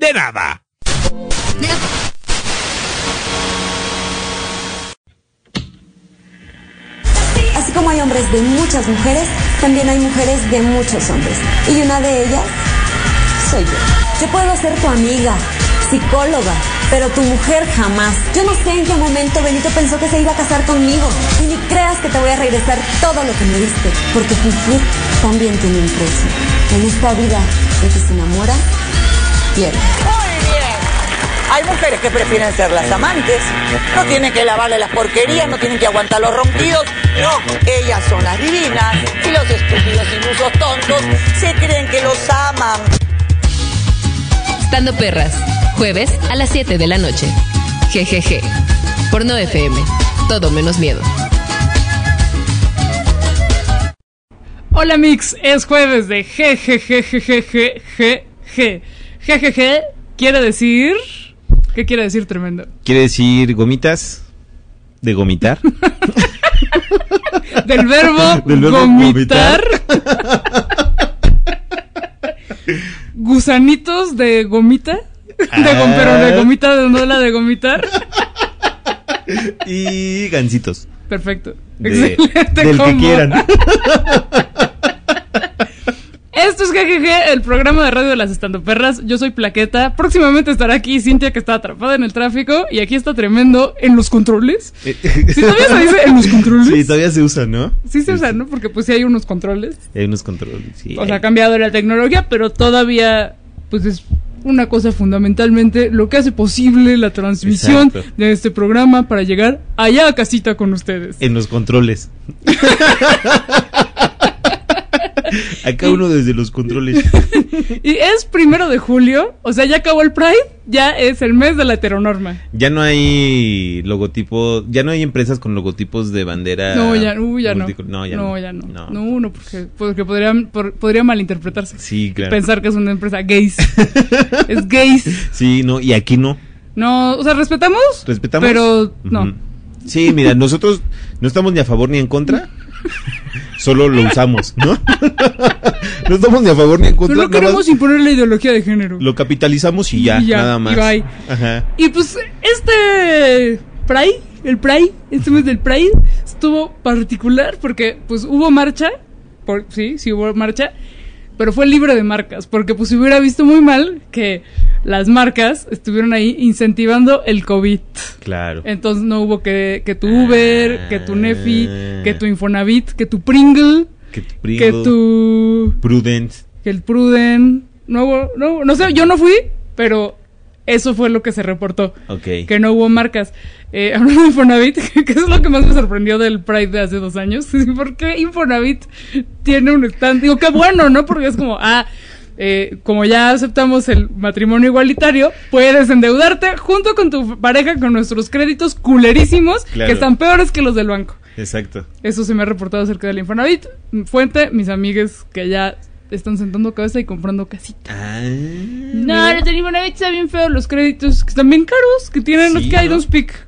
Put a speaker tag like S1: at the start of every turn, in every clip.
S1: de nada.
S2: Así como hay hombres de muchas mujeres, también hay mujeres de muchos hombres. Y una de ellas soy yo. Yo puedo ser tu amiga, psicóloga, pero tu mujer jamás. Yo no sé en qué momento Benito pensó que se iba a casar conmigo. Y ni creas que te voy a regresar todo lo que me diste, porque fingir también tiene un precio. En esta vida, el que se enamora, pierde.
S3: Muy bien. Hay mujeres que prefieren ser las amantes, no tienen que lavarle las porquerías, no tienen que aguantar los ronquidos, no, ellas son las divinas y los estúpidos ilusos tontos se creen que los aman.
S4: Estando Perras, jueves a las 7 de la noche. GGG. Por No FM. Todo menos miedo.
S5: Hola Mix, es jueves de GGGGGGG. GGG quiere decir... ¿Qué quiere decir tremendo?
S6: Quiere decir gomitas de gomitar.
S5: Del verbo,
S6: Del verbo
S5: gomitar. Gusanitos de gomita. De gom- pero de
S6: Ah.
S5: gomita, de no la de gomitar.
S6: y gancitos.
S5: Perfecto.
S6: De-
S5: Excelente.
S6: del que
S5: combo.
S6: quieran.
S5: Esto es GGG, el programa de radio de las estandoperras. Yo soy Plaqueta. Próximamente estará aquí Cintia, que está atrapada en el tráfico. Y aquí está tremendo en los controles.
S6: Eh,
S5: ¿Sí todavía se dice en los controles?
S6: Sí, todavía se usa, ¿no?
S5: Sí se usa, ¿no? Porque pues sí hay unos controles.
S6: Hay unos controles. Sí,
S5: O sea, ha cambiado la tecnología, pero todavía pues es una cosa fundamentalmente lo que hace posible la transmisión
S6: Exacto.
S5: de este programa para llegar allá a casita con ustedes.
S6: en los controles. Acá uno desde los controles.
S5: Y es primero de julio, o sea, ya acabó el Pride, ya es el mes de la heteronorma.
S6: Ya no hay logotipo, ya no hay empresas con logotipos de bandera.
S5: No, ya, ya no.
S6: No, ya
S5: no.
S6: no.
S5: ya no. No, no, porque, porque podría, por- podría malinterpretarse.
S6: Sí, claro.
S5: Pensar que es una empresa gays. es gays.
S6: Sí, no, y aquí no.
S5: No, o sea, respetamos.
S6: ¿Respetamos?
S5: Pero no.
S6: Ujú. Sí, mira, nosotros no estamos ni a favor ni en contra. Solo lo usamos, ¿no? no estamos ni a favor ni en contra.
S5: Solo
S6: nada
S5: queremos
S6: más
S5: imponer la ideología de género.
S6: lo capitalizamos y ya,
S5: Y ya,
S6: nada
S5: y
S6: más.
S5: bye.
S6: Ajá.
S5: Y pues este Pride, el Pride, este mes del Pride estuvo particular porque pues hubo marcha, por, sí, sí hubo marcha, pero fue libre de marcas, porque pues se hubiera visto muy mal que las marcas estuvieron ahí incentivando el COVID.
S6: Claro.
S5: Entonces no hubo que, que tu Uber, que tu Nefi,
S6: Ah.
S5: que tu Infonavit, que tu Pringle,
S6: Que tu
S5: que
S6: Pringle,
S5: tu
S6: Prudent.
S5: que el Pruden, no hubo, no, no sé, yo no fui, pero eso fue lo que se reportó,
S6: Ok.
S5: que no hubo marcas. Eh, hablando de Infonavit, que es lo que más me sorprendió del Pride de hace dos años, ¿por qué Infonavit tiene un stand? Digo, qué bueno, ¿no? Porque es como, ah, eh, como ya aceptamos el matrimonio igualitario, puedes endeudarte junto con tu pareja con nuestros créditos culerísimos,
S6: Claro.
S5: que están peores que los del banco.
S6: Exacto.
S5: Eso se me ha reportado acerca del Infonavit. Fuente, mis amigues que ya están sentando cabeza y comprando casita.
S6: Ah,
S5: No, los del Infonavit está bien feo. Los créditos que están bien caros, que tienen,
S6: Sí,
S5: que hay
S6: ¿no?
S5: dos pic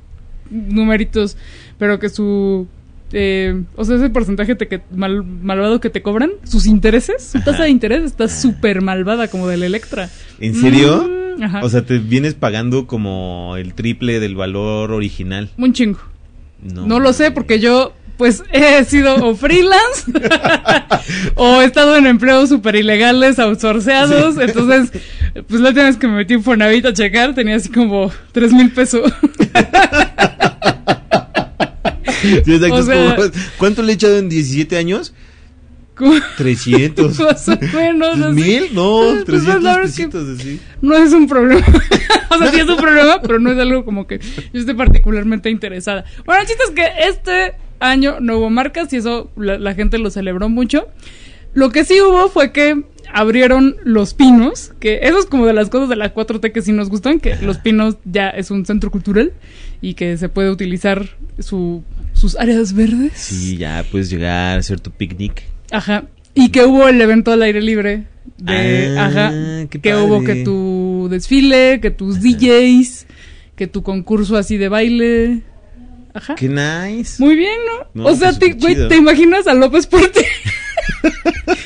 S5: numeritos, pero que su... eh, o sea, ese porcentaje te- que, mal- malvado que te cobran, sus intereses, su tasa de interés está súper malvada, como del Electra.
S6: ¿En serio?
S5: Mm, ajá.
S6: O sea, te vienes pagando como el triple del valor original.
S5: Un chingo.
S6: No,
S5: No lo sé porque yo pues he sido o freelance o he estado en empleos súper ilegales, outsourceados. Entonces, pues la última vez que me metí en Fonavit a checar tenía así como tres mil pesos.
S6: Sí, exacto,
S5: o
S6: es
S5: sea-
S6: como, ¿Cuánto le he echado en 17 años?
S5: Como-
S6: 300.
S5: Más o menos. así.
S6: ¿Mil? No,
S5: Pues,
S6: 300
S5: la verdad es que
S6: pesitos así.
S5: No es un problema. o sea, sí es un problema, pero no es algo como que yo esté particularmente interesada. Bueno, el chiste es que este año no hubo marcas y eso la, la gente lo celebró mucho. Lo que sí hubo fue que abrieron Los Pinos, que eso es como de las cosas de la 4T que sí nos gustan, que Los Pinos ya es un centro cultural y que se puede utilizar su, sus áreas verdes.
S6: Sí, ya puedes llegar a hacer tu picnic.
S5: Ajá. Y que hubo el evento al aire libre de,
S6: Ah,
S5: ajá, que hubo que tu desfile, que tus DJs, que tu concurso así de baile. Ajá.
S6: Qué nice.
S5: Muy bien, ¿no?
S6: No,
S5: o sea,
S6: pues,
S5: te, güey. ¿te imaginas a López Portillo?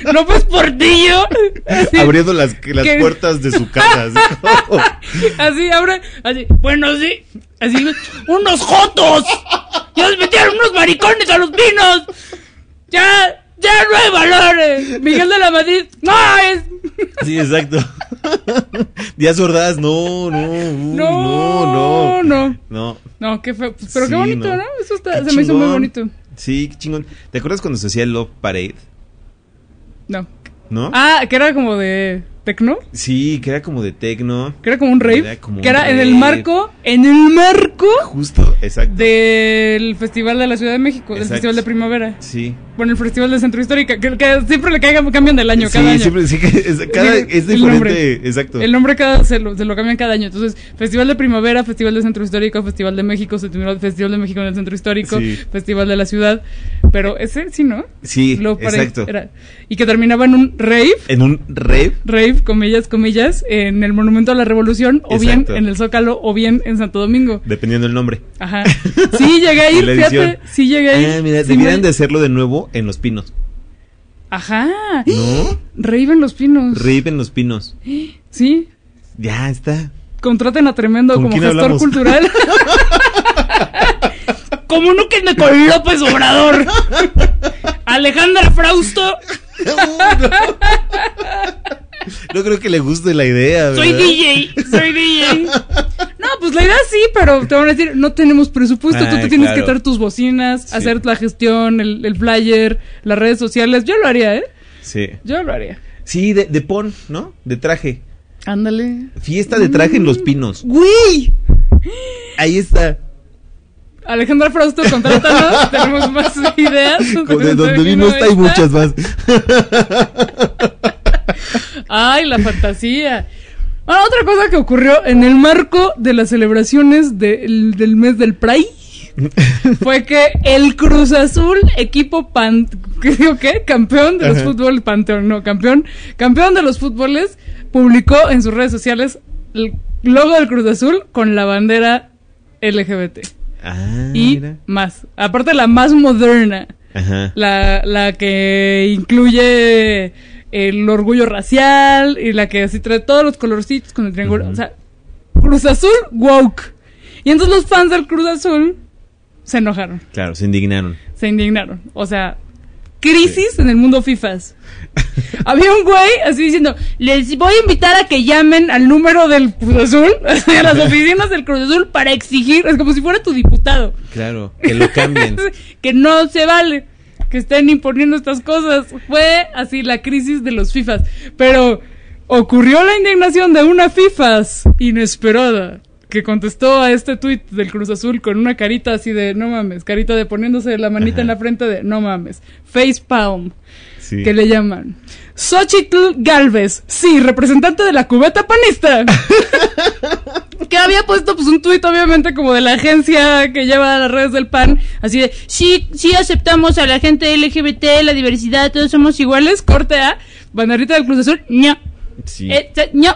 S5: López Portillo. Así,
S6: Abriendo las, puertas de su casa. así
S5: así abre, así, bueno, sí, así, unos jotos. Ya les metieron unos maricones a los pinos. Ya, ya no hay valores. Miguel de la Madrid, no es.
S6: Sí, exacto. Díaz Ordaz, no, no, uy,
S5: No,
S6: no, no.
S5: no.
S6: No.
S5: No, qué feo. Pues, pero qué bonito,
S6: no.
S5: ¿no? Eso está, se me hizo muy bonito.
S6: Sí, qué chingón. ¿Te acuerdas cuando se hacía el Love Parade?
S5: No.
S6: ¿No?
S5: Ah, que era como de tecno.
S6: Sí, que era como de tecno.
S5: Que era como un rave.
S6: Era como
S5: que
S6: un
S5: era en el marco, en el marco
S6: Justo, exacto.
S5: del Festival de la Ciudad de México, del
S6: Exacto.
S5: Festival de Primavera.
S6: Sí.
S5: Bueno, el Festival del Centro Histórico, que, que siempre le caigan, cambian del año, cada año.
S6: siempre, sí, es, cada,
S5: El-
S6: es
S5: el nombre.
S6: diferente. Exacto.
S5: El nombre cada se lo, se lo cambian cada año. Entonces, Festival de Primavera, Festival del Centro Histórico, Festival de México, Festival Festival de México en el Centro Histórico,
S6: Sí.
S5: Festival de la Ciudad. Pero ese sí, ¿no?
S6: Sí,
S5: Lo
S6: exacto.
S5: era- y que terminaba en un rave,
S6: En un rave.
S5: rave, comillas, comillas, en el Monumento a la Revolución, o
S6: Exacto.
S5: bien en el Zócalo, o bien en Santo Domingo.
S6: Dependiendo del nombre.
S5: Ajá. Sí, llegué a ir, fíjate. Sí, llegué a ir.
S6: Ah, mira,
S5: Sí,
S6: debieran de hacerlo de nuevo en Los Pinos.
S5: Ajá.
S6: ¿No?
S5: Rave en los pinos.
S6: Rave en Los Pinos.
S5: Sí.
S6: Ya está.
S5: Contraten a Tremendo
S6: ¿Con
S5: como gestor
S6: hablamos?
S5: cultural. Comuníquenme con López Obrador. Alejandra Frausto.
S6: No creo que le guste la idea,
S5: Soy. DJ. Soy DJ. No, pues la idea sí, pero te van a decir, no tenemos presupuesto. tú
S6: Ah,
S5: te tienes
S6: claro.
S5: que traer tus bocinas,
S6: Sí.
S5: hacer la gestión, el, el flyer, las redes sociales. Yo lo haría, ¿eh?
S6: Sí.
S5: Yo lo haría.
S6: Sí, de, de pon, ¿no? De traje.
S5: Ándale.
S6: Fiesta de traje en Los Pinos.
S5: ¡Güey!
S6: Ahí está.
S5: Alejandra Frausto, contrátanos. tenemos más ideas.
S6: De donde vino esta hay muchas más.
S5: Ay, la fantasía. Bueno, otra cosa que ocurrió en el marco de las celebraciones del, del mes del Pride fue que el Cruz Azul, equipo pan, ¿qué digo qué? Campeón de los
S6: Ajá.
S5: fútbol panteón, no, campeón, campeón de los fútboles, publicó en sus redes sociales el logo del Cruz Azul con la bandera LGBT
S6: Ah,
S5: y
S6: mira.
S5: más, aparte la más moderna
S6: Ajá.
S5: la, la que incluye el orgullo racial y la que así trae todos los colorcitos con el triángulo. O sea, Cruz Azul woke. Y entonces los fans del Cruz Azul se enojaron,
S6: Claro, se indignaron.
S5: se indignaron. O sea, crisis en el mundo FIFAs. Había un güey así diciendo, les voy a invitar a que llamen al número del Cruz Azul, a las oficinas del Cruz Azul para exigir, es como si fuera tu diputado
S6: Claro, que lo cambien.
S5: que no se vale que estén imponiendo estas cosas. Fue así la crisis de los FIFAs. Pero ocurrió la indignación de una FIFAs inesperada que contestó a este tuit del Cruz Azul con una carita así de no mames, carita de poniéndose la manita
S6: Ajá.
S5: en la frente de no mames, face palm,
S6: Sí.
S5: que le llaman. Xochitl Galvez, sí, representante de la cubeta panista. que había puesto pues un tuit obviamente como de la agencia que lleva las redes del PAN, así de, sí, sí aceptamos a la gente LGBT, la diversidad, todos somos iguales, corte a, banderita del Cruz Azul, no,
S6: Sí.
S5: Eh, no,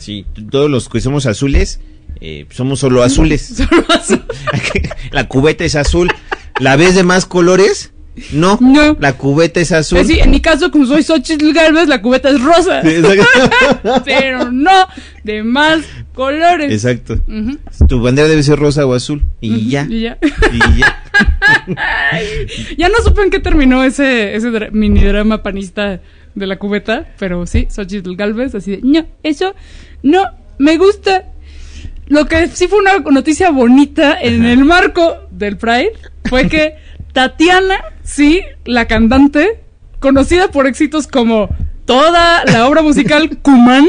S6: Sí, todos los que somos azules, eh, somos solo azules.
S5: solo así.
S6: la cubeta es azul. ¿La ves de más colores? No.
S5: No.
S6: La cubeta es azul.
S5: Pues sí, en mi caso, como soy Xochitl Galvez, la cubeta es rosa,
S6: Sí,
S5: pero no de más colores.
S6: Exacto. Tu bandera debe ser rosa o azul. Y ya.
S5: Y ya.
S6: Y ya.
S5: Ya no supe en qué terminó ese, ese mini drama panista de la cubeta, pero sí, Xochitl Galvez, así de, no, eso no me gusta. Lo que sí fue una noticia bonita en el marco del Pride fue que Tatiana, sí, la cantante, conocida por éxitos como toda la obra musical Kuman,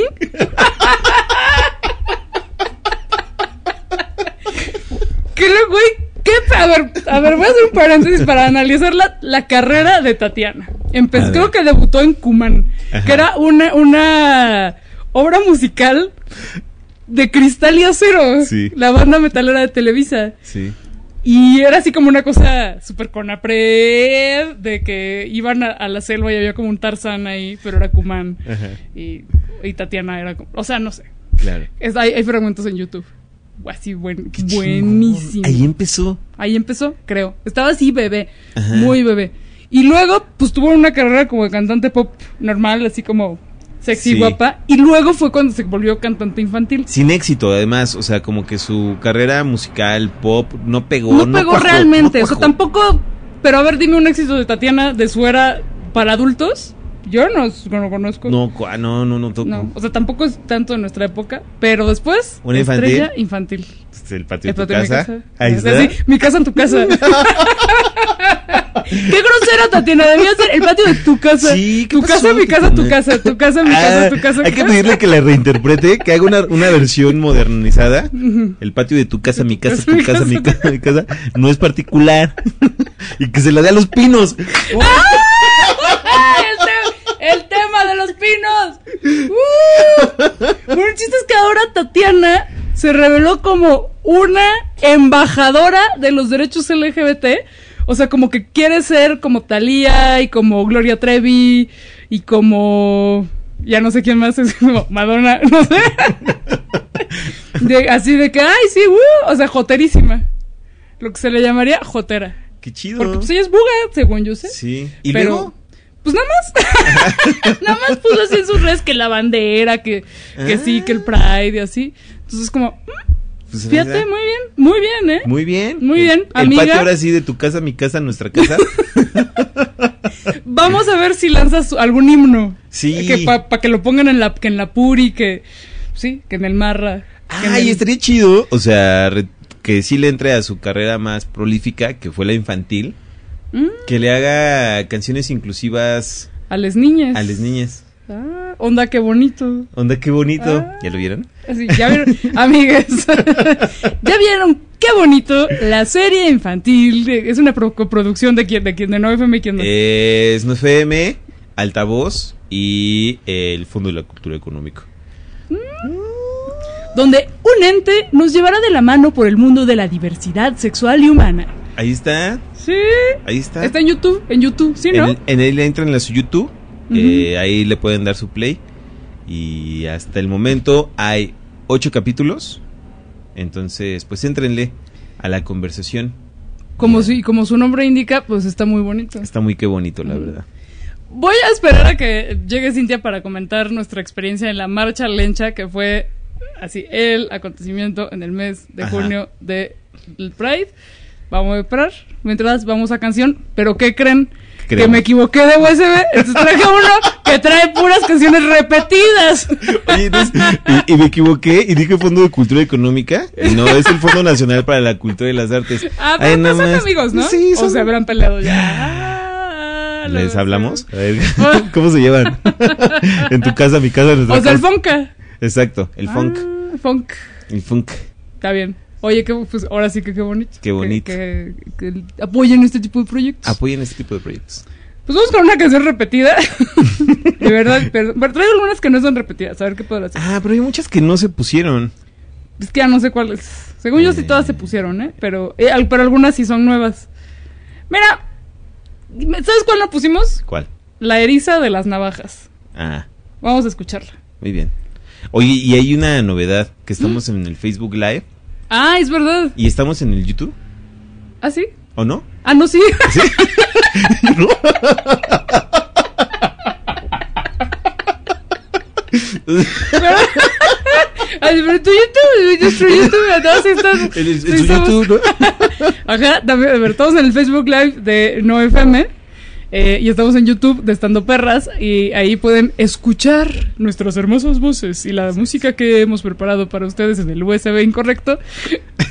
S5: ¿Qué lo, güey? ¿Qué? A ver, a ver, voy a hacer un paréntesis para analizar la, la carrera de Tatiana. Empezó, creo que debutó en Cuman,
S6: Ajá.
S5: que era una, una obra musical de Cristal y Acero,
S6: Sí.
S5: la banda metalera de Televisa.
S6: Sí.
S5: Y era así como una cosa súper conapred, de que iban a, a la selva y había como un Tarzán ahí, pero era.
S6: Ajá.
S5: Y, y Tatiana era como, o sea, no sé.
S6: Claro.
S5: Es- hay, hay fragmentos en YouTube. Así buen,
S6: Qué chingón.
S5: buenísimo.
S6: Ahí empezó.
S5: Ahí empezó, creo. Estaba así bebé,
S6: Ajá.
S5: muy bebé. Y luego, pues tuvo una carrera como de cantante pop normal, así como sexy,
S6: Sí.
S5: guapa. Y luego fue cuando se volvió cantante infantil.
S6: Sin éxito, además, o sea, como que su carrera musical, pop, no pegó.
S5: No, pegó
S6: cuajó,
S5: realmente,
S6: no
S5: o sea, tampoco. Pero a ver, dime un éxito de Tatiana de su era para adultos. Yo no, no lo conozco.
S6: No, no, no, no.
S5: No, o sea, tampoco es tanto de nuestra época, pero después.
S6: ¿Una infantil?
S5: estrella infantil.
S6: Este, El patio
S5: El
S6: de tu
S5: patio de mi
S6: casa. Ahí
S5: Ah,
S6: está.
S5: sí, mi casa en tu casa. Qué grosera, Tatiana. Debía ser el patio de tu casa.
S6: Sí, ¿qué
S5: tu
S6: pasó,
S5: casa, mi casa, tu
S6: Tatiana?
S5: casa. Tu casa, mi casa,
S6: Ah,
S5: tu casa.
S6: hay que pedirle que la reinterprete, que haga una, una versión modernizada. El patio de tu casa, mi casa, tu casa, mi casa, mi casa, no es particular. y que se la dé a los pinos.
S5: ¡Ah, el, te- el tema de los pinos! ¡Uh! Bueno, el chiste es que ahora Tatiana se reveló como una embajadora de los derechos LGBT. O sea, como que quiere ser como Thalía y como Gloria Trevi y como... Ya no sé quién más es como Madonna, no sé. De- así de que, ay, sí, uh, o sea, joterísima. Lo que se le llamaría jotera.
S6: Qué chido.
S5: Porque pues ella es buga, según yo sé.
S6: Sí. ¿Y
S5: Pero,
S6: luego?
S5: Pues nada más. nada más puso así en sus redes que la bandera, que, que sí, que el Pride y así. Entonces, como, mm,
S6: Pues,
S5: fíjate, muy bien, muy bien, ¿eh?
S6: Muy bien.
S5: Muy bien,
S6: El
S5: amiga.
S6: patio ahora sí de tu casa, mi casa, nuestra casa.
S5: Vamos a ver si lanzas algún himno.
S6: Sí.
S5: Que para que lo pongan en la, que en la Puri, que, sí, que en el Marra.
S6: Ay,
S5: el-
S6: estaría chido. O sea, re- que sí le entre a su carrera más prolífica, que fue la infantil.
S5: Mm,
S6: Que le haga canciones inclusivas
S5: a las niñas.
S6: a las niñas.
S5: Ah, onda, qué bonito.
S6: Onda, qué bonito.
S5: Ah.
S6: ¿Ya lo vieron?
S5: Así, ya vieron, amigas, ya vieron qué bonito la serie infantil. Es una pro- coproducción de quién, de quién, de 9FM y quién no.
S6: Es No FM, Altavoz y el Fondo de la Cultura Económico.
S5: donde un ente nos llevará de la mano por el mundo de la diversidad sexual y humana.
S6: Ahí está,
S5: Sí.
S6: ahí está.
S5: Está en YouTube, en YouTube, ¿sí, no?
S6: En, en él entran a su YouTube, eh, ahí le pueden dar su play. Y hasta el momento hay ocho capítulos. Entonces, pues éntrenle a la conversación.
S5: Como, si, como su nombre indica, pues está muy bonito.
S6: Está muy qué bonito, la verdad.
S5: Voy a esperar a que llegue Cintia para comentar nuestra experiencia en la marcha lencha, que fue así el acontecimiento en el mes de
S6: Ajá.
S5: junio del Pride. Vamos a esperar. Mientras vamos a canción. Pero ¿qué creen? Que me equivoqué de USB. Entonces traje uno que trae puras canciones repetidas.
S6: Oye, entonces, y, y me equivoqué y dije Fondo de Cultura Económica. Y no, es el Fondo Nacional para la Cultura y las Artes.
S5: Ah, pero pues son
S6: más.
S5: amigos, ¿no?
S6: Sí,
S5: O
S6: son-
S5: se habrán peleado ya. Ah,
S6: ¿Les hablamos? A ver, ¿cómo se llevan? en tu casa, mi casa, nuestra
S5: O sea, el
S6: casa.
S5: Fonca.
S6: Exacto, el funk.
S5: Ah, funk.
S6: El funk.
S5: Está bien. Oye, que, pues ahora sí que qué bonito.
S6: Qué bonito.
S5: Que, que- que apoyen este tipo de proyectos.
S6: Apoyen este tipo de proyectos.
S5: Pues vamos con una canción repetida. de verdad, pero, pero traigo algunas que no son repetidas. A ver qué puedo hacer.
S6: Ah, pero hay muchas que no se pusieron.
S5: Es que ya no sé cuáles. Según yo sí todas se pusieron, ¿eh? Pero, eh, pero algunas sí son nuevas. Mira, ¿sabes cuál no pusimos?
S6: ¿Cuál?
S5: La eriza de las navajas.
S6: Ah,
S5: Vamos a escucharla.
S6: muy bien. Oye, y hay una novedad, que estamos en el Facebook Live
S5: Ah, es verdad.
S6: y estamos en el YouTube,
S5: ¿Ah, sí?
S6: ¿o no?
S5: Ah, no, sí. Ay, pero tu YouTube, nuestro YouTube, todos están.
S6: En, en
S5: sí
S6: su YouTube, ¿no?
S5: Ajá, también, a ver, todos en el Facebook Live de No FM. Eh, y estamos en YouTube de Estando Perras. Y ahí pueden escuchar nuestras hermosas voces y la música que hemos preparado para ustedes en el USB incorrecto.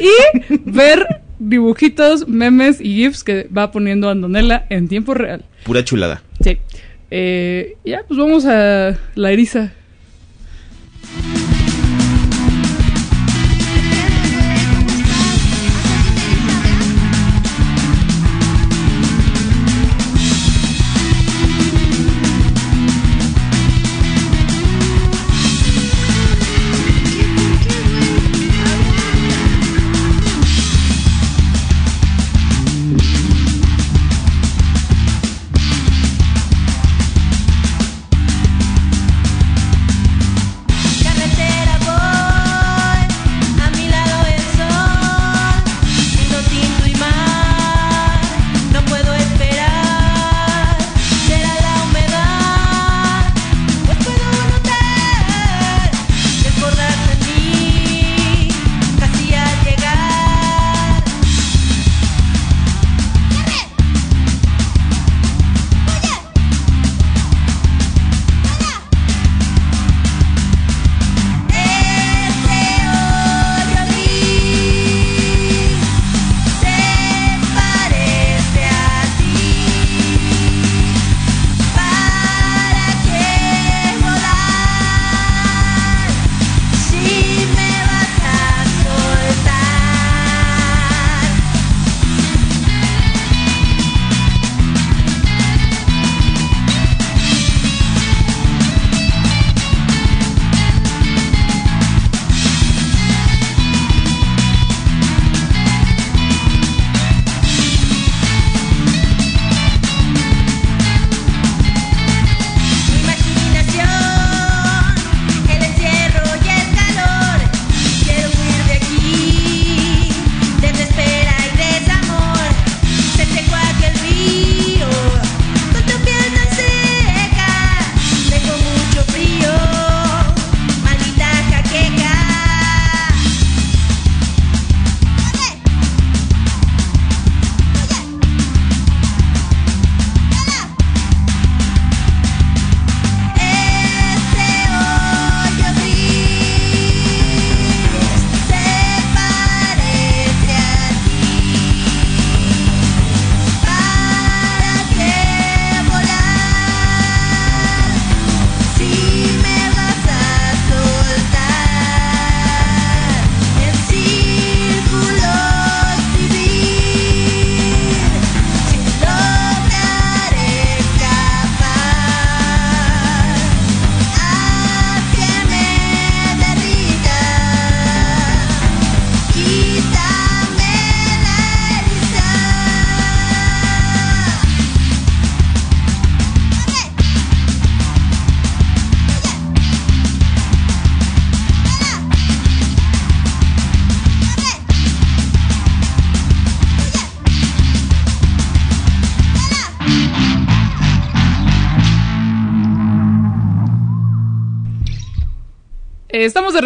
S5: Y ver dibujitos, memes y GIFs que va poniendo Andonela en tiempo real.
S6: Pura chulada.
S5: Sí. Eh, ya, pues vamos a la eriza.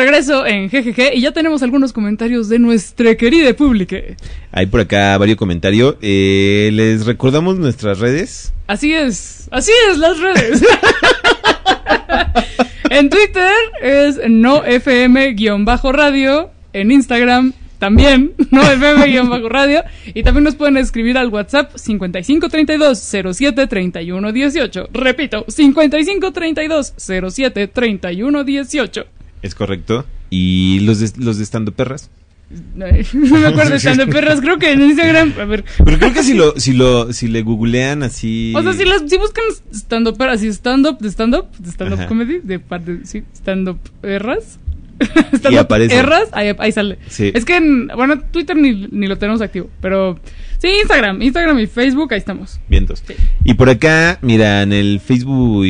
S5: Regreso en GGG y ya tenemos algunos comentarios de nuestra querida pública.
S6: Hay por acá varios comentarios. Eh, les recordamos nuestras redes.
S5: Así es, así es las redes. en Twitter es nofm-radio, en Instagram también nofm-radio y también nos pueden escribir al WhatsApp 5532-073118. Repito, 5532-073118.
S6: Es correcto. Y los de, los de Estando Perras.
S5: No me acuerdo de perras, creo que en Instagram, a ver.
S6: Pero creo que si lo, si lo, si le googlean así.
S5: O sea, si, las, si buscan stand-up, así stand-up, de stand-up, de stand-up
S6: Ajá.
S5: comedy, de parte, sí, stand-up erras.
S6: Y
S5: stand-up
S6: aparece.
S5: erras, ahí, ahí sale.
S6: Sí.
S5: Es que, en, bueno, Twitter ni, ni lo tenemos activo, pero sí, Instagram, Instagram y Facebook, ahí estamos.
S6: Vientos.
S5: Sí.
S6: Y por acá, mira, en el Facebook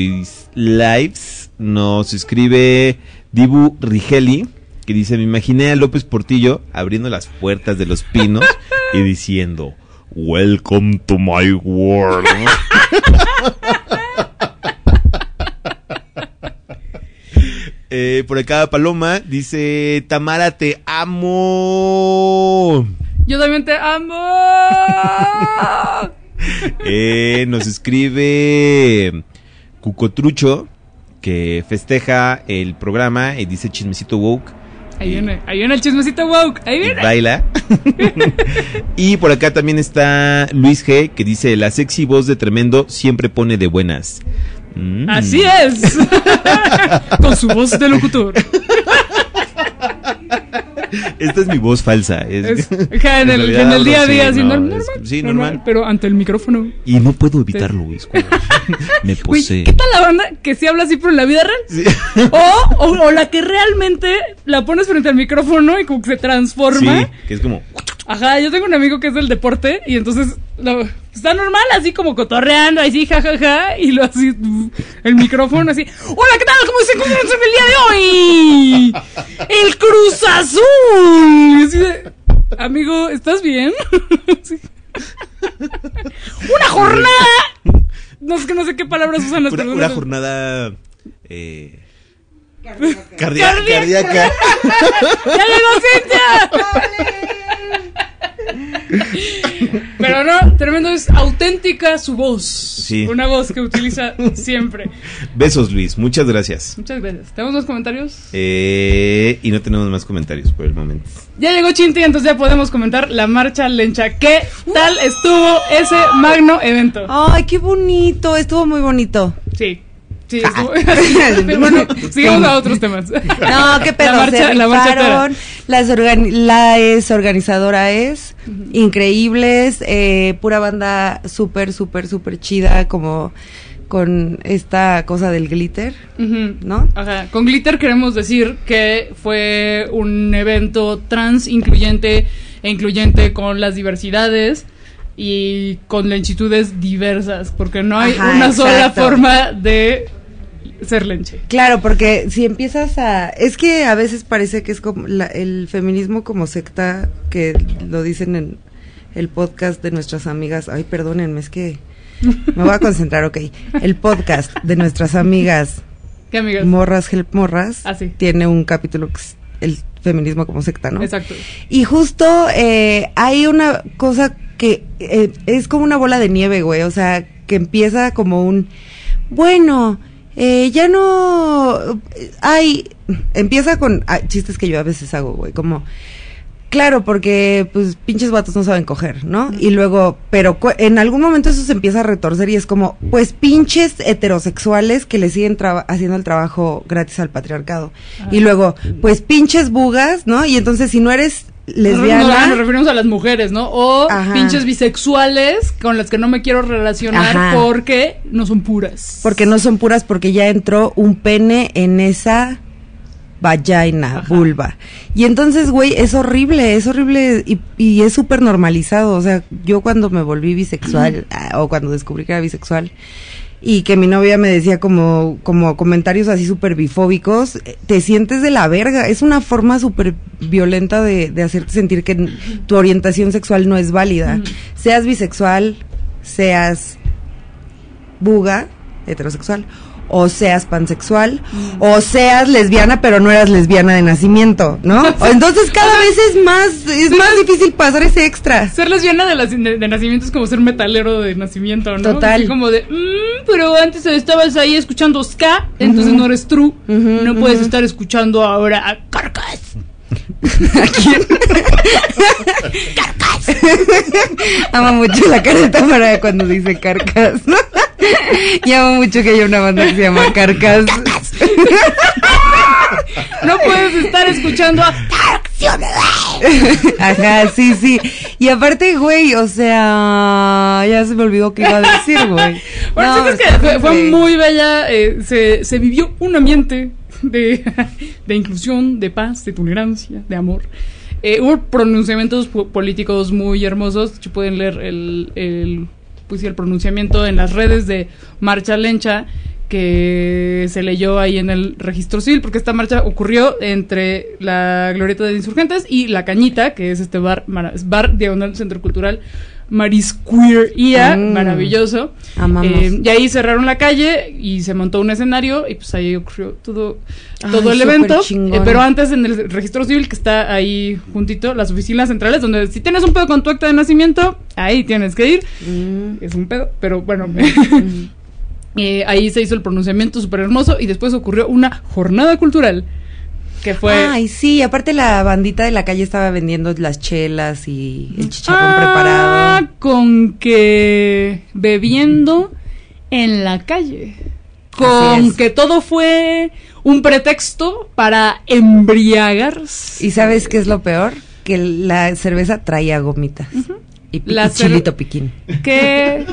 S6: Lives nos escribe Dibu Rigeli, que dice, me imaginé a López Portillo abriendo las puertas de los pinos y diciendo, Welcome to my world. Eh, por acá Paloma dice, Tamara, te amo.
S5: Yo también te amo.
S6: Eh, nos escribe Cucotrucho que festeja el programa y dice chismecito woke.
S5: Ahí viene, ahí viene el chismecito woke, ahí
S6: y
S5: viene.
S6: baila. y por acá también está Luis G que dice la sexy voz de tremendo siempre pone de buenas. Mm.
S5: Así es. Con su voz de locutor.
S6: Esta es mi voz falsa. es-
S5: Es, ajá, en, el,
S6: realidad
S5: en el día a día,
S6: sí, no,
S5: normal,
S6: es- sí, normal.
S5: Pero ante el micrófono.
S6: Y no puedo evitarlo, es como- Me
S5: Güey,
S6: posee.
S5: ¿qué tal la banda que sí habla así pero en la vida real?
S6: Sí.
S5: O, o, o la que realmente la pones frente al micrófono y como que se transforma.
S6: Sí, que es como
S5: Ajá, yo tengo un amigo que es del deporte y entonces lo- está normal, así como cotorreando, así jajaja, y lo así, el micrófono así. Hola, ¿qué tal? ¿Cómo se encuentran el día de hoy? ¡El Cruz Azul! Y así de, amigo, ¿estás bien? Sí. Una jornada. No sé, no sé qué palabras usan las
S6: una,
S5: personas.
S6: una jornada eh,
S5: Cardíaca.
S6: cardíaca.
S5: ¡Ya llegó Cintia! Pero no, tremendo, es auténtica su voz.
S6: Sí.
S5: Una voz que utiliza siempre.
S6: Besos, Luis. Muchas gracias.
S5: Muchas gracias. ¿Tenemos más comentarios?
S6: Eh, y no tenemos más comentarios por el momento.
S5: Ya llegó Chinti, entonces ya podemos comentar la marcha lencha. ¿Qué tal estuvo ese magno evento?
S7: Ay, qué bonito, estuvo muy bonito.
S5: Sí. Sí. Pero bueno, sigamos a otros temas.
S7: No, qué pedo,
S5: La marcha,
S7: se
S5: la marcha
S7: las organi- la es organizadora es increíbles, eh, pura banda súper, súper, súper chida, como con esta cosa del glitter. ¿no?
S5: Ajá. Con Glitter queremos decir que fue un evento trans incluyente e incluyente con las diversidades y con lenchitudes diversas, porque no hay
S7: Ajá,
S5: una sola forma de ser lenche.
S7: Claro, porque si empiezas a... Es que a veces parece que es como la- el feminismo como secta, que lo dicen en el podcast de nuestras amigas. Ay, perdónenme, es que me voy a concentrar, ok. El podcast de nuestras amigas
S5: ¿Qué amigas?
S7: Morras Help Morras
S5: Ah, sí.
S7: tiene un capítulo que es el feminismo como secta, ¿no?
S5: Exacto.
S7: Y justo eh, hay una cosa que eh, es como una bola de nieve, güey. O sea, que empieza como un. Bueno, eh, ya no. Hay. Empieza con ah, chistes que yo a veces hago, güey. Como. Claro, porque pues pinches vatos no saben coger, ¿no? Y luego, pero en algún momento eso se empieza a retorcer y es como, pues pinches heterosexuales que le siguen haciendo el trabajo gratis al patriarcado. Y luego, pues pinches bugas, ¿no? Y entonces si no eres lesbiana,
S5: No, nos referimos a las mujeres, ¿no? O
S7: Ajá.
S5: pinches bisexuales con las que no me quiero relacionar
S7: Ajá.
S5: porque no son puras.
S7: porque no son puras porque ya entró un pene en esa vagina,
S5: Ajá.
S7: vulva. Y entonces, güey, es horrible, es horrible y, y es súper normalizado. O sea, yo cuando me volví bisexual ah, o cuando descubrí que era bisexual y que mi novia me decía como, como comentarios así súper bifóbicos, eh, te sientes de la verga. Es una forma súper violenta de, de hacerte sentir que tu orientación sexual no es válida. Seas bisexual, seas buga, heterosexual, o seas pansexual, o seas lesbiana, pero no eras lesbiana de nacimiento, ¿no? Entonces cada vez es más, es más difícil pasar ese extra.
S5: Ser lesbiana de, la- de- de nacimiento es como ser metalero de nacimiento, ¿no?
S7: Total.
S5: Así como de, "Mm, pero antes estabas ahí escuchando ska, entonces no eres true. No puedes estar escuchando ahora a Carcass.
S7: Amo mucho la careta para cuando dice carcas. y amo mucho que haya una banda que se llama Carcas.
S5: No puedes estar escuchando a
S7: Ajá, sí, sí. Y aparte, güey, o sea, ya se me olvidó qué iba a decir, güey.
S5: Bueno,
S7: No,
S5: es que fue, muy bella. eh, se, se vivió un ambiente de, de inclusión, de paz, de tolerancia, de amor. Eh, hubo pronunciamientos po- políticos muy hermosos. Si pueden leer el, el, pues, sí, el pronunciamiento en las redes de Marcha Lencha que se leyó ahí en el registro civil, porque esta marcha ocurrió entre la Glorieta de Insurgentes y La Cañita, que es este bar, bar diagonal centro cultural Marisqueería,
S7: Mm.
S5: maravilloso.
S7: Amamos.
S5: Eh, y ahí cerraron la calle y se montó un escenario y pues ahí ocurrió todo,
S7: Ay,
S5: todo el evento. Eh, pero antes en el registro civil que está ahí juntito, las oficinas centrales, donde si tienes un pedo con tu acta de nacimiento, ahí tienes que ir.
S7: Mm.
S5: Es un pedo, pero bueno. eh, ahí se hizo el pronunciamiento súper hermoso y después ocurrió una jornada cultural que fue...
S7: Ay, sí, aparte la bandita de la calle estaba vendiendo las chelas y el chicharrón
S5: Ah,
S7: preparado.
S5: Con que bebiendo en la calle. Con que todo fue un pretexto para embriagarse.
S7: ¿Y sabes qué es lo peor? Que la cerveza traía gomitas. Y,
S5: La
S7: y chilito piquín.
S5: Que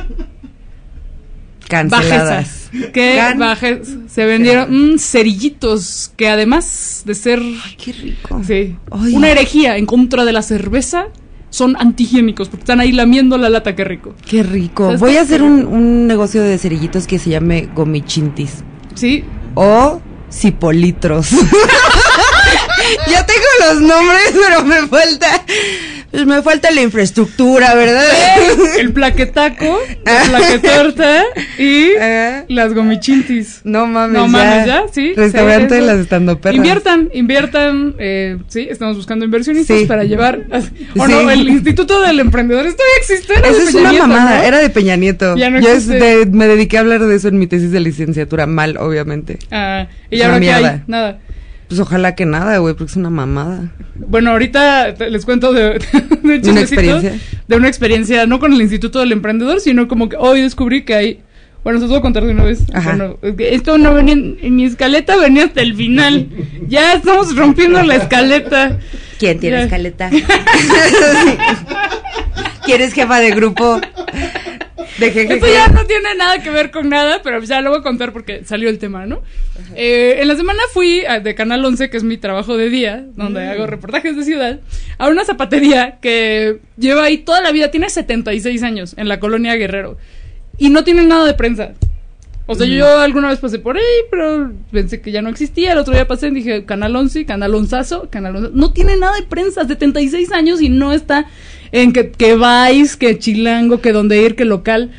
S7: Canceladas.
S5: bajezas. Que
S7: Can-
S5: bajes. Se vendieron mm, cerillitos que además de ser
S7: Qué rico.
S5: sí,
S7: Ay.
S5: una herejía en contra de la cerveza, son antihigiénicos porque están ahí lamiendo la lata, qué rico.
S7: Qué rico.
S5: ¿Sabes
S7: Voy a hacer un, un negocio de cerillitos que se llame gomichintis.
S5: Sí,
S7: O cipolitros. ya tengo los nombres, pero me falta. Pues me falta la infraestructura, ¿verdad?
S5: el plaquetaco, la plaquetorta y
S7: Ajá.
S5: las gomichintis.
S7: No mames,
S5: No mames, ya, sí.
S7: Restaurante de las.
S5: Inviertan, inviertan, eh, sí, estamos buscando inversionistas
S7: Sí.
S5: para llevar. O
S7: Sí.
S5: no, el Instituto del Emprendedor esto ya existe. era
S7: Esa
S5: de
S7: es
S5: Peña
S7: una
S5: Nieto,
S7: mamada,
S5: ¿no?
S7: era de Peña Nieto.
S5: Ya no
S7: Yo
S5: existe.
S7: de- me dediqué a hablar de eso en mi tesis de licenciatura, mal, obviamente.
S5: Ah, y ahora qué hay, nada.
S7: Pues ojalá que nada, güey, porque es una mamada.
S5: Bueno, ahorita les cuento de, de, un chismecito,
S7: experiencia?
S5: de una experiencia, no con el Instituto del Emprendedor, sino como que hoy descubrí que hay. Bueno, se los voy a contar de una vez.
S7: Ajá.
S5: Bueno, esto no venía en, en mi escaleta, venía hasta el final. ya estamos rompiendo la escaleta.
S7: ¿Quién tiene
S5: Ya.
S7: escaleta? ¿Quieres jefa de grupo? De.
S5: Esto ya no tiene nada que ver con nada, pero ya lo voy a contar porque salió el tema, ¿no? Eh, en la semana fui a- de Canal 11, que es mi trabajo de día, donde hago reportajes de ciudad, a una zapatería que lleva ahí toda la vida, tiene 76 años, en la colonia Guerrero, y no tiene nada de prensa. O sea, yo alguna vez pasé por ahí, pero pensé que ya no existía. El otro día pasé y dije, Canal 11, Canal Onzazo, Canal Onzazo. No tiene nada de prensa, 76 años y no está en que, que Vice, que Chilango, que donde ir, que local.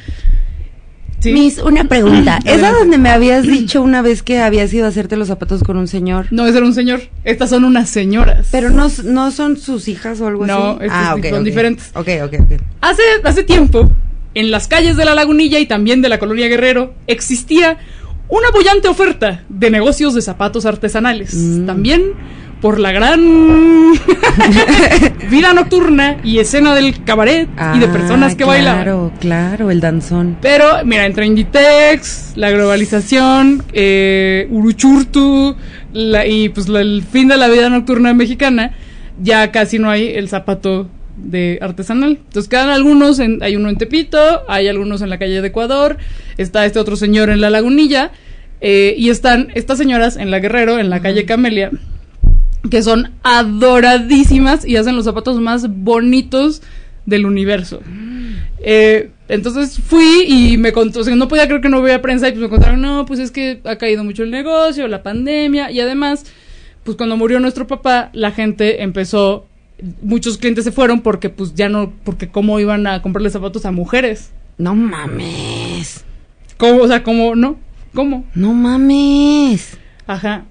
S5: Sí.
S7: Miss, una pregunta. ¿Es a donde me habías dicho una vez que habías ido a hacerte los zapatos con un señor?
S5: No, ese era un señor. Estas son unas señoras.
S7: Pero no, no son sus hijas o algo
S5: No,
S7: así.
S5: estas sí son diferentes.
S7: Ok, ok, ok.
S5: Hace, hace tiempo, en las calles de la Lagunilla y también de la colonia Guerrero, existía una bullante oferta de negocios de zapatos artesanales.
S7: Mm.
S5: También por la gran vida nocturna y escena del cabaret y de personas
S7: Ah,
S5: que bailaban.
S7: Claro, claro, el danzón.
S5: Pero, mira, entre Inditex, la globalización, eh, Uruchurtu la- y pues la- el fin de la vida nocturna mexicana, ya casi no hay el zapato de artesanal. Entonces quedan algunos, en- hay uno en Tepito, hay algunos en la calle de Ecuador, está este otro señor en la Lagunilla, eh, y están estas señoras en la Guerrero, en la calle Camelia, que son adoradísimas y hacen los zapatos más bonitos del universo. Eh, entonces fui y me contó, o sea, no podía creer que no había prensa y pues me contaron, no, pues es que ha caído mucho el negocio, la pandemia y además, pues cuando murió nuestro papá, la gente empezó, muchos clientes se fueron porque pues ya no, porque cómo iban a comprarle zapatos a mujeres.
S7: No mames.
S5: ¿Cómo? O sea, ¿cómo no? ¿Cómo?
S7: No mames.
S5: Ajá.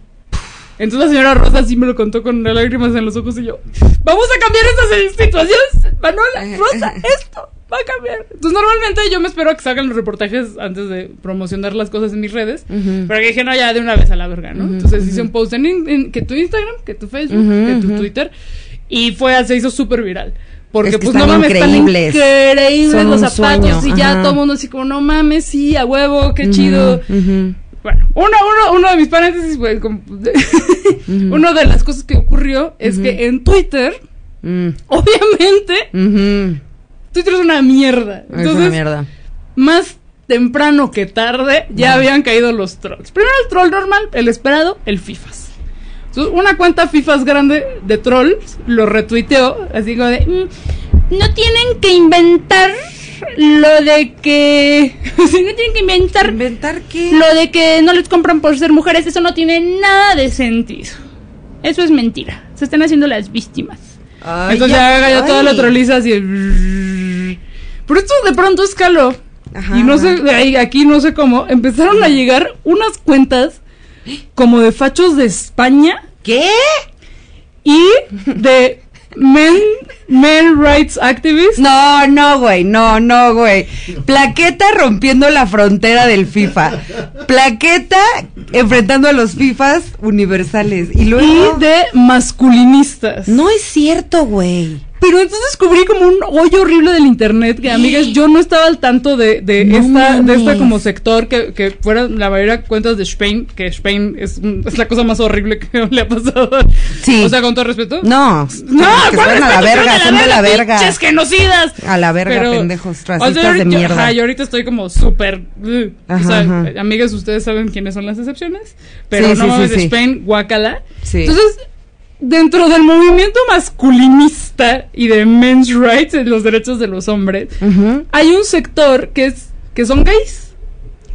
S5: Entonces la señora Rosa sí me lo contó con lágrimas en los ojos y yo, vamos a cambiar estas situaciones, Manuela, Rosa, esto va a cambiar. Entonces normalmente yo me espero a que salgan los reportajes antes de promocionar las cosas en mis redes, pero que dije, no, ya de una vez a la verga, ¿no? Entonces hice un post en, que tu Instagram, que tu Facebook, que tu. Twitter, y fue, se hizo súper viral. Porque
S7: Es que
S5: pues no mames,
S7: increíbles.
S5: están increíbles
S7: Son
S5: los zapatos y ya todo el mundo así como, no mames, sí, a huevo, qué chido. Bueno, uno, uno, uno de mis paréntesis, pues, como- uno de las cosas que ocurrió es que en Twitter,
S7: Mm.
S5: obviamente. Twitter es una mierda.
S7: Es una
S5: Entonces,
S7: mierda.
S5: más temprano que tarde, ya habían caído los trolls. Primero el troll normal, el esperado, el FIFAs. Entonces, una cuenta FIFAs grande de trolls lo retuiteó, así como de, "Mm, no tienen que inventar lo de que... no tienen que inventar
S7: ¿Inventar qué?
S5: lo de que no les compran por ser mujeres, eso no tiene nada de sentido. Eso es mentira. Se están haciendo las víctimas.
S7: Ay,
S5: Entonces ya, ya
S7: ay.
S5: toda la troliza así. el- Pero esto de pronto escaló.
S7: Ajá,
S5: y no sé, aquí no sé cómo, empezaron a llegar unas cuentas como de fachos de España
S7: ¿Qué?
S5: y de men, men rights activists.
S7: No, no, güey, no, no, güey. Plaqueta rompiendo la frontera del FIFA. Plaqueta enfrentando a los FIFAs universales. Y luego...
S5: Y de masculinistas.
S7: No es cierto, güey.
S5: Pero entonces descubrí como un hoyo horrible del internet que, amigas, yo no estaba al tanto de, de
S7: No
S5: esta, de esta como sector que, que fueran la mayoría de cuentas de Spain, que Spain es, es la cosa más horrible que le ha pasado.
S7: Sí.
S5: O sea, con todo respeto.
S7: No.
S5: No,
S7: que
S5: ¿cuál
S7: a la verga, son de la verga.
S5: Pinches genocidas.
S7: A la verga, pendejos,
S5: o sea,
S7: racistas
S5: yo-
S7: mierda.
S5: Ajá, yo ahorita estoy como súper. uh, o
S7: Ajá,
S5: sea,
S7: ajá.
S5: amigas, ustedes saben quiénes son las excepciones. Pero
S7: Sí,
S5: no
S7: sí,
S5: mames,
S7: sí.
S5: Spain, guacala.
S7: Sí.
S5: Entonces, dentro del movimiento masculinista y de men's rights, de los derechos de los hombres, hay un sector que es que son gays.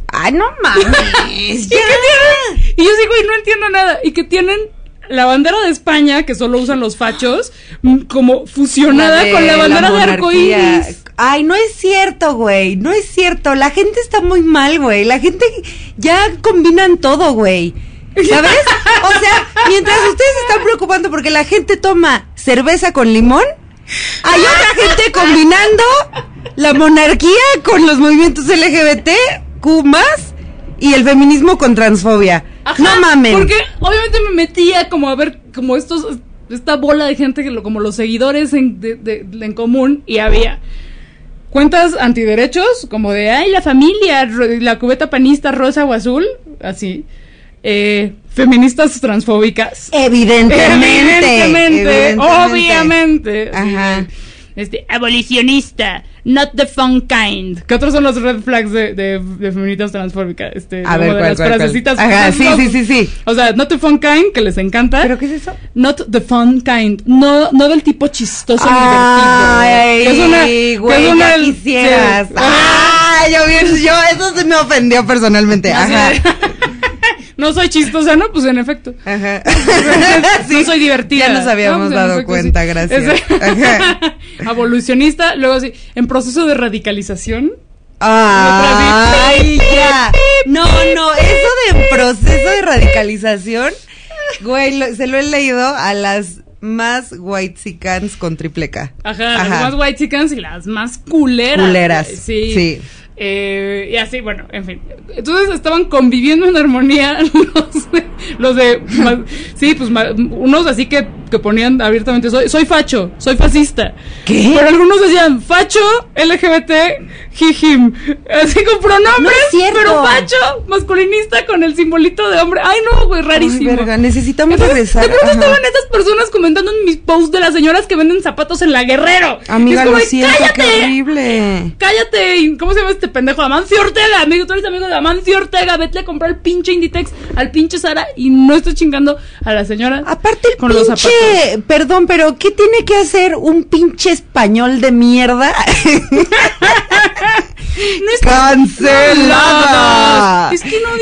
S7: Ay, no mames.
S5: ¿Y tienen? Y yo digo, y no entiendo nada. Y que tienen la bandera de España, que solo usan los fachos, mm, como fusionada con la bandera de arcoíris.
S7: Ay, no es cierto, güey. No es cierto. La gente está muy mal, güey. La gente ya combinan todo, güey. ¿Sabes? O sea, mientras ustedes están preocupando porque la gente toma cerveza con limón, hay otra gente combinando la monarquía con los movimientos LGBT, Q y el feminismo con transfobia.
S5: Ajá,
S7: no mamen.
S5: Porque obviamente me metía como a ver como estos esta bola de gente que lo, como los seguidores en, de- de- en común y había cuentas antiderechos como de ay la familia la cubeta panista rosa o azul así eh, feministas transfóbicas
S7: Evidentemente.
S5: evidentemente,
S7: evidentemente.
S5: obviamente
S7: Ajá.
S5: este abolicionista not the fun kind ¿qué otros son los red flags de, de, de feministas transfóbicas este
S7: A ver,
S5: de
S7: ¿cuál,
S5: las
S7: cuál, cuál?
S5: frasecitas
S7: Ajá, sí,
S5: no,
S7: sí, sí, sí.
S5: o sea, not the fun kind, que les encanta.
S7: ¿Pero qué es eso?
S5: Not the fun kind. No, no del tipo chistoso
S7: Ay,
S5: y divertido. Que es una- que es
S7: güey,
S5: una- sí.
S7: quisieras. Ay, yo, eso se me ofendió personalmente. Ajá.
S5: no soy chistosa, ¿no? Pues en efecto.
S7: Ajá.
S5: No soy divertida.
S7: Ya nos habíamos
S5: No, pues,
S7: dado
S5: efecto,
S7: cuenta,
S5: sí.
S7: gracias. Ajá.
S5: Evolucionista, luego sí, en proceso de radicalización.
S7: Ay, ya. No, no, eso de proceso de radicalización, güey, lo- se lo he leído a las más white con triple K.
S5: Ajá, las más white chickens y las más culeras.
S7: Culeras,
S5: Sí.
S7: sí.
S5: Eh, y así, bueno, en fin. Entonces estaban conviviendo en armonía los de, los de sí, pues unos así que, que ponían abiertamente, soy, soy facho, soy fascista.
S7: ¿Qué?
S5: Pero algunos decían, facho, LGBT, jijim. Así con pronombres,
S7: No
S5: pero facho, masculinista con el simbolito de hombre. Ay, no, güey,
S7: Ay,
S5: rarísimo.
S7: verga, necesitamos
S5: Entonces,
S7: regresar.
S5: De pronto
S7: Ajá.
S5: estaban esas personas comentando en mis posts de las señoras que venden zapatos en la Guerrero.
S7: Amiga,
S5: como
S7: lo siento, qué
S5: ¡cállate!
S7: horrible.
S5: Cállate, ¿cómo se llama este pendejo? Amancio Ortega, amigo, tú eres amigo de Amancio Ortega, vete a comprar el pinche Inditex al pinche Sara y no estoy chingando a la señora.
S7: Aparte el
S5: con los zapatos.
S7: pinche, perdón, pero ¿qué tiene que hacer un pinche español de mierda?
S5: No es
S7: ¡Cancelada!
S5: Es que no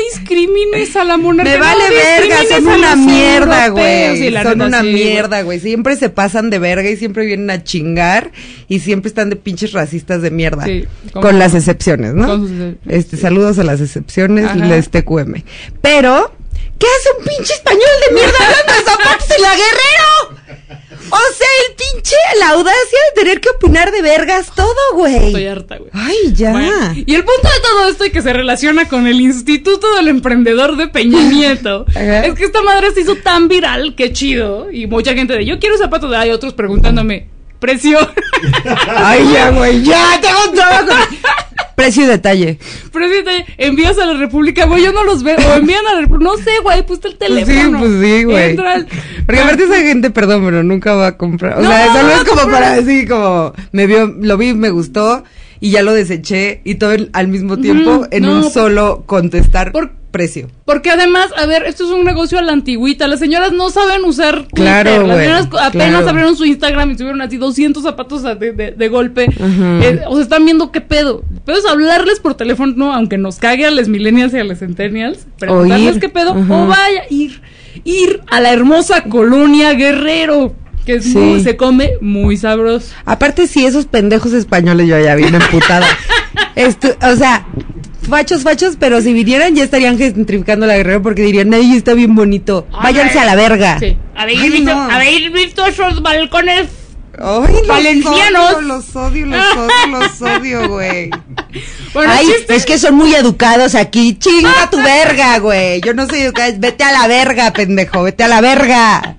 S5: discrimines a la monarquía.
S7: Me vale
S5: no
S7: verga, son una mierda, güey. Son una
S5: sí,
S7: mierda, güey. Siempre se pasan de verga y siempre vienen a chingar y siempre están de pinches racistas de mierda.
S5: Sí,
S7: con las excepciones, ¿no?
S5: Con sus excepciones.
S7: Este, saludos a las excepciones,
S5: Ajá.
S7: les TQM. Pero, ¿qué hace un pinche español de mierda hablando de zapatos en la guerrero? O sea, el pinche, la audacia de tener que opinar de vergas todo, güey.
S5: Estoy harta, güey.
S7: Ay, ya.
S5: Bueno, y el punto de todo esto y que se relaciona con el Instituto del Emprendedor de Peña Nieto es que esta madre se hizo tan viral, que chido, y mucha gente de yo quiero zapatos de hay otros preguntándome precio,
S7: Ay, ya, güey, ya, tengo un trabajo. Precio y detalle.
S5: precio de- envías a la República, güey, yo no los veo, o envían a la República, no sé, güey, puse el
S7: Pues sí,
S5: teléfono.
S7: pues sí, güey.
S5: Entra al-
S7: Porque aparte esa gente, perdón, pero nunca va a comprar. O
S5: No,
S7: sea, solo es como
S5: no,
S7: para decir, como, me vio, lo vi, me gustó, y ya lo deseché, y todo el- al mismo tiempo, en
S5: no,
S7: un solo contestar
S5: por-
S7: precio.
S5: Porque además, a ver, esto es un negocio a la antigüita. Las señoras no saben usar Twitter.
S7: Claro,
S5: Las
S7: güey,
S5: señoras apenas
S7: claro.
S5: abrieron su Instagram y tuvieron así 200 zapatos de, de- de golpe. Eh, o sea, están viendo qué pedo. El pedo es hablarles por teléfono, aunque nos cague a los millennials y a los centennials. Preguntarles qué pedo. O vaya, ir. Ir a la hermosa colonia Guerrero. Que es
S7: Sí.
S5: muy- se come muy sabroso.
S7: Aparte, sí, esos pendejos españoles yo ya bien emputada. Esto, o sea, fachos, fachos, pero si vinieran ya estarían gentrificando la guerrero porque dirían, ay, está bien bonito. Váyanse a la verga.
S5: Sí. ¿Habéis,
S7: Ay,
S5: visto,
S7: no.
S5: ¿Habéis visto esos balcones
S7: Ay, los
S5: Valencianos.
S7: odio, los odio, los odio, los odio, güey.
S5: Bueno,
S7: Ay,
S5: chiste-
S7: es que son muy educados aquí. Chinga tu verga, güey. Yo no soy educada. Vete a la verga, pendejo. Vete a la verga.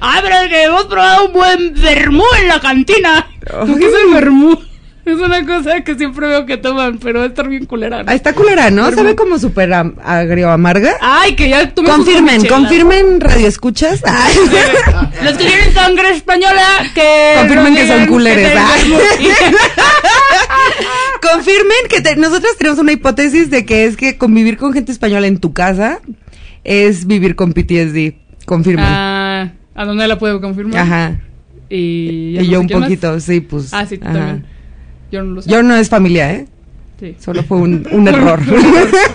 S5: Ah, pero es que hemos probado un buen vermú en la cantina.
S7: Ay.
S5: ¿Qué es el vermú? Es una cosa que siempre veo que toman, pero va a estar bien culera. ¿no?
S7: Está culera, ¿no? ¿Sabe como súper agrio amarga?
S5: Ay, que ya tú me
S7: Confirmen, confirmen radio escuchas. Ay.
S5: Los que tienen sangre española, que.
S7: Confirmen que son culeres,
S5: que
S7: Confirmen que te- nosotros tenemos una hipótesis de que es que convivir con gente española en tu casa es vivir con PTSD. Confirmen.
S5: Ah, ¿a dónde la puedo confirmar?
S7: Ajá.
S5: Y,
S7: Y
S5: no
S7: yo un
S5: más.
S7: poquito, sí, pues.
S5: Ah, sí, tú también. Yo no lo sé.
S7: Yo no es familia, ¿eh?
S5: Sí.
S7: Solo fue un, un error.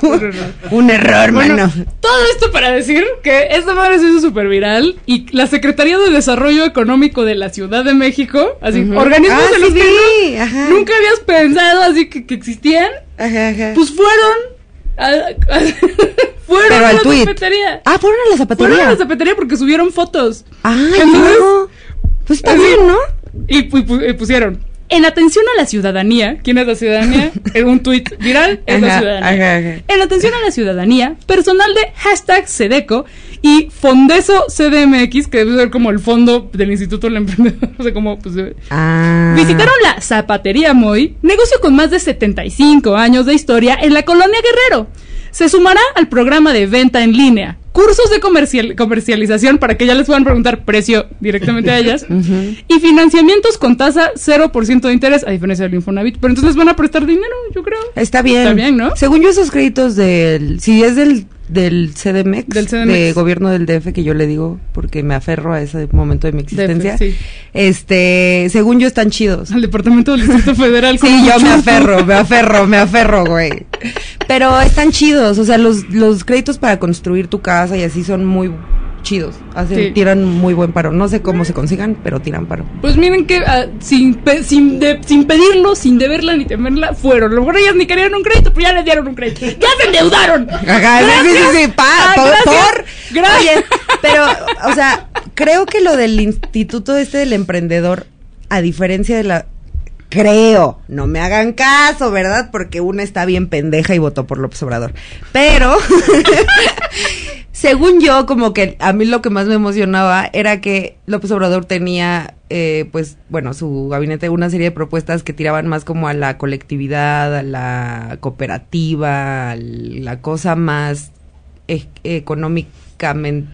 S5: Un error.
S7: un error,
S5: Bueno,
S7: mano.
S5: todo esto para decir que esta madre se hizo súper viral y la Secretaría de Desarrollo Económico de la Ciudad de México, así,
S7: Ujú.
S5: organismos
S7: Ah,
S5: de
S7: sí
S5: los que no-
S7: ajá.
S5: nunca habías pensado así que, que existían,
S7: Ajá, ajá.
S5: pues fueron a, a- fueron
S7: Pero
S5: a la
S7: tweet.
S5: zapatería.
S7: Ah, fueron a la
S5: Fueron
S7: zapatería.
S5: a la zapatería porque subieron fotos.
S7: Ay,
S5: Entonces-
S7: no. Pues está
S5: Así.
S7: bien, ¿no?
S5: Y pusieron, en atención a la ciudadanía, ¿quién es la ciudadanía? En un tuit viral es la ciudadanía.
S7: ajá, ajá.
S5: En atención a la ciudadanía, personal de hashtag Sedeco y Fondeso CDMX, que debe ser como el fondo del Instituto del Emprendedor, o sea, como, pues, eh,
S7: Ah.
S5: Visitaron la Zapatería Moy, negocio con más de 75 años de historia en la colonia Guerrero. Se sumará al programa de venta en línea, cursos de comercial- comercialización para que ya les puedan preguntar precio directamente a ellas, y financiamientos con tasa 0% de interés, a diferencia del Infonavit. Pero entonces les van a prestar dinero, yo creo.
S7: Está bien.
S5: Está bien, ¿no?
S7: Según yo, esos créditos del. Si es del, del CDMX,
S5: Del CDMX.
S7: de gobierno del DF, que yo le digo porque me aferro a ese momento de mi existencia.
S5: sí.
S7: Este. Según yo, están chidos.
S5: Al Departamento del Distrito Federal.
S7: Sí, yo me aferro, me aferro, me aferro, güey. Pero están chidos, o sea, los, los créditos para construir tu casa y así son muy chidos. Hacen,
S5: Sí.
S7: tiran muy buen paro. No sé cómo se consigan, pero tiran paro.
S5: Pues miren que ah, sin, pe- sin, de- sin pedirlo, sin deberla ni temerla, fueron. A lo mejor ellas ni querían un crédito, pero ya les dieron un crédito. ¡Ya se endeudaron!
S7: Ajá, sí, sí, sí, pa,
S5: Ah. Gracias.
S7: Oye, pero, o sea, creo que lo del instituto este del emprendedor, a diferencia de la... Creo, no me hagan caso, ¿verdad? Porque una está bien pendeja y votó por López Obrador. Pero, según yo, como que a mí lo que más me emocionaba era que López Obrador tenía, eh, pues, bueno, su gabinete, una serie de propuestas que tiraban más como a la colectividad, a la cooperativa, a la cosa más e- económicamente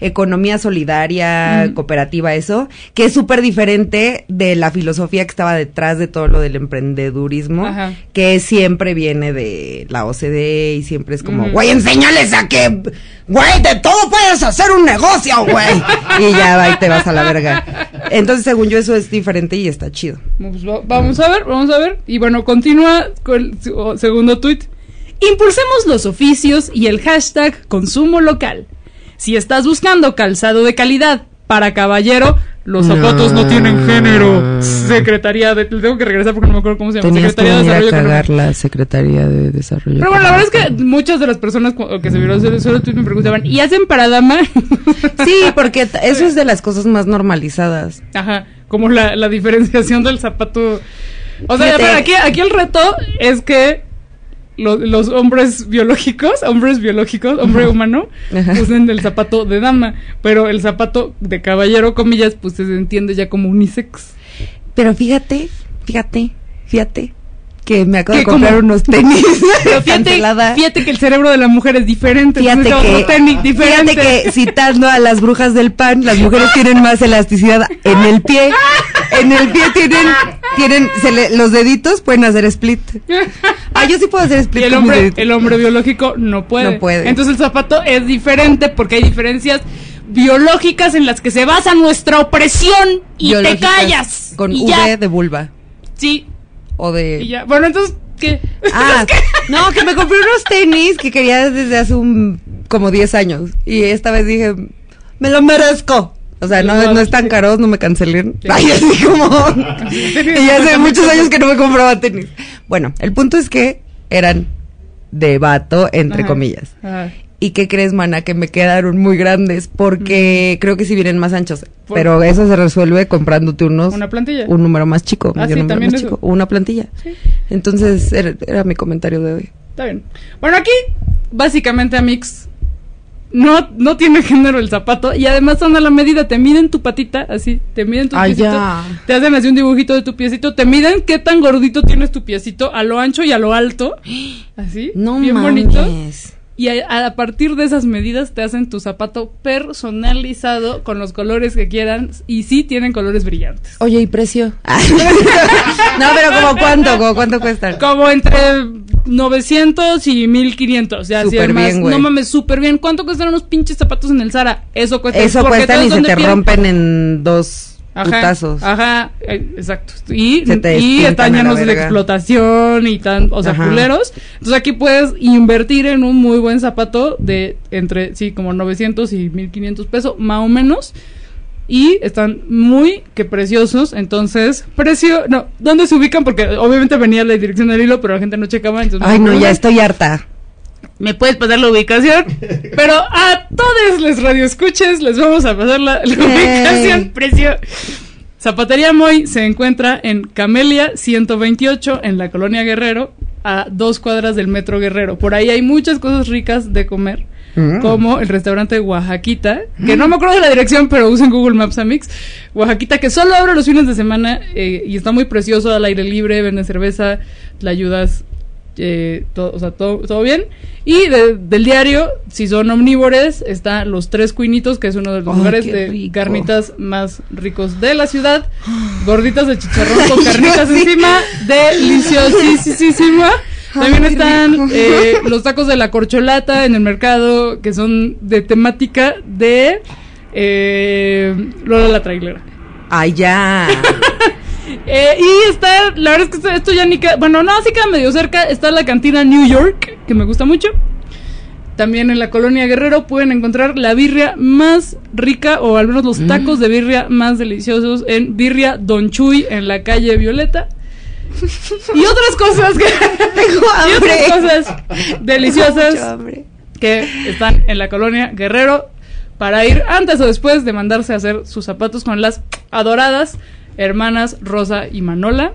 S7: economía solidaria, cooperativa, eso, que es súper diferente de la filosofía que estaba detrás de todo lo del emprendedurismo,
S5: Ajá.
S7: que siempre viene de la OCDE y siempre es como, güey, enséñales a que, güey, de todo puedes hacer un negocio, güey. y ya va y te vas a la verga. Entonces, según yo, eso es diferente y está chido.
S5: Pues va- vamos a ver, vamos a ver. Y bueno, continúa con el segundo tuit. Impulsemos los oficios y el hashtag consumo local. Si estás buscando calzado de calidad para caballero, los zapatos no, tienen género. Secretaría de... Tengo que regresar porque no me acuerdo cómo se llama.
S7: Tenías que
S5: Secretaría de
S7: venir a
S5: Desarrollo
S7: cagar
S5: Económico.
S7: la Secretaría de Desarrollo.
S5: Pero bueno, la verdad es que muchas de las personas que se vieron solo me preguntaban, ¿y hacen para dama?
S7: Sí, porque eso es de las cosas más normalizadas.
S5: Ajá, como la, la diferenciación del zapato. O sea,
S7: Fíjate.
S5: pero aquí, aquí el reto es que lo- los hombres biológicos, hombres biológicos, hombre humano, usen el zapato de dama, pero el zapato de caballero, comillas, pues se entiende ya como unisex.
S7: Pero fíjate, fíjate, fíjate que me acabo de
S5: ¿Qué,
S7: comprar unos tenis.
S5: Pero fíjate, que el cerebro de la mujer es diferente.
S7: Fíjate que,
S5: tenis diferente.
S7: fíjate que citando a las brujas del pan, las mujeres tienen más elasticidad en el pie. En el pie tienen, tienen, se le- los deditos pueden hacer split. Ah, yo sí puedo hacer
S5: Y
S7: split
S5: el
S7: con mis
S5: hombre, el hombre biológico no puede.
S7: No puede.
S5: Entonces el zapato es diferente porque hay diferencias biológicas en las que se basa nuestra opresión y te callas.
S7: Con
S5: y
S7: V
S5: ya.
S7: de vulva.
S5: Sí,
S7: O de.
S5: y ya. Bueno, entonces, ¿qué?
S7: Ah, no, que me compré unos tenis que quería desde hace un como 10 años. Y esta vez dije, me lo merezco. O sea, no, no es tan caros, no me cancelen. Ay, así como. y ya hace muchos años que no me compraba tenis. Bueno, el punto es que eran de vato, entre
S5: Ajá.
S7: comillas.
S5: Ajá.
S7: ¿Y qué crees, mana? Que me quedaron muy grandes porque creo que sí vienen más anchos.
S5: Por-
S7: Pero eso se resuelve comprándote unos.
S5: Una plantilla.
S7: Un número más chico.
S5: Ah, sí,
S7: número
S5: también
S7: más chico, Una plantilla.
S5: Sí.
S7: Entonces, era, era mi comentario de hoy.
S5: Está bien. Bueno, aquí, básicamente, Amix, no, no tiene género el zapato y además son a la medida. Te miden tu patita, así, te miden tu
S7: Ay,
S5: piecito, te hacen así un dibujito de tu piecito, te miden qué tan gordito tienes tu piecito a lo ancho y a lo alto, así,
S7: No
S5: bien bonito. Y a, a partir de esas medidas te hacen tu zapato personalizado con los colores que quieran y sí tienen colores brillantes.
S7: Oye, ¿y precio? no, pero como cuánto, como cuánto cuestan.
S5: Como entre 900 y 1500. Ya, así
S7: Súper
S5: además,
S7: bien.
S5: No mames, súper bien. ¿Cuánto cuestan unos pinches zapatos en el Zara? Eso cuesta.
S7: Eso
S5: todo
S7: y se te rompen en dos
S5: Ajá,
S7: putazos.
S5: ajá, eh, exacto. Y, y están llenos de explotación y tan, o sea,
S7: Ajá.
S5: culeros. Entonces aquí puedes invertir en un muy buen zapato de entre, sí, como 900 y 1500 pesos, más o menos. Y están muy que preciosos. Entonces, precio, no, ¿dónde se ubican? Porque obviamente venía la dirección del hilo, pero la gente no checaba. Entonces
S7: Ay, no, ya estoy harta.
S5: Me puedes pasar la ubicación. Pero a todos les radioescuches les vamos a pasar la, la ubicación, precio. Zapatería Moy se encuentra en Camelia 128 en la colonia Guerrero, a dos cuadras del metro Guerrero. Por ahí hay muchas cosas ricas de comer.
S7: Mm.
S5: Como el restaurante Oaxaquita, que no me acuerdo de la dirección, pero usen Google Maps Amix. Oaxaquita, que solo abre los fines de semana eh, y está muy precioso al aire libre, venden cerveza, le ayudas eh, todo, o sea, todo, todo bien. Y de- del diario, si son omnívores, está Los Tres Cuinitos, que es uno de los
S7: Ay,
S5: lugares de
S7: rico.
S5: carnitas más ricos de la ciudad. Gorditas de chicharrón con carnitas encima, deliciosísima. También están eh, los tacos de la corcholata en el mercado, que son de temática de eh, Lola la trailera.
S7: Ay, ya.
S5: Eh, y está, la verdad es que esto, ya ni queda, bueno, no, sí queda medio cerca, está la cantina New York, que me gusta mucho. También en la colonia Guerrero pueden encontrar la birria más rica, o al menos los tacos de birria más deliciosos en Birria Don Chuy, en la calle Violeta. Y otras cosas que...
S7: Tengo
S5: y otras cosas deliciosas que están en la colonia Guerrero para ir antes o después de mandarse a hacer sus zapatos con las adoradas hermanas Rosa y Manola.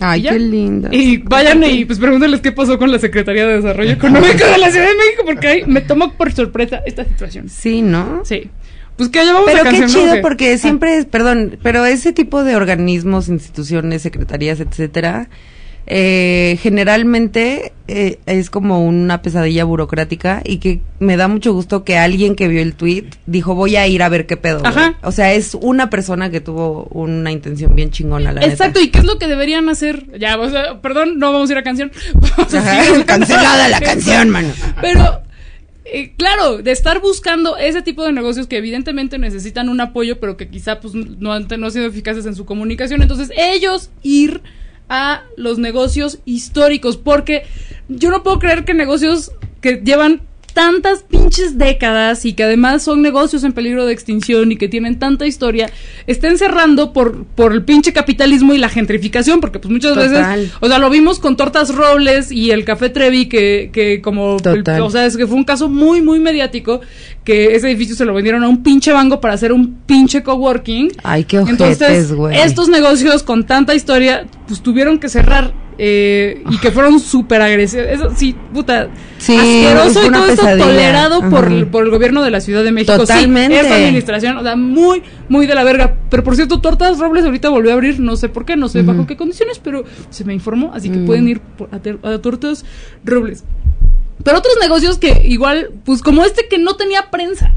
S7: Ay, qué linda.
S5: Y vayan y pues pregúntenles qué pasó con la Secretaría de Desarrollo Económico de la Ciudad de México porque ahí me tomó por sorpresa esta situación.
S7: Sí, ¿no?
S5: Sí. Pues que llevamos
S7: Pero
S5: la
S7: qué chido porque siempre es, perdón, pero ese tipo de organismos, instituciones, secretarías, etcétera, eh, generalmente eh, es como una pesadilla burocrática y que me da mucho gusto que alguien que vio el tweet dijo voy a ir a ver qué pedo. güey".
S5: Ajá.
S7: O sea, es una persona que tuvo una intención bien chingona, la
S5: Exacto,
S7: neta.
S5: ¿y qué es lo que deberían hacer? Ya, o sea, perdón, no vamos a ir a canción.
S7: Ajá, cancelada la canción, mano.
S5: Pero, eh, claro, de estar buscando ese tipo de negocios que evidentemente necesitan un apoyo, pero que quizá pues no han, no han sido eficaces en su comunicación. Entonces, ellos ir a los negocios históricos, porque yo no puedo creer que negocios que llevan tantas pinches décadas y que además son negocios en peligro de extinción y que tienen tanta historia, estén cerrando por, por el pinche capitalismo y la gentrificación, porque pues muchas
S7: Total.
S5: veces, o sea, lo vimos con Tortas Robles y el Café Trevi, que, que como, el- o sea, es que fue un caso muy, muy mediático, que ese edificio se lo vendieron a un pinche banco para hacer un pinche coworking.
S7: Ay, qué
S5: Entonces,
S7: ojetes, güey.
S5: estos negocios con tanta historia, pues tuvieron que cerrar. eh, y que fueron súper agresivos. Eso sí, puta.
S7: Sí,
S5: asqueroso y todo esto
S7: pesadilla.
S5: tolerado por,
S7: Ajá.
S5: por el gobierno de la Ciudad de México. Sí,
S7: Totalmente.
S5: esta administración, o sea, muy, muy de la verga. Pero por cierto, Tortas Robles ahorita volvió a abrir, no sé por qué, no sé bajo qué condiciones, pero se me informó, así que
S7: Mm.
S5: pueden ir por- a, a Tortas Robles. Pero otros negocios que igual, pues como este que no tenía prensa.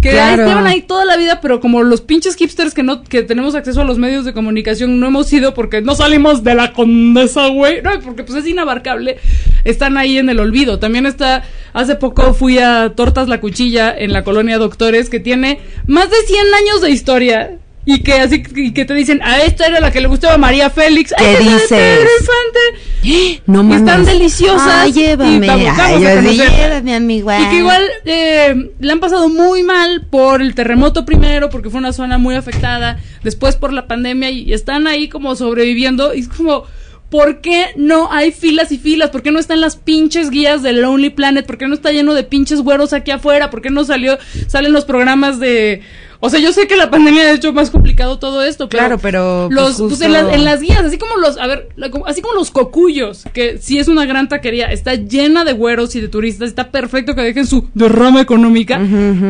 S5: Que
S7: Claro.
S5: estaban ahí toda la vida, pero como los pinches hipsters que no que tenemos acceso a los medios de comunicación no hemos ido porque no salimos de la condesa, güey. No, porque pues es inabarcable. Están ahí en el olvido. También está, hace poco fui a Tortas La Cuchilla en la colonia Doctores, que tiene más de 100 años de historia. Y que así y que te dicen, a esta era la que le gustaba a María Félix.
S7: ¿Qué
S5: "Ay, esta es la de
S7: dices?
S5: Infante.
S7: No mames.
S5: están deliciosas.
S7: Ay, llévame.
S5: Y vamos, vamos
S7: Ay,
S5: a
S7: yo llévame, amigo.
S5: Y que igual eh, le han pasado muy mal por el terremoto primero, porque fue una zona muy afectada, después por la pandemia y están ahí como sobreviviendo y es como... ¿Por qué no hay filas y filas? ¿Por qué no están las pinches guías de Lonely Planet? ¿Por qué no está lleno de pinches güeros aquí afuera? ¿Por qué no salió, salen los programas de... O sea, yo sé que la pandemia ha hecho más complicado todo esto, pero
S7: Claro, pero, pues,
S5: los, pues, en, las- en las guías, así como los, a ver, la- como- así como los cocuyos, que sí es una gran taquería, está llena de güeros y de turistas, está perfecto que dejen su derrama económica.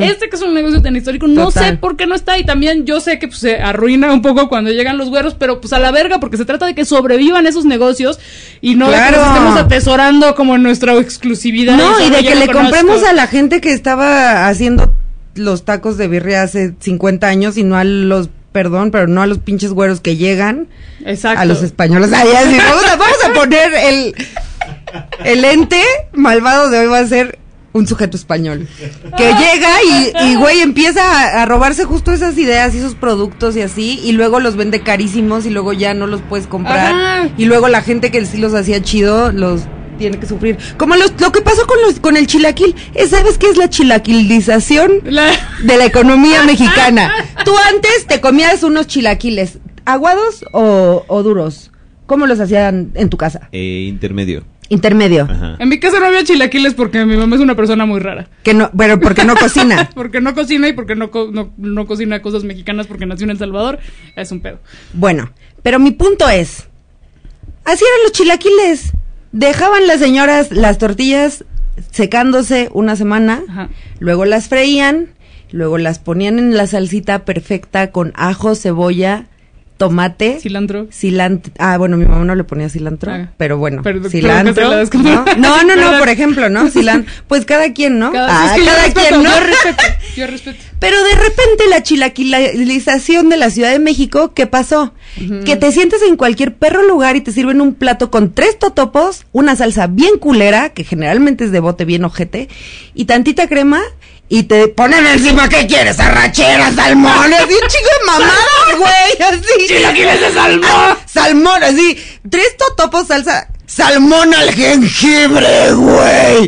S5: Este que es un negocio tan histórico, no sé por qué no está y también yo sé que pues, se arruina un poco cuando llegan los güeros, pero pues a la verga, porque se trata de que sobrevivan esos negocios y no de que estemos atesorando como en nuestra exclusividad.
S7: No, y de que le compremos a la gente que estaba haciendo los tacos de birria hace 50 años y no a los, perdón, pero no a los pinches güeros que llegan,
S5: Exacto.
S7: a los españoles. Vamos, a, vamos a poner el, el ente malvado de hoy va a ser un sujeto español que llega y, y güey empieza a, a robarse justo esas ideas y esos productos y así y luego los vende carísimos y luego ya no los puedes comprar
S5: Ajá.
S7: y luego la gente que sí los hacía chido los tiene que sufrir como los- lo que pasó con los con el chilaquil Eh, sabes qué es la chilaquilización
S5: La-
S7: de la economía mexicana tú antes te comías unos chilaquiles aguados o, o duros cómo los hacían en tu casa
S6: Eh, intermedio.
S7: intermedio
S6: Ajá.
S5: En mi casa no había chilaquiles porque mi mamá es una persona muy rara.
S7: que no pero porque no cocina
S5: Porque no cocina y porque no, co- no, no cocina cosas mexicanas porque nació en El Salvador. Es un pedo.
S7: Bueno, pero mi punto es, así eran los chilaquiles. Dejaban las señoras las tortillas secándose una semana,
S5: Ajá.
S7: luego las freían, luego las ponían en la salsita perfecta con ajo, cebolla, tomate,
S5: Cilantro.
S7: cilantro. Ah, bueno, mi mamá no le ponía cilantro,
S5: Ah.
S7: pero bueno,
S5: Pero-
S7: cilantro. ¿no? no, no, no, por ejemplo, ¿no? Cilantro. Pues cada quien, ¿no?
S5: Cada,
S7: Ah,
S5: es que yo
S7: cada
S5: respeto,
S7: quien, ¿no?
S5: Yo respeto. Yo respeto.
S7: Pero de repente la chilaquilización de la Ciudad de México, ¿qué pasó? Que te sientes en cualquier perro lugar y te sirven un plato con tres totopos, una salsa bien culera, que generalmente es de bote bien ojete, y tantita crema, y te ponen encima, ¿qué quieres? Arracheras, salmones, y un chingo de mamadas, güey, así. Chilaquiles de salmón. salmón, así. Tres totopos, salsa, salmón al jengibre, güey.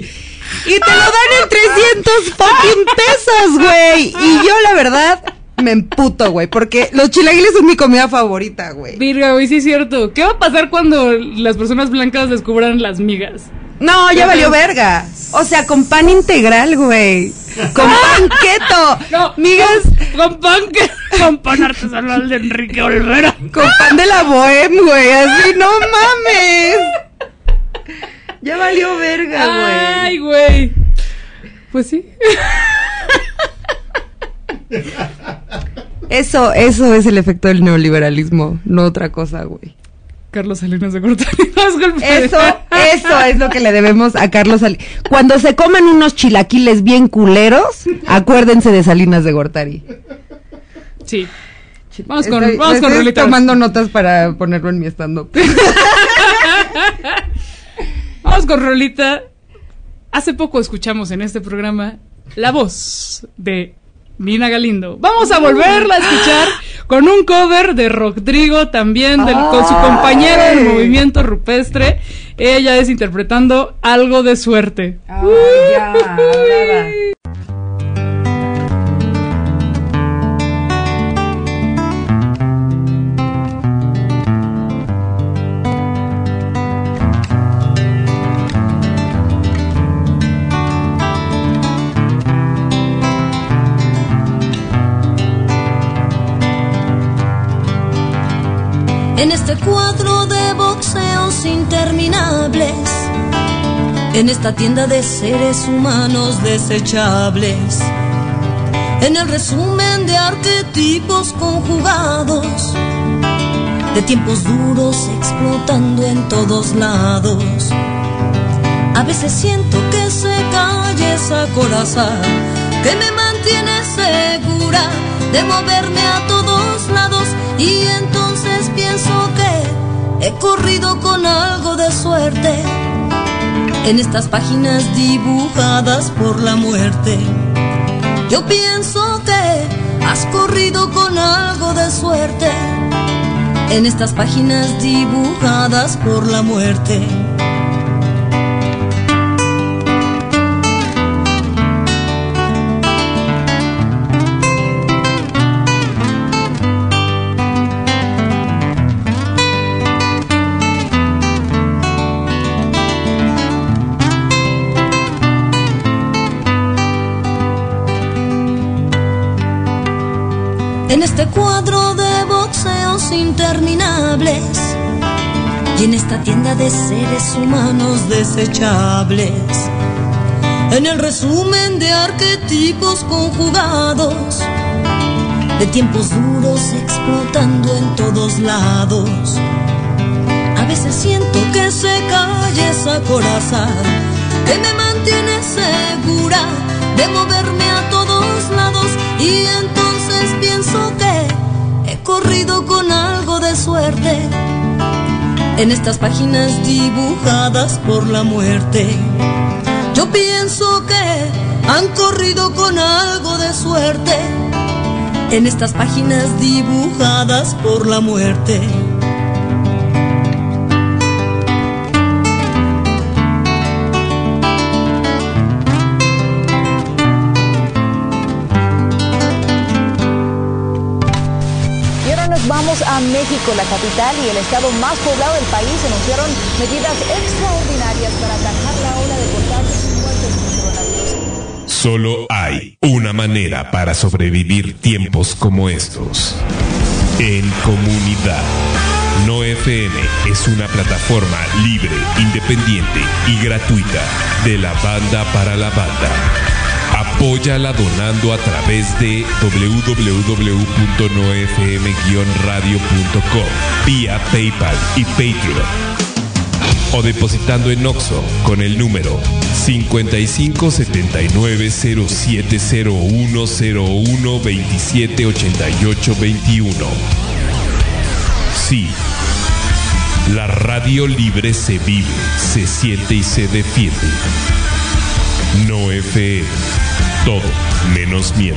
S7: Y te lo dan en 300 fucking pesos, güey. Y yo, la verdad, me emputo, güey. Porque los chilaquiles son mi comida favorita, güey.
S5: Virga, güey, sí es cierto. ¿Qué va a pasar cuando las personas blancas descubran las migas?
S7: No, ya valió verga. O sea, con pan integral, güey. Con pan keto.
S5: No,
S7: Migas,
S5: Con pan, que, con pan artesanal de Enrique Olvera.
S7: con pan de la bohem, güey. Así, no mames. Ya valió verga,
S5: Ay,
S7: güey.
S5: güey. Pues sí.
S7: Eso, eso es el efecto del neoliberalismo, no otra cosa, güey.
S5: Carlos Salinas de Gortari.
S7: Eso, eso es lo que le debemos a Carlos Salinas. Cuando se comen unos chilaquiles bien culeros, acuérdense de Salinas de Gortari.
S5: Sí. Vamos con,
S7: Estoy-
S5: vamos con
S7: estoy tomando notas para ponerlo en mi stand-up.
S5: Vamos con Rolita. Hace poco escuchamos en este programa la voz de Nina Galindo. Vamos a volverla a escuchar con un cover de Rodrigo también, del, con su compañero del movimiento rupestre. Ella es interpretando algo de suerte.
S7: Ay, ya,
S8: cuadro de boxeos interminables, en esta tienda de seres humanos desechables, en el resumen de arquetipos conjugados, de tiempos duros explotando en todos lados. A veces siento que se calle esa coraza que me mantiene segura de moverme a todos lados. Y entonces pienso he corrido con algo de suerte en estas páginas dibujadas por la muerte. Yo pienso que has corrido con algo de suerte en estas páginas dibujadas por la muerte. En este cuadro de boxeos interminables y en esta tienda de seres humanos desechables. En el resumen de arquetipos conjugados, de tiempos duros explotando en todos lados. A veces siento que se calle esa coraza que me mantiene segura de moverme a todos lados y entonces pienso que he corrido con algo de suerte en estas páginas dibujadas por la muerte. Yo pienso que han corrido con algo de suerte en estas páginas dibujadas por la muerte.
S9: A México, la capital y el estado más poblado del país anunciaron medidas extraordinarias para atajar la ola de contagios y muertes por coronavirus.
S1: Solo hay una manera para sobrevivir tiempos como estos. En comunidad. No FM es una plataforma libre, independiente y gratuita de la banda para la banda. Apóyala donando a través de www.nofm-radio.com vía PayPal y Patreon o depositando en Oxo con el número 5579070101278821. Sí, la radio libre se vive, se siente y se defiende. No FM, todo menos miedo.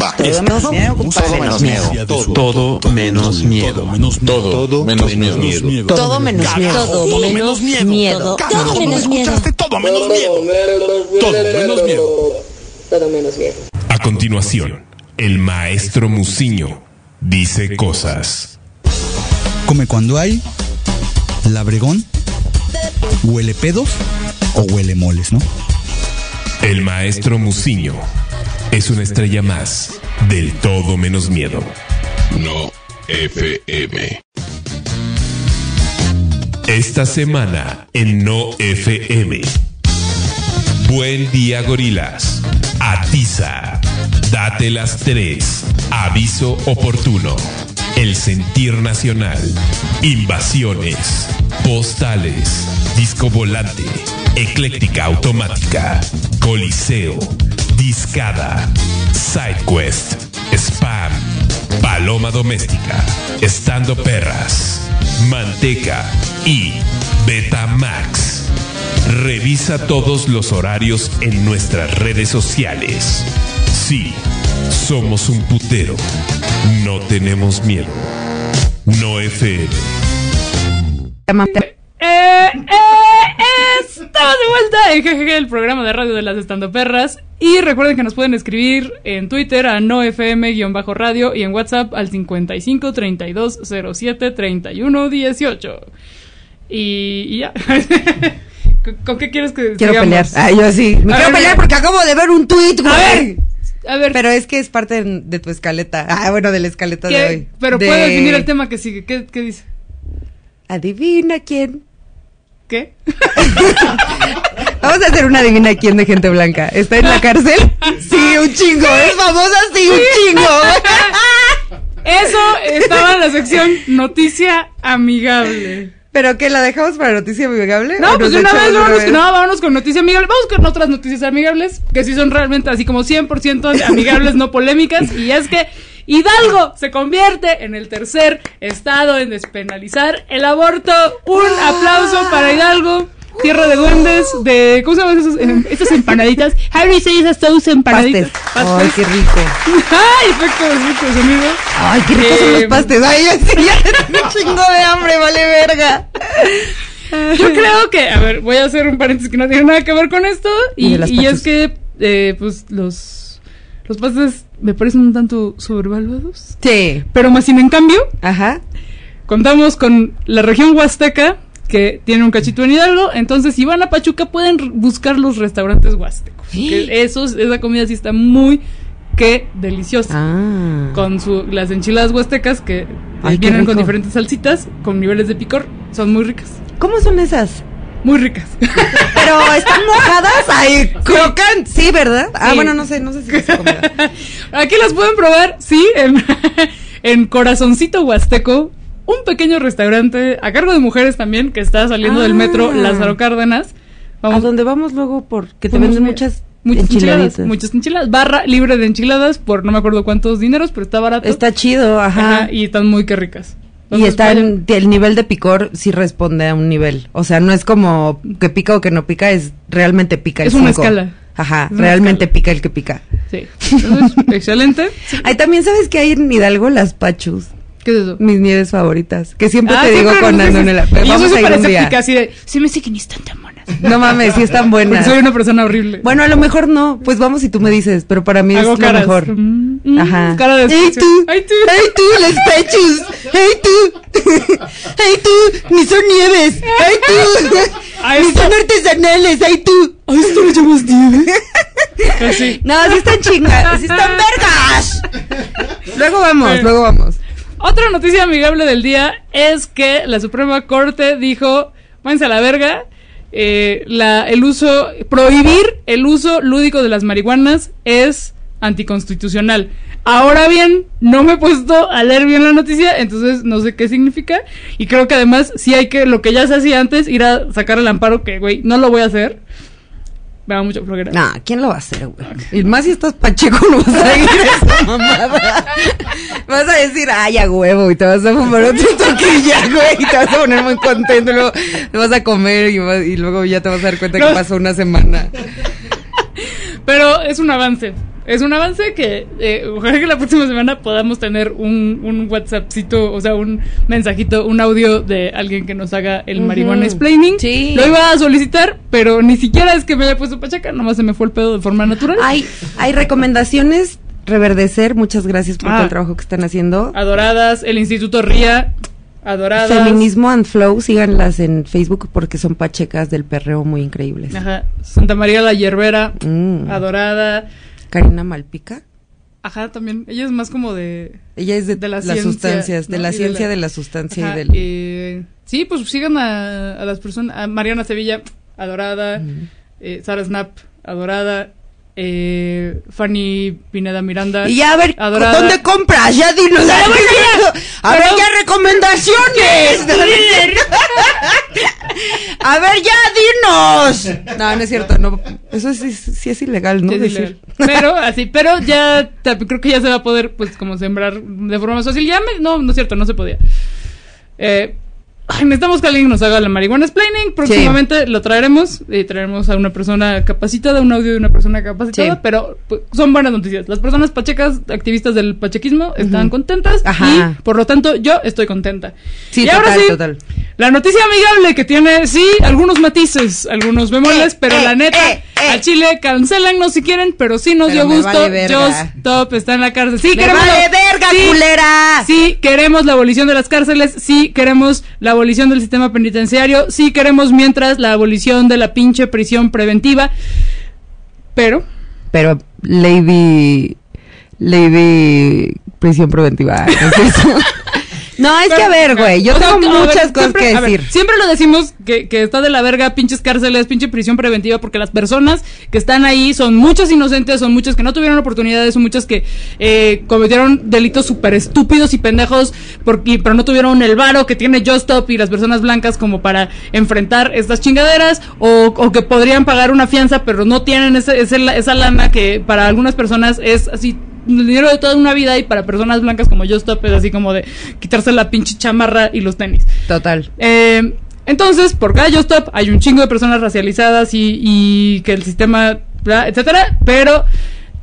S10: Va.
S3: Todo menos miedo, compadre.
S10: menos miedo.
S6: Todo menos miedo.
S10: Todo menos miedo.
S7: Todo menos miedo.
S4: Todo menos miedo.
S10: Todo menos miedo. Todo menos miedo. Todo menos miedo.
S1: A continuación, el maestro Musiño dice cosas.
S11: Come cuando hay, labregón, huele pedos o huele moles, ¿no?
S1: El maestro Musiño es una estrella más del todo menos miedo.
S12: No FM.
S1: Esta semana en No FM. Buen día, gorilas. Atiza. Date las tres. Aviso oportuno. El sentir nacional. Invasiones. Postales. Disco volante. Ecléctica automática. Coliseo. Discada. SideQuest. Spam. Paloma doméstica. Estando perras. Manteca. Y Betamax. Revisa todos los horarios en nuestras redes sociales.
S12: Sí, somos un putero. No tenemos miedo. No FM.
S5: Eh, eh, estamos de vuelta en GGG, el programa de radio de las estandoperras. Y recuerden que nos pueden escribir en Twitter a nofm-radio y en WhatsApp al 55 32 07 31 18. Y, y ya. ¿Con, con qué quieres que
S7: Quiero pelear. Ah, yo sí. Me
S5: A
S7: quiero
S5: ver,
S7: pelear porque acabo de ver un tuit, güey.
S5: A ver, a ver.
S7: Pero es que es parte de, tu escaleta. Ah, bueno, de la escaleta de
S5: ¿qué-
S7: hoy.
S5: pero
S7: De-
S5: puedo definir el tema que sigue. ¿Qué, qué dice?
S7: Adivina quién.
S5: ¿Qué?
S7: Vamos a hacer una adivina quién de gente blanca. ¿Está en la cárcel? Sí, un chingo. Es famosa, sí, un chingo.
S5: Eso estaba en la sección Noticia Amigable.
S7: ¿Pero qué? ¿La dejamos para noticia amigable?
S5: No,
S7: ¿O
S5: pues de una vez, vámonos, no, vámonos con noticias amigables. Vamos con otras noticias amigables, que sí son realmente así como 100% amigables, no polémicas. Y es que Hidalgo se convierte en el tercer estado en despenalizar el aborto. Un aplauso para Hidalgo. Tierra de duendes, de. ¿Cómo se llaman em, estas empanaditas? You say esas empanaditas?
S7: Pastes. Ay, qué rico.
S5: ¡Ay! Efecto de efecto de sonido.
S7: Ay, qué ricos son los
S5: Eh,
S7: pastes. Ay, ya, ya tengo un chingo de hambre, vale verga.
S5: Yo creo que, a ver, voy a hacer un paréntesis que no tiene nada que ver con esto.
S7: Y
S5: Y,
S7: de las
S5: y
S7: pachus.
S5: es que, eh, pues, los, los pastes me parecen un tanto sobrevaluados.
S7: Sí.
S5: Pero más sin en cambio,
S7: Ajá.
S5: contamos con la región huasteca, que tiene un cachito en Hidalgo. Entonces, si van a Pachuca, pueden buscar los restaurantes huastecos. Que esos, esa comida sí está muy que deliciosa.
S7: Ah.
S5: Con su, las enchiladas huastecas que
S7: Ay,
S5: vienen con diferentes salsitas, con niveles de picor. Son muy ricas.
S7: ¿Cómo son esas?
S5: Muy ricas.
S7: Pero están mojadas. Ay, crocan. Sí, ¿verdad? Ah,
S5: Sí.
S7: bueno, no sé, no sé si es comida.
S5: Aquí las pueden probar, sí, en, en Corazoncito Huasteco, un pequeño restaurante a cargo de mujeres también que está saliendo del metro
S7: Ah.
S5: Lázaro Cárdenas.
S7: A donde vamos luego porque te
S5: Vamos
S7: venden muchas,
S5: muchas enchiladas, muchas enchiladas, barra libre de enchiladas por no me acuerdo cuántos dineros, pero está barato.
S7: Está chido, ajá.
S5: Ajá, y están muy que ricas.
S7: Y está en, el nivel de picor sí responde a un nivel. O sea, no es como que pica o que no pica, es realmente pica el
S5: Es una
S7: cinco.
S5: escala.
S7: Ajá,
S5: Es
S7: realmente pica el que pica.
S5: Sí. Entonces, excelente.
S7: Ay, también sabes que hay en Hidalgo las pachus.
S5: ¿Qué es eso?
S7: Mis nieves favoritas. Que siempre
S5: Ah,
S7: te digo
S5: siempre
S7: con
S5: nos
S7: Ando
S5: dices-
S7: en la.
S5: Y yo
S7: Vamos a ir un día.
S5: así de, sí me sé que ni están tan buenas.
S7: No mames, sí están
S5: Porque
S7: buenas.
S5: soy una persona horrible.
S7: Bueno, a lo mejor no. Pues vamos y tú me dices, pero para mí
S5: Hago
S7: es
S5: caras.
S7: lo mejor.
S5: Mm, mm,
S7: Ajá.
S5: cara de
S7: ¡Ey tú!
S5: ¡Ay, tú!
S7: ¡Ey tú, las pechus! ¡Ey tú! ¡Ey tú! ¡Ni son nieves! ¡Ey tú! ¡Ni son artesanales! ¡Ey tú!
S5: ¿A esto le llamas nieve? Así.
S7: No, sí están chingas, sí están vergas. Luego vamos, luego vamos.
S5: Otra noticia amigable del día es que la Suprema Corte dijo, váyanse a la verga, eh, la, el uso, prohibir el uso lúdico de las marihuanas es anticonstitucional. Ahora bien, no me he puesto a leer bien la noticia, entonces no sé qué significa. Y creo que además sí hay que, lo que ya se hacía antes, ir a sacar el amparo, que güey, no lo voy a hacer. Me da mucha flojera.
S7: No, ¿quién lo va a hacer, güey? Y más si estás pacheco, no vas a ir a esa mamada. Vas a decir, ay, a huevo, y te vas a fumar otro toquilla, güey, y te vas a poner muy contento, y luego te vas a comer y, vas- y luego ya te vas a dar cuenta
S5: No.
S7: que pasó una semana.
S5: Pero es un avance. Es un avance que eh, ojalá que la próxima semana podamos tener un, un WhatsAppcito, o sea, un mensajito, un audio de alguien que nos haga el
S7: Ujú.
S5: marihuana explaining.
S7: Sí.
S5: Lo iba a solicitar, pero ni siquiera es que me haya puesto pachaca, nomás se me fue el pedo de forma natural.
S7: Hay, hay recomendaciones, reverdecer, muchas gracias por
S5: Ah.
S7: todo el trabajo que están haciendo.
S5: Adoradas, el Instituto RIA, adoradas.
S7: Feminismo and Flow, síganlas en Facebook porque son pachecas del perreo muy increíbles.
S5: Ajá. Santa María la Hierbera,
S7: Mm.
S5: adorada.
S7: Karina Malpica.
S5: Ajá, también. Ella es más como de.
S7: Ella es de,
S5: de la
S7: las
S5: ciencia,
S7: sustancias, de la
S5: Y de
S7: ciencia
S5: la-
S7: de la sustancia
S5: Ajá,
S7: y del...
S5: eh, sí, pues sigan a, a las personas. A Mariana Sevilla, adorada. eh, Sara Snap, adorada. Eh, Fanny Pineda Miranda.
S7: Y ya a ver,
S5: adorada.
S7: ¿dónde compras? Ya dinos.
S5: Pero
S7: A ver,
S5: bueno, ya.
S7: a ver, ya recomendaciones. a ver, ya dinos. No, no es cierto, no. Eso sí, sí es ilegal, ¿no?
S5: Sí, es
S7: Decir.
S5: ilegal. Pero así, pero ya creo que ya se va a poder, pues, como sembrar de forma más fácil. Ya me- no, no es cierto, no se podía. Eh, ay, necesitamos que alguien nos haga la marihuana explaining. Próximamente lo traeremos y traeremos a una persona capacitada, un audio de una persona capacitada,
S7: Sí.
S5: pero pues, son buenas noticias. Las personas pachecas, activistas del pachequismo, están
S7: Ujú.
S5: contentas
S7: Ajá.
S5: y por lo tanto yo estoy contenta.
S7: Sí,
S5: y
S7: total,
S5: ahora sí,
S7: total.
S5: la noticia amigable que tiene, sí, algunos matices, algunos bemoles, pero
S7: eh,
S5: la neta,
S7: eh,
S5: a Chile cancelannos si quieren, pero sí nos
S7: Pero
S5: dio gusto.
S7: vale.
S5: Just Top está en la cárcel. Sí,
S7: ¡Me
S5: queremos
S7: vale verga,
S5: sí,
S7: culera!
S5: Sí, queremos la abolición de las cárceles, sí queremos la abolición del sistema penitenciario, sí queremos mientras la abolición de la pinche prisión preventiva. Pero
S7: Pero Lady. Lady. Prisión preventiva. ¿no es eso? No, es que a ver, güey, yo
S5: sea,
S7: tengo
S5: ver,
S7: muchas cosas
S5: siempre-
S7: que
S5: ver,
S7: decir.
S5: siempre lo decimos que, que está de la verga, pinches cárceles, pinche prisión preventiva, porque las personas que están ahí son muchas inocentes, son muchas que no tuvieron oportunidades, son muchas que eh, cometieron delitos súper estúpidos y pendejos, porque, pero no tuvieron el varo que tiene Just Stop y las personas blancas como para enfrentar estas chingaderas, o, o que podrían pagar una fianza, pero no tienen ese, ese- esa lana que para algunas personas es así el dinero de toda una vida y para personas blancas como yo Stop es así como de quitarse la pinche chamarra y los tenis.
S7: Total.
S5: Eh, entonces, por cada Yo Stop hay un chingo de personas racializadas y, y que el sistema, bla, etcétera, pero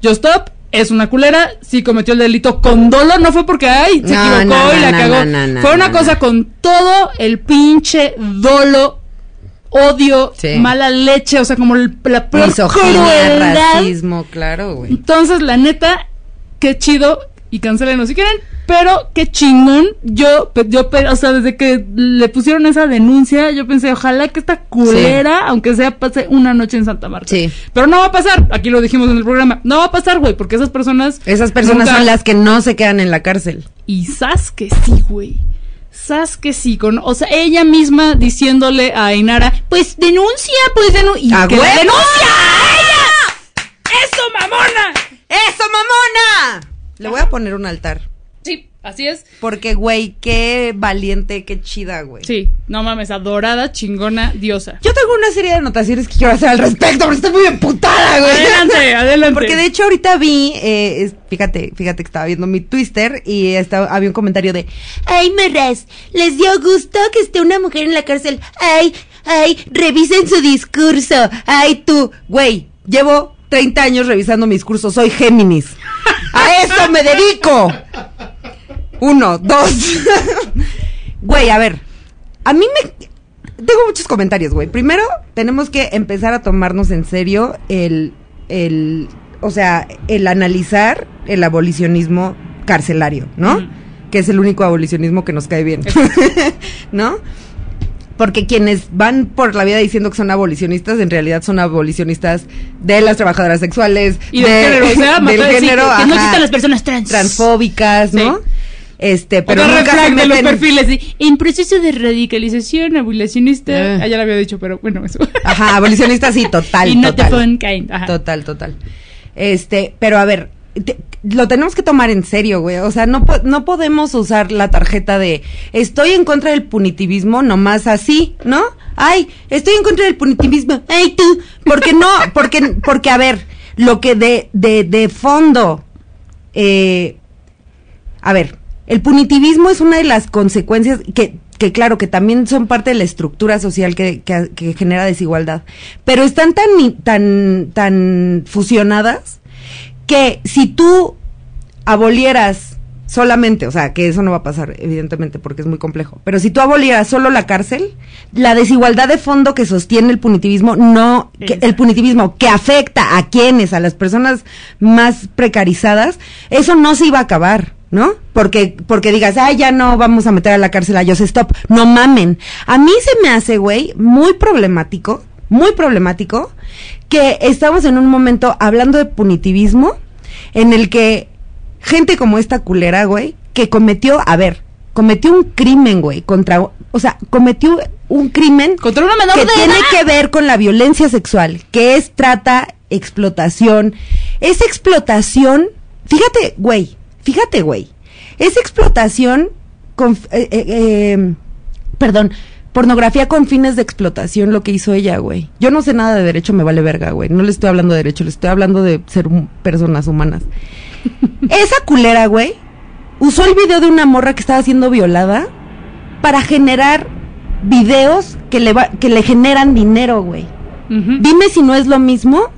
S5: Yo Stop es una culera, sí cometió el delito con dolo, no fue porque ay, se
S7: No,
S5: equivocó
S7: no,
S5: y
S7: no,
S5: la
S7: no,
S5: cagó.
S7: no, no,
S5: fue una cosa con todo el pinche dolo, odio,
S7: Sí.
S5: mala leche, o sea, como el- la crueldad.
S7: racismo, claro, güey.
S5: Entonces, la neta, qué chido. Y cancelenos si quieren. Pero qué chingón. Yo, yo, o sea, desde que le pusieron esa denuncia, yo pensé, ojalá que esta culera, aunque sea, pase una noche en Santa Marta.
S7: Sí.
S5: Pero no va a pasar. Aquí lo dijimos en el programa. No va a pasar, güey, porque esas personas.
S7: Esas personas
S5: nunca-
S7: son las que no se quedan en la cárcel.
S5: Y sas que sí, güey. Sas que sí, con, o sea, ella misma diciéndole a Ainara, pues denuncia, pues denuncia.
S7: ¡A
S5: que la
S7: huevo!
S5: denuncia a ella! ¡Eso, mamona!
S7: ¡Eso, mamona! Le voy a poner un altar.
S5: Sí, así es.
S7: Porque, güey, qué valiente, qué chida, güey.
S5: Sí, no mames, adorada, chingona, diosa.
S7: Yo tengo una serie de anotaciones que quiero hacer al respecto, pero estoy muy emputada, güey.
S5: Adelante, adelante.
S7: Porque de hecho ahorita vi, eh, es- fíjate, fíjate que estaba viendo mi Twister y estaba, había un comentario de, ay, morras, les dio gusto que esté una mujer en la cárcel. Ay, ay, revisen su discurso. Ay, tú, güey, llevo 30 años revisando mi discurso, soy Géminis. A eso me dedico. Uno, dos. Güey, a ver, a mí me... Tengo muchos comentarios, güey. Primero, tenemos que empezar a tomarnos en serio el, el, o sea, el analizar el abolicionismo carcelario, ¿no? Que es el único abolicionismo que nos cae bien, ¿no? Porque quienes van por la vida diciendo que son abolicionistas, en realidad son abolicionistas de las trabajadoras sexuales,
S5: Y del género, o sea,
S7: del género,
S5: que- no existen las personas trans.
S7: transfóbicas, ¿no?
S5: Sí.
S7: Este, pero
S5: Otro
S7: nunca se
S5: de los perfiles. sí. En proceso de radicalización, abolicionista.
S7: Eh.
S5: Ah, ya lo había dicho, pero bueno, eso.
S7: Ajá, abolicionista sí, total,
S5: y
S7: total.
S5: fun kind. Ajá.
S7: Total, total. Este, pero a ver, te- lo tenemos que tomar en serio, güey. O sea, no, no podemos usar la tarjeta de estoy en contra del punitivismo nomás así, ¿no? Ay, estoy en contra del punitivismo. Ay, tú. Porque no, porque, porque a ver, lo que de, de, de fondo, eh, a ver, el punitivismo es una de las consecuencias que, que claro, que también son parte de la estructura social que, que- que genera desigualdad, pero están tan, tan, tan fusionadas que si tú abolieras solamente, o sea, que eso no va a pasar, evidentemente, porque es muy complejo, pero si tú abolieras solo la cárcel, la desigualdad de fondo que sostiene el punitivismo, no, que- el punitivismo que afecta a quienes, a las personas más precarizadas, eso no se iba a acabar. ¿No? Porque, porque digas, ah, ya no vamos a meter a la cárcel a Joseph Stop. No mamen. A mí se me hace, güey, muy problemático, muy problemático, que estamos en un momento hablando de punitivismo en el que gente como esta culera, güey, que cometió, a ver, cometió un crimen, güey, contra, o sea, cometió un crimen
S5: Contra una menor
S7: que
S5: de
S7: tiene
S5: edad.
S7: que ver con la violencia sexual, que es trata, explotación. Esa explotación, fíjate, güey, fíjate, güey, esa explotación con, eh, eh, eh, perdón, pornografía con fines de explotación, lo que hizo ella, güey. Yo no sé nada de derecho, me vale verga, güey. No le estoy hablando de derecho, le estoy hablando de ser personas humanas. Esa culera, güey, usó el video de una morra que estaba siendo violada para generar videos que le, va- que le generan dinero, güey. Dime si no es lo mismo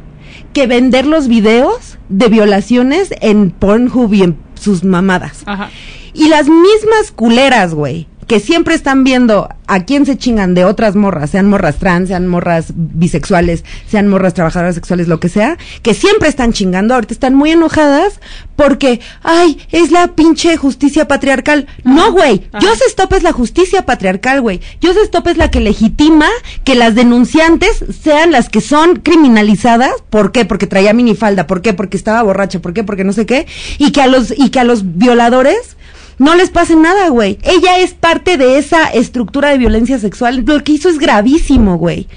S7: que vender los videos de violaciones en Pornhub y en sus mamadas.
S5: Ajá.
S7: Y las mismas culeras, güey, que siempre están viendo a quién se chingan de otras morras, sean morras trans, sean morras bisexuales, sean morras trabajadoras sexuales, lo que sea, que siempre están chingando, ahorita están muy enojadas porque, ay, es la pinche justicia patriarcal. No, güey, Joseph Stop es la justicia patriarcal, güey. Joseph Stop es la que legitima que las denunciantes sean las que son criminalizadas. ¿Por qué? Porque traía minifalda. ¿Por qué? Porque estaba borracha. ¿Por qué? Porque no sé qué. Y que a los, y que a los violadores no les pase nada, güey. Ella es parte de esa estructura de violencia sexual. Lo que hizo es gravísimo, güey.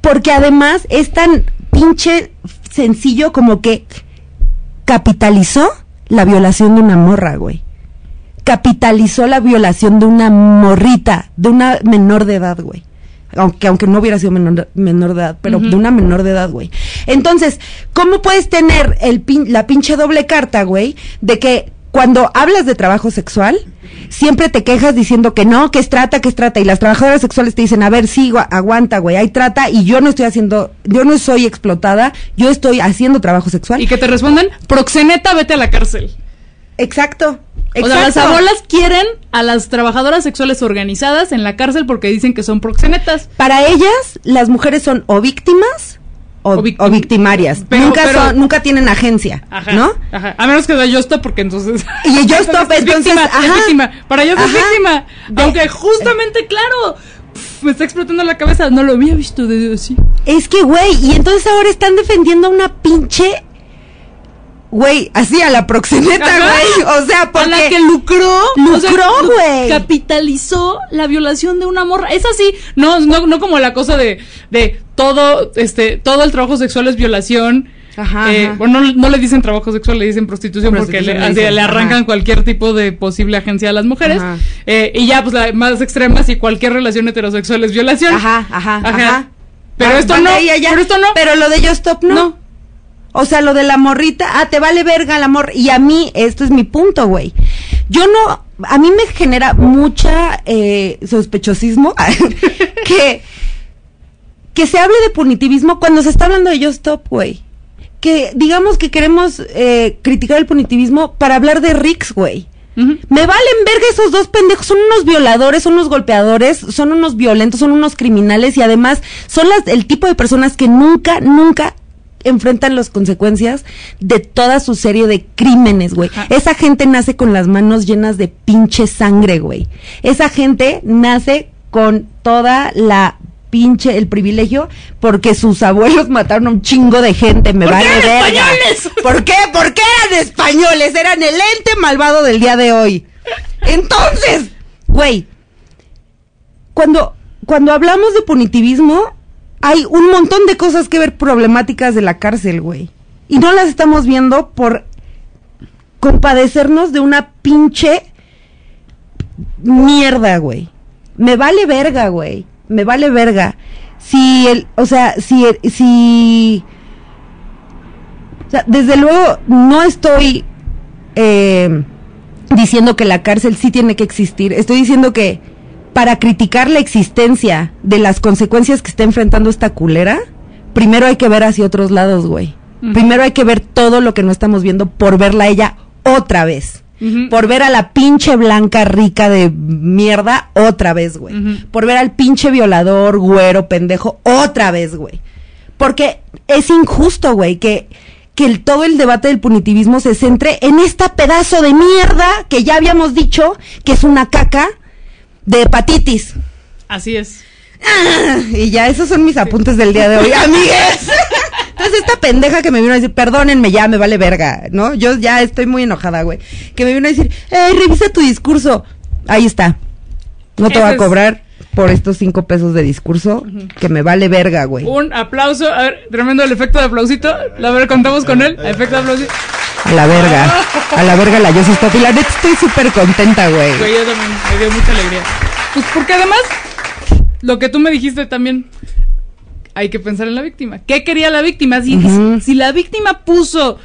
S7: Porque además es tan pinche sencillo como que capitalizó la violación de una morra, güey. Capitalizó la violación de una morrita, de una menor de edad, güey. Aunque, aunque no hubiera sido menor, menor de edad, pero de una menor de edad, güey. Entonces, ¿cómo puedes tener el pin- la pinche doble carta, güey? De que cuando hablas de trabajo sexual, siempre te quejas diciendo que no, que es trata, que es trata. Y las trabajadoras sexuales te dicen, a ver, sí, gua- aguanta, güey, hay trata y yo no estoy haciendo, yo no soy explotada, yo estoy haciendo trabajo sexual.
S5: Y que te responden, proxeneta, vete a la cárcel.
S7: Exacto.
S5: O sea, las
S7: Exacto.
S5: abuelas quieren a las trabajadoras sexuales organizadas en la cárcel porque dicen que son proxenetas.
S7: Para ellas, las mujeres son o víctimas o,
S5: O victim-
S7: o victimarias.
S5: Pero-
S7: nunca,
S5: pero-
S7: son- nunca tienen agencia,
S5: Ajá.
S7: ¿no?
S5: Ajá. A menos que sea yo stop porque entonces.
S7: Y yo stop,
S5: es
S7: entonces,
S5: víctima, es
S7: ajá.
S5: víctima. Para ellos es víctima. Aunque justamente, claro, me está explotando la cabeza. No lo había visto de así.
S7: Es que, güey, y entonces ahora están defendiendo a una pinche. Güey, así a la proxeneta, güey. O sea, porque.
S5: A la que lucró. o sea,
S7: Lucró,
S5: lu-
S7: güey.
S5: Capitalizó la violación de una morra. Es así. No, no, no como la cosa de, de todo, este, todo el trabajo sexual es violación.
S7: Ajá,
S5: Eh,
S7: ajá.
S5: bueno, no, no le dicen trabajo sexual, le dicen prostitución, porque
S7: Prostitución
S5: le,
S7: le
S5: así
S7: dicen,
S5: le arrancan
S7: ajá.
S5: cualquier tipo de posible agencia a las mujeres. Eh, y ya, pues la más extrema, si cualquier relación heterosexual es violación.
S7: Ajá, ajá, ajá.
S5: Pero
S7: Va-
S5: esto no. Pero esto no.
S7: Pero lo de Yo Stop no.
S5: No.
S7: O sea, lo de la morrita, ah, te vale verga la morra. Y a mí, esto es mi punto, güey. Yo no, a mí me genera mucha eh, sospechosismo que, que se hable de punitivismo cuando se está hablando de Yo Stop, güey. Que digamos que queremos eh, criticar el punitivismo para hablar de Rix, güey. Me valen verga esos dos pendejos, son unos violadores, son unos golpeadores, son unos violentos, son unos criminales y además son las el tipo de personas que nunca, nunca enfrentan las consecuencias de toda su serie de crímenes, güey. Esa gente nace con las manos llenas de pinche sangre, güey. Esa gente nace con toda la pinche el privilegio porque sus abuelos mataron a un chingo de gente, me
S5: ¿Por qué
S7: vale
S5: eran
S7: verga.
S5: españoles?
S7: ¿Por qué? ¿Por qué eran españoles? Eran el ente malvado del día de hoy. Entonces, güey, cuando, cuando hablamos de punitivismo, hay un montón de cosas que ver problemáticas de la cárcel, güey. Y no las estamos viendo por compadecernos de una pinche mierda, güey. Me vale verga, güey. Me vale verga. Si el, o sea, si, el- si, o sea, desde luego no estoy eh, diciendo que la cárcel sí tiene que existir. Estoy diciendo que para criticar la existencia de las consecuencias que está enfrentando esta culera, primero hay que ver hacia otros lados, güey. Primero hay que ver todo lo que no estamos viendo por verla a ella otra vez. Por ver a la pinche blanca rica de mierda otra vez, güey. Por ver al pinche violador, güero, pendejo, otra vez, güey. Porque es injusto, güey, que, que el- todo el debate del punitivismo se centre en esta pedazo de mierda que ya habíamos dicho que es una caca de hepatitis.
S5: Así es.
S7: Y ya esos son mis apuntes del día de hoy, amigues. Entonces esta pendeja que me vino a decir, perdónenme, ya me vale verga, ¿no? Yo ya estoy muy enojada, güey. Que me vino a decir, eh, revisa tu discurso. Ahí está. No te voy a cobrar por estos cinco pesos de discurso, que me vale verga, güey.
S5: Un aplauso. A ver, tremendo el efecto de aplausito. A ver, contamos con él. Efecto de aplausito.
S7: A la verga. A la verga la yo sí Y la neta estoy súper contenta, güey.
S5: Güey, yo también me dio mucha alegría. Pues porque además, lo que tú me dijiste también, hay que pensar en la víctima. ¿Qué quería la víctima? Si, si la víctima puso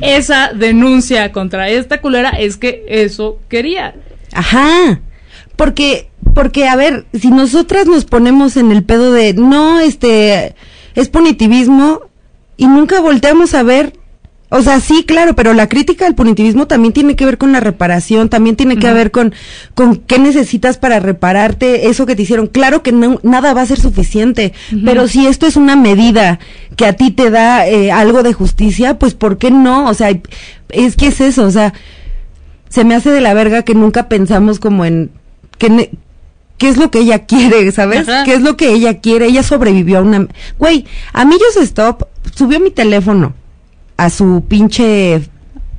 S5: esa denuncia contra esta culera, es que eso quería.
S7: Ajá. Porque, porque a ver, si nosotras nos ponemos en el pedo de no, este, es punitivismo y nunca volteamos a ver, o sea, sí, claro, pero la crítica al punitivismo también tiene que ver con la reparación, también tiene que ver con, con qué necesitas para repararte eso que te hicieron. Claro que no, nada va a ser suficiente, pero si esto es una medida que a ti te da eh, algo de justicia, pues ¿por qué no? O sea, es que es eso, o sea, se me hace de la verga que nunca pensamos como en que ne- qué es lo que ella quiere, ¿sabes?
S5: Ajá.
S7: ¿Qué es lo que ella quiere? Ella sobrevivió a una güey, a mí Just Stop subió mi teléfono a su pinche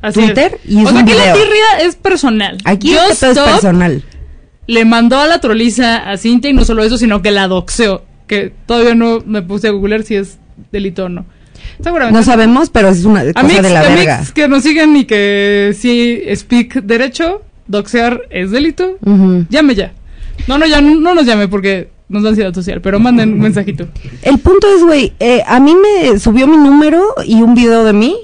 S5: Así
S7: Twitter
S5: es.
S7: y hizo
S5: o sea,
S7: un
S5: aquí la tirria es personal.
S7: Aquí
S5: Just
S7: este es personal.
S5: le mandó a la troliza a Cintia y no solo eso, sino que la doxeó. Que todavía no me puse a googlear si es delito o no. Seguramente.
S7: No sabemos, pero es una cosa
S5: Amix,
S7: de la verga.
S5: que nos siguen y que sí speak derecho, doxear es delito. Llame ya. No, no, ya no, no nos llame porque nos da ansiedad social, pero manden un mensajito.
S7: El punto es, güey, eh, a mí me subió mi número y un video de mí.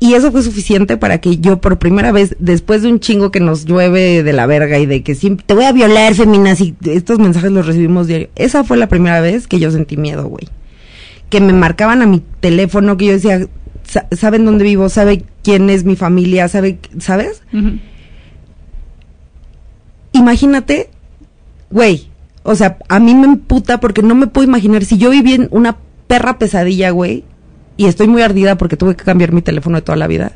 S7: Y eso fue suficiente para que yo por primera vez, después de un chingo que nos llueve de la verga y de que siempre te voy a violar, feminas, y estos mensajes los recibimos diario. Esa fue la primera vez que yo sentí miedo, güey. Que me marcaban a mi teléfono, que yo decía, "Sa- ¿saben dónde vivo? ¿Sabe quién es mi familia? ¿Sabe, ¿Sabes? Imagínate, güey, o sea, a mí me emputa porque no me puedo imaginar si yo viví en una perra pesadilla, güey, y estoy muy ardida porque tuve que cambiar mi teléfono de toda la vida.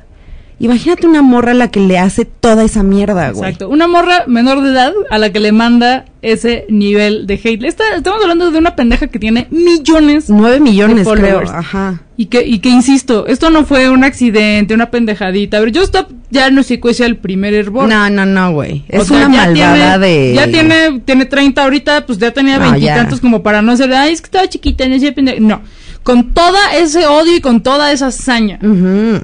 S7: Imagínate una morra a la que le hace toda esa mierda, güey.
S5: Exacto. Una morra menor de edad a la que le manda ese nivel de hate. Esta- estamos hablando de una pendeja que tiene millones.
S7: Nueve millones,
S5: de
S7: creo. Ajá.
S5: Y que, y que insisto, esto no fue un accidente, una pendejadita. A ver, Just Stop ya no se cuece el primer hervor.
S7: No, no, no, güey.
S5: O
S7: Es
S5: sea,
S7: una malvada
S5: tiene-
S7: de.
S5: Ya tiene, tiene 30 ahorita, pues ya tenía veintitantos como para no ser, ay, es que estaba chiquita, no sé, pendeja". No. Con toda ese odio y con toda esa hazaña.
S7: Ujú.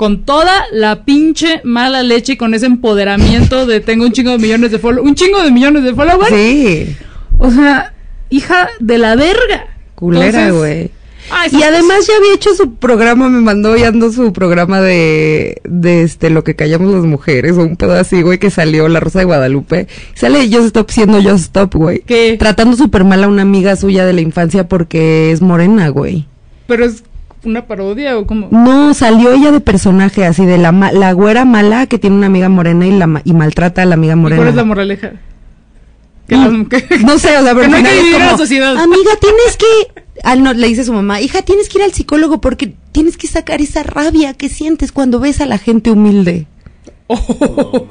S5: Con toda la pinche mala leche y con ese empoderamiento de tengo un chingo de millones de followers. Un chingo de millones de followers.
S7: Sí.
S5: O sea, hija de la verga.
S7: Culera, güey.
S5: ah,
S7: Y además ya había hecho su programa, me mandó y ando su programa de, de este, lo que callamos las mujeres, o un pedo así, güey, que salió La Rosa de Guadalupe. Sale Just Stop siendo Just Stop, güey.
S5: ¿Qué?
S7: Tratando súper mal a una amiga suya de la infancia porque es morena, güey.
S5: Pero es una parodia o como.
S7: No, salió ella de personaje, así de la, la güera mala que tiene una amiga morena y la y maltrata a la amiga
S5: ¿Y
S7: morena.
S5: ¿Cuál es la moraleja? Que
S7: No,
S5: las- que-
S7: no sé, o sea, pero
S5: que no
S7: al
S5: hay que
S7: es
S5: dividir a la
S7: como,
S5: sociedad.
S7: Amiga, tienes que. Ah, no, le dice su mamá, hija, tienes que ir al psicólogo porque tienes que sacar esa rabia que sientes cuando ves a la gente humilde.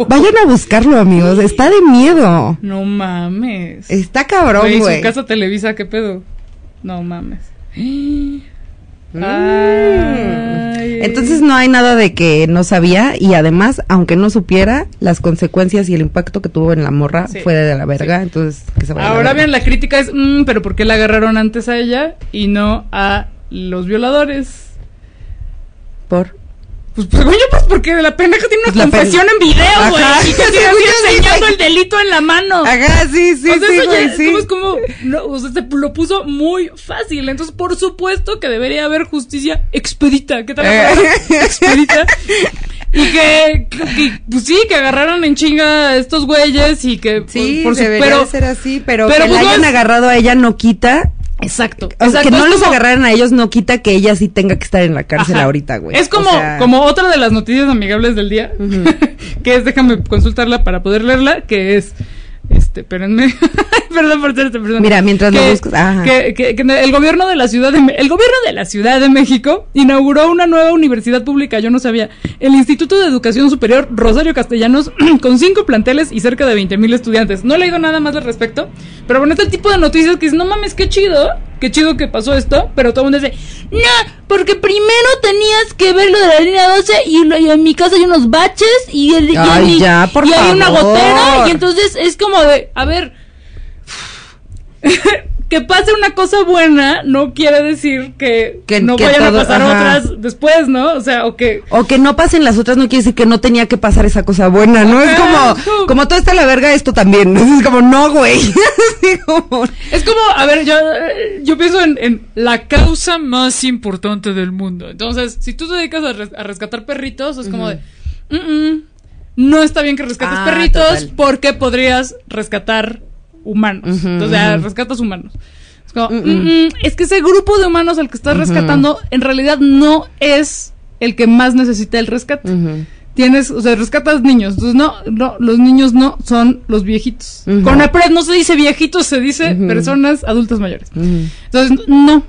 S7: Vayan a buscarlo, amigos. Está de miedo.
S5: No mames.
S7: Está cabrón,
S5: Güey,
S7: güey.
S5: su casa Televisa, ¿qué pedo? No mames.
S7: Mm.
S5: Ay.
S7: Entonces no hay nada de que no sabía y además, aunque no supiera, las consecuencias y el impacto que tuvo en la morra
S5: Sí.
S7: fue de la verga. Entonces, que se vaya
S5: Ahora bien, la crítica es, mm, pero ¿por qué la agarraron antes a ella y no a los violadores?
S7: Por.
S5: Pues, pues pues porque la pendeja tiene una
S7: Pues
S5: confesión en video, güey. Y que
S7: Según
S5: así enseñando el delito en la mano.
S7: Ajá, sí, sí,
S5: o sea,
S7: sí,
S5: eso
S7: güey, sí.
S5: es como no, o sea, se lo puso muy fácil. Entonces, por supuesto que debería haber justicia expedita. ¿Qué tal
S7: Eh.
S5: expedita? Y que, que- pues sí, que agarraron en chinga a estos güeyes y que,
S7: Sí,
S5: por, por su-
S7: debería
S5: pero,
S7: de ser así, pero,
S5: pero
S7: que
S5: pues
S7: la
S5: no
S7: hayan
S5: es-
S7: agarrado a ella no quita.
S5: Exacto.
S7: O sea,
S5: exacto,
S7: que no
S5: es
S7: los
S5: como-
S7: agarraran a ellos no quita que ella sí tenga que estar en la cárcel
S5: Ajá.
S7: ahorita, güey.
S5: Es como,
S7: O sea,
S5: como otra de las noticias amigables del día, que es, déjame consultarla para poder leerla, que es, este, espérenme, perdón por ser esta persona.
S7: Mira, mientras lo buscas, ajá.
S5: Que, que- que el gobierno de la ciudad de, el gobierno de la Ciudad de México inauguró una nueva universidad pública, yo no sabía, el Instituto de Educación Superior Rosario Castellanos, con cinco planteles y cerca de 20 mil estudiantes. No he leído nada más al respecto, pero bueno, este tipo de noticias que dices, no mames, qué chido, qué chido que pasó esto, pero todo el mundo dice, no, porque primero tenías que ver lo de la línea 12 y, lo- y en mi casa hay unos baches y, el, y,
S7: ya, por
S5: hay una gotera y entonces es como de, a ver, que pase una cosa buena no quiere decir que,
S7: Que-
S5: no
S7: que
S5: vayan
S7: todo-
S5: a pasar
S7: ajá.
S5: otras después, ¿no? O sea, o que...
S7: O que no pasen las otras no quiere decir que no tenía que pasar esa cosa buena, ¿no? Es como,
S5: como-
S7: como todo está la verga, esto también. Es como, no, güey. Como-
S5: Es como, a ver, yo, yo pienso en, en la causa más importante del mundo. Entonces, si tú te dedicas a, res- a rescatar perritos, es como de, "Mm, mm, no está bien que rescates
S7: Ah,
S5: perritos
S7: total.
S5: porque podrías rescatar humanos.
S7: Ujú.
S5: rescatas humanos. Es como,
S7: Mm,
S5: "Mm, mm, es que ese grupo de humanos al que estás rescatando en realidad no es el que más necesita el rescate. Tienes, o sea, rescatas niños. Entonces, no, no, los niños no son los viejitos.
S7: Ujú.
S5: Con APRED no se dice viejitos, se dice personas adultas mayores. Entonces, no,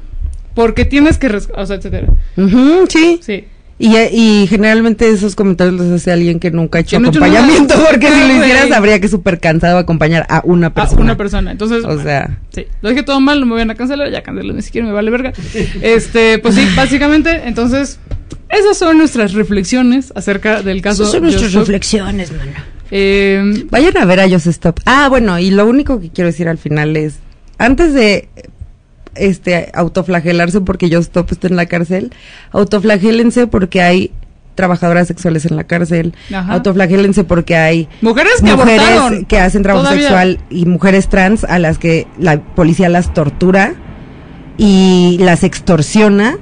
S5: porque tienes que, res- o sea, etcétera.
S7: Sí.
S5: Sí.
S7: Y, y generalmente esos comentarios los hace alguien que nunca ha hecho
S5: Que
S7: acompañamiento, porque si lo
S5: Güey.
S7: hicieras habría que súper cansado acompañar a una
S5: A
S7: persona.
S5: una persona. Entonces,
S7: O sea,
S5: Sí, lo dije todo mal, no me van a cancelar, ya cancelé, ni siquiera me vale verga. Este, pues sí, básicamente, entonces, esas son nuestras reflexiones acerca del caso.
S7: Esas son nuestras reflexiones, mano.
S5: Eh,
S7: Vayan a ver a Just Stop. Ah, bueno, y lo único que quiero decir al final es, antes de este autoflagelarse porque Stop está en la cárcel, autoflagélense porque hay trabajadoras sexuales en la cárcel,
S5: Ajá.
S7: autoflagélense porque hay
S5: Mujeres que abortaron.
S7: que hacen trabajo
S5: Todavía.
S7: sexual y mujeres trans a las que la policía las tortura y las extorsiona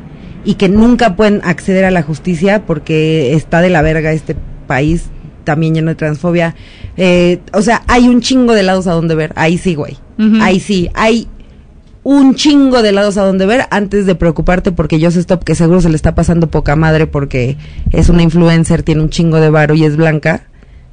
S7: y que nunca pueden acceder a la justicia porque está de la verga este país también lleno de transfobia. Eh, o sea, hay un chingo de lados a donde ver. Ahí sí, güey. Ahí sí. Hay un chingo de lados a donde ver antes de preocuparte porque Just Stop, que seguro se le está pasando poca madre porque es una influencer, tiene un chingo de varo y es blanca,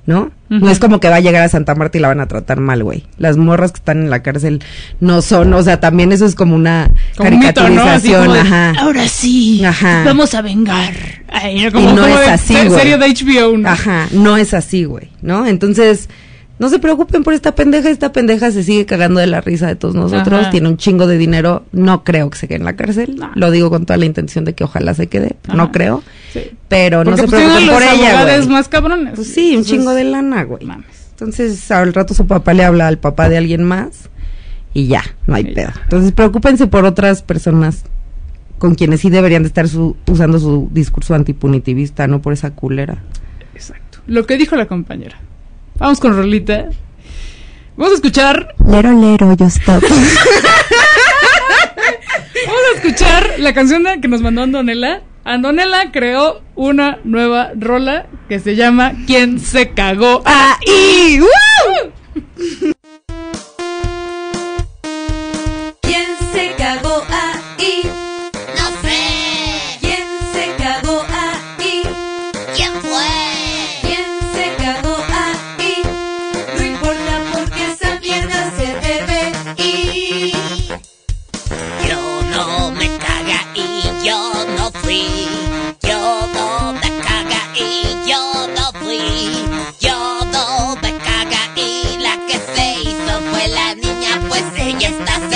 S7: ¿no? No es como que va a llegar a Santa Marta y la van a tratar mal, güey. Las morras que están en la cárcel no son, o sea, también eso es como una
S5: Como un mito, ¿no? Así
S7: caricaturización, ajá.
S5: Ahora sí,
S7: Ajá.
S5: vamos a vengar. Ay,
S7: y no
S5: como
S7: es
S5: de
S7: así, güey.
S5: serie de HBO, ¿no?
S7: Ajá, no es así, güey, ¿no? Entonces, no se preocupen por esta pendeja, esta pendeja se sigue cagando de la risa de todos nosotros,
S5: Ajá.
S7: tiene un chingo de dinero, no creo que se quede en la cárcel,
S5: No.
S7: lo digo con toda la intención de que ojalá se quede,
S5: Ajá.
S7: no creo,
S5: Sí.
S7: pero no se
S5: pues
S7: preocupen por ella, güey.
S5: más cabrones.
S7: Pues sí, un chingo de lana, güey.
S5: mames.
S7: Entonces, al rato su papá le habla al papá de alguien más y ya, no hay pedo. Entonces, preocúpense por otras personas con quienes sí deberían de estar su- usando su discurso antipunitivista, no por esa culera.
S5: Exacto. Lo que dijo la compañera. Vamos con Rolita. Vamos a escuchar
S7: Lero, lero, yo stop.
S5: Vamos a escuchar la canción que nos mandó Andonela. Andonela creó una nueva rola que se llama ¿Quién se cagó ahí? ¡Woo!
S13: Pues ella está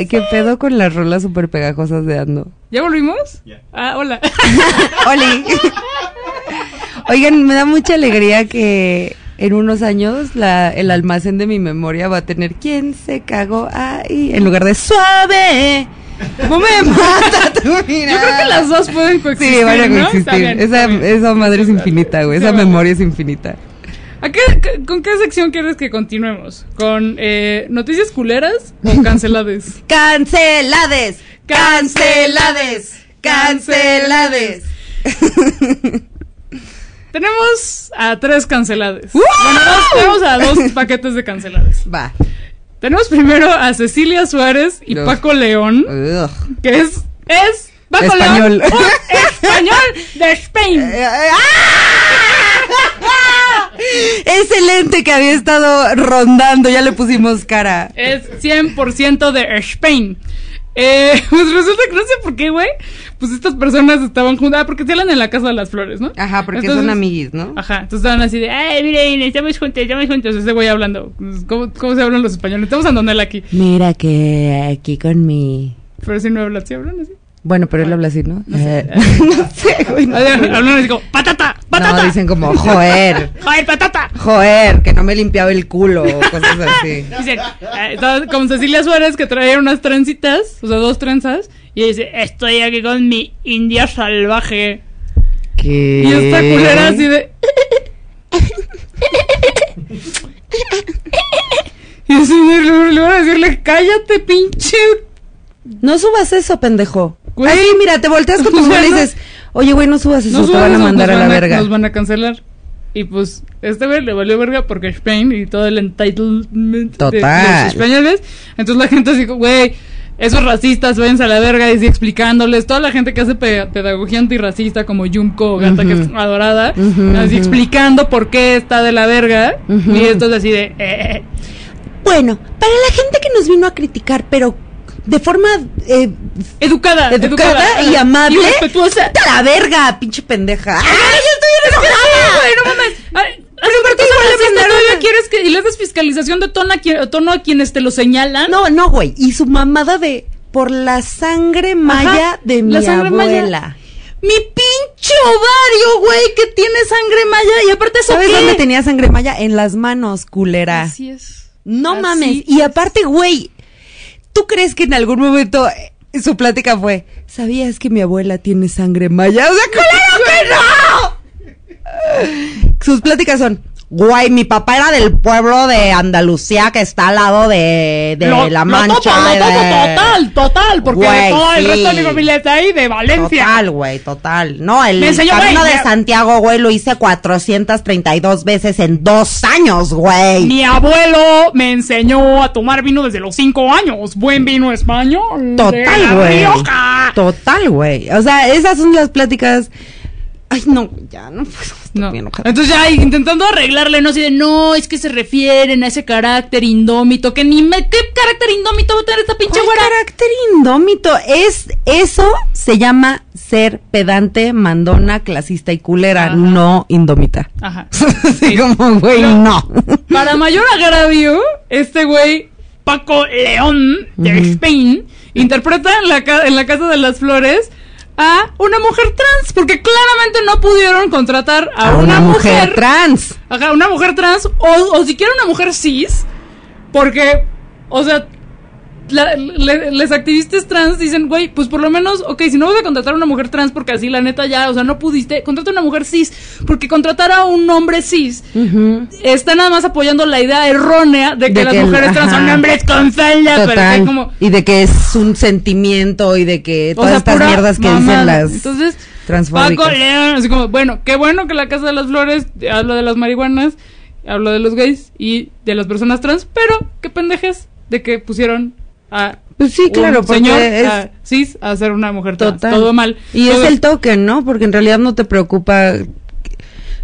S7: Ay, qué pedo con las rolas súper pegajosas de Ando.
S5: ¿Ya volvimos? Ah, hola.
S7: Oli. Oigan, me da mucha alegría que en unos años la, el almacén de mi memoria va a tener ¿Quién se cagó ahí? En lugar de suave. ¿Cómo me mata tu mirada?
S5: Yo creo que las dos pueden coexistir.
S7: Sí, van a
S5: ¿no?
S7: coexistir.
S5: Está bien,
S7: esa,
S5: está bien.
S7: esa madre es infinita, güey. Esa memoria es infinita.
S5: ¿A qué, ¿Con qué sección quieres que continuemos? ¿Con eh, noticias culeras o cancelades?
S7: ¡Cancelades! ¡Cancelades! ¡Cancelades!
S5: tenemos a tres canceladas. Bueno, dos- tenemos a dos paquetes de canceladas.
S7: Va.
S5: Tenemos primero a Cecilia Suárez y
S7: Ugh.
S5: Paco León,
S7: Ugh.
S5: que es, es Paco
S7: Español.
S5: León, un español de Spain.
S7: Eh, Excelente que había estado rondando, ya le pusimos cara.
S5: Es 100% de Spain. Eh, pues resulta que no sé por qué, güey. Pues estas personas estaban juntas. Ah, porque se hablan en la Casa de las Flores, ¿no?
S7: Ajá, porque
S5: Entonces-
S7: son amiguis, ¿no?
S5: Ajá, entonces estaban así de, ay, miren, estamos juntos, estamos juntos. Ese güey hablando. Pues, ¿Cómo, cómo se hablan los españoles? Estamos andando él aquí.
S7: Mira que aquí con mi...
S5: Pero si no hablan, ¿sí hablan así?
S7: Bueno, pero él habla así, ¿no? Eh, no sé, güey. no sé.
S5: Hablan así como, patata, patata.
S7: No, dicen como, joder,
S5: Joder, patata.
S7: joder, que no me he limpiado el culo, o cosas así.
S5: Dicen, eh, estaba con Cecilia Suárez que traía unas trencitas, o sea, dos trenzas. Y dice, estoy aquí con mi india salvaje.
S7: ¿Qué?
S5: Y esta culera así de. y así de, le le van a decirle, cállate, pinche.
S7: No subas eso, pendejo. Ahí, mira, te volteas con tu mamá y dices, oye, güey, no subas eso,
S5: No
S7: te van a
S5: subas
S7: mandar
S5: nos
S7: a la verga.
S5: Nos van a cancelar. Y pues, este güey le valió verga porque Spain y todo el entitlement de
S7: Total.
S5: los españoles. Entonces la gente así, güey, esos racistas, váyanse a la verga y así explicándoles. Toda la gente que hace pe- pedagogía antirracista como Junko, Gata, que es adorada,
S7: Ujú,
S5: así explicando por qué está de la verga. Y esto es así de, eh,
S7: Bueno, para la gente que nos vino a criticar, pero de forma eh,
S5: educada,
S7: educada, y amable,
S5: y respetuosa.
S7: ¡Vete a la verga, pinche pendeja. ¡Ay,
S5: Es
S7: estoy enojada!
S5: no mames. Pero aparte
S7: igual
S5: todavía quieres que y le das fiscalización de tono a, quien- tono a quienes te lo señalan.
S7: No, no, güey. Y su mamada de por la sangre maya
S5: Ajá,
S7: de mi
S5: la sangre maya.
S7: abuela.
S5: Mi pinche ovario, güey, que tiene sangre maya. Y aparte eso
S7: ¿Sabes
S5: qué?
S7: dónde tenía sangre maya? En las manos, culera.
S5: Así es.
S7: No
S5: Así
S7: mames. Y aparte, güey, ¿tú crees que en algún momento eh, su plática fue, ¿sabías que mi abuela tiene sangre maya? O sea, claro que no. Sus pláticas son, güey, mi papá era del pueblo de Andalucía que está al lado de, de
S5: Lo-
S7: La
S5: lo
S7: Mancha.
S5: total,
S7: y
S5: lo
S7: de-
S5: total, total, porque
S7: Güey,
S5: todo el
S7: sí.
S5: resto de mi familia está ahí de Valencia.
S7: Total, güey, total. No, el
S5: enseñó,
S7: camino
S5: güey,
S7: de Santiago, güey, lo hice 432 veces en dos años, güey.
S5: Mi abuelo me enseñó a tomar vino desde los cinco años. Buen vino español. de
S7: Total,
S5: La
S7: güey.
S5: Rioja.
S7: Total, güey. O sea, esas son las pláticas. Ay, no, ya no puedo. Estoy
S5: No.
S7: bien enojada.
S5: Entonces ya intentando arreglarle, no así de no, es que se refieren a ese carácter indómito, que ni me, ¿qué carácter indómito va a tener esta pinche
S7: ¿Cuál
S5: güera?
S7: carácter indómito? Es, eso se llama ser pedante, mandona, clasista y culera,
S5: Ajá.
S7: no indómita.
S5: Ajá.
S7: Así como, güey, no.
S5: Para mayor agravio, este güey, Paco León de
S7: Ujú.
S5: Spain, interpreta en la, en la Casa de las Flores a una mujer trans, porque claramente no pudieron contratar a,
S7: A
S5: una, mujer,
S7: trans.
S5: Ajá, una mujer trans o, o siquiera una mujer cis, porque, o sea, la- le- les activistas trans dicen, güey, pues por lo menos, ok, si no vas a contratar a una mujer trans porque así la neta ya, o sea, no pudiste, contrata a una mujer cis, porque contratar a un hombre cis está nada más apoyando la idea errónea de que
S7: De
S5: las
S7: que el-
S5: mujeres trans son hombres con falda, pero que como,
S7: Y de que es un sentimiento y de que
S5: o
S7: todas
S5: sea,
S7: estas mierdas que
S5: mamada.
S7: dicen las
S5: Entonces. Paco León, así como, bueno, qué bueno que la Casa de las Flores habla de las marihuanas, habla de los gays y de las personas trans, pero qué pendejes de que pusieron a
S7: Pues sí, claro, porque
S5: señor
S7: es-
S5: a cis a ser una mujer trans.
S7: Total.
S5: Todo mal.
S7: Y
S5: Todo-
S7: es el toque, ¿no? Porque en realidad no te preocupa,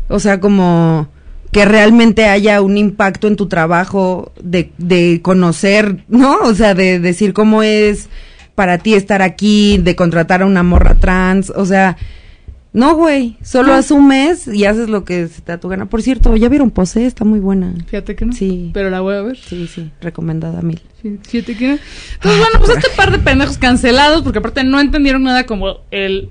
S7: o sea, como que realmente haya un impacto en tu trabajo de, de conocer, ¿no? O sea, de decir cómo es para ti estar aquí, de contratar a una morra trans, o sea, no, güey, solo
S5: No.
S7: asumes y haces lo que se te da tu gana. Por cierto, ¿ya vieron Pose? Está muy buena.
S5: Fíjate que no.
S7: Sí.
S5: Pero la voy a ver.
S7: Sí, sí, recomendada mil.
S5: Sí, Fíjate que no. Entonces, bueno, pues este par de pendejos cancelados, porque aparte no entendieron nada como el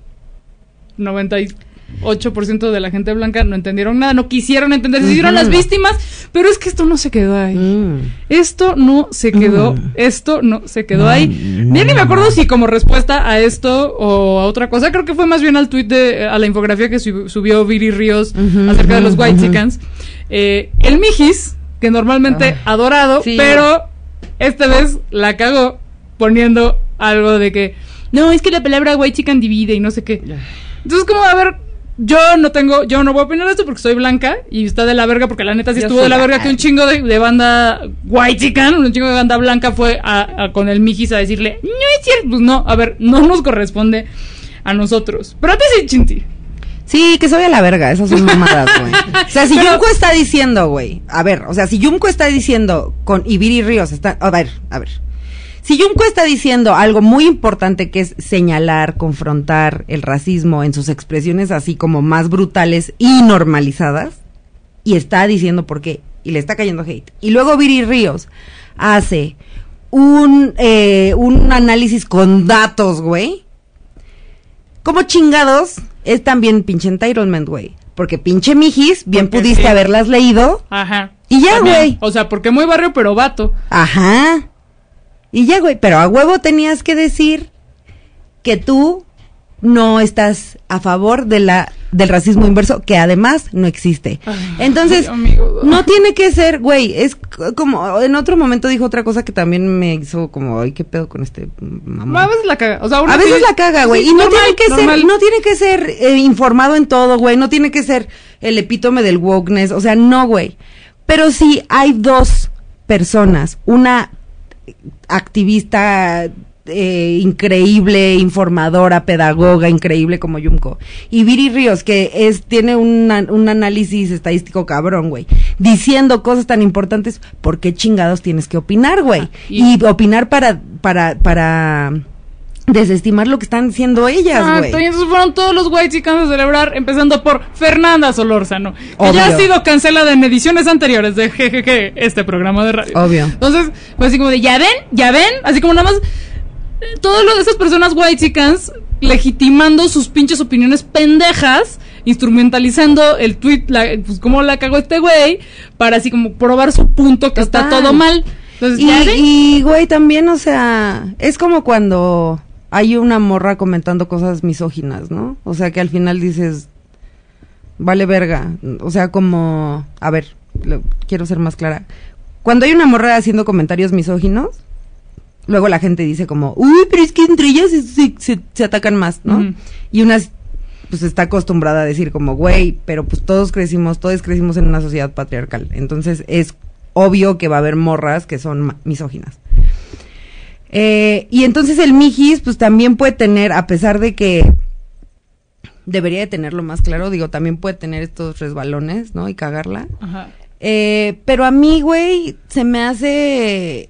S5: 98% de la gente blanca no entendieron nada, no quisieron entender, se hicieron las víctimas, pero es que esto no se quedó ahí.
S7: Mm.
S5: Esto no se quedó, esto no se quedó ahí. Bien, ni me acuerdo si como respuesta a esto o a otra cosa, creo que fue más bien al tweet de, a la infografía que sub- subió Viri Ríos acerca de los White. Chickens. Eh, el Mijis, que normalmente adorado,
S7: sí.
S5: pero esta vez la cagó poniendo algo de que, no, es que la palabra White Chicken divide y no sé qué. Entonces, como, a ver, yo no tengo, yo no voy a opinar de esto porque soy blanca y está de la verga porque la neta sí
S7: Yo
S5: estuvo de la verga que un chingo de, de banda white chican, un chingo de banda blanca fue a, a- con el Mijis a decirle, no es cierto, pues no, a ver, no nos corresponde a nosotros. Pero a ti sí, Chinti.
S7: Sí, que soy a la verga, esas son mamadas, güey. O sea, si Yumko está diciendo, güey, a ver, o sea, si Yumko está diciendo con Ibiri Ríos, está, a ver, a ver. Si Yumko está diciendo algo muy importante que es señalar, confrontar el racismo en sus expresiones así como más brutales y normalizadas, y está diciendo por qué, y le está cayendo hate, y luego Viri Ríos hace un, eh, un análisis con datos, güey, como chingados es también pinche entitlement, güey. Porque pinche mijis, bien
S5: Porque
S7: pudiste
S5: sí.
S7: haberlas leído.
S5: Ajá.
S7: Y ya, güey.
S5: O sea, porque muy barrio, pero vato.
S7: Ajá. Y ya, güey. Pero a huevo tenías que decir que tú no estás a favor de la del racismo inverso, que además no existe. Entonces, no tiene que ser, güey, es como, en otro momento dijo otra cosa que también me hizo como, ay, qué pedo con este mamón.
S5: A veces la caga. O sea, aún
S7: A veces la caga, güey.
S5: Sí,
S7: y no
S5: normal,
S7: tiene que
S5: normal.
S7: ser, no tiene que ser eh, informado en todo, güey. No tiene que ser el epítome del wokeness. O sea, no, güey. Pero sí hay dos personas. Una activista eh, increíble, informadora, pedagoga, increíble como Yumko. Y Viri Ríos, que es, tiene un, an- un análisis estadístico cabrón, güey. Diciendo cosas tan importantes, ¿por qué chingados tienes que opinar, güey? y, opinar para, para, para desestimar lo que están diciendo ellas, güey.
S5: Y entonces fueron todos los white chicans a celebrar, empezando por Fernanda Solórzano, que
S7: Obvio.
S5: ya ha sido cancelada en ediciones anteriores de GGG, este programa de radio.
S7: Obvio.
S5: Entonces, fue así como de, ya ven, ya ven, así como nada más, eh, todas lo- esas personas white chicans legitimando sus pinches opiniones pendejas, instrumentalizando el tweet, la, pues cómo la cagó este güey, para así como probar su punto que está todo mal. Entonces,
S7: y, güey, también, o sea, es como cuando hay una morra comentando cosas misóginas, ¿no? O sea, que al final dices, vale verga. O sea, como, a ver, lo- quiero ser más clara. Cuando hay una morra haciendo comentarios misóginos, luego la gente dice como, uy, pero es que entre ellas se, se- se- se atacan más, ¿no? Y una pues está acostumbrada a decir como, güey, pero pues todos crecimos, todos crecimos en una sociedad patriarcal. Entonces es obvio que va a haber morras que son misóginas. Eh, y entonces el Mijis, pues también puede tener, a pesar de que debería de tenerlo más claro, digo, también puede tener estos resbalones, ¿no? Y cagarla.
S5: Ajá.
S7: Eh, pero a mí, güey, se me hace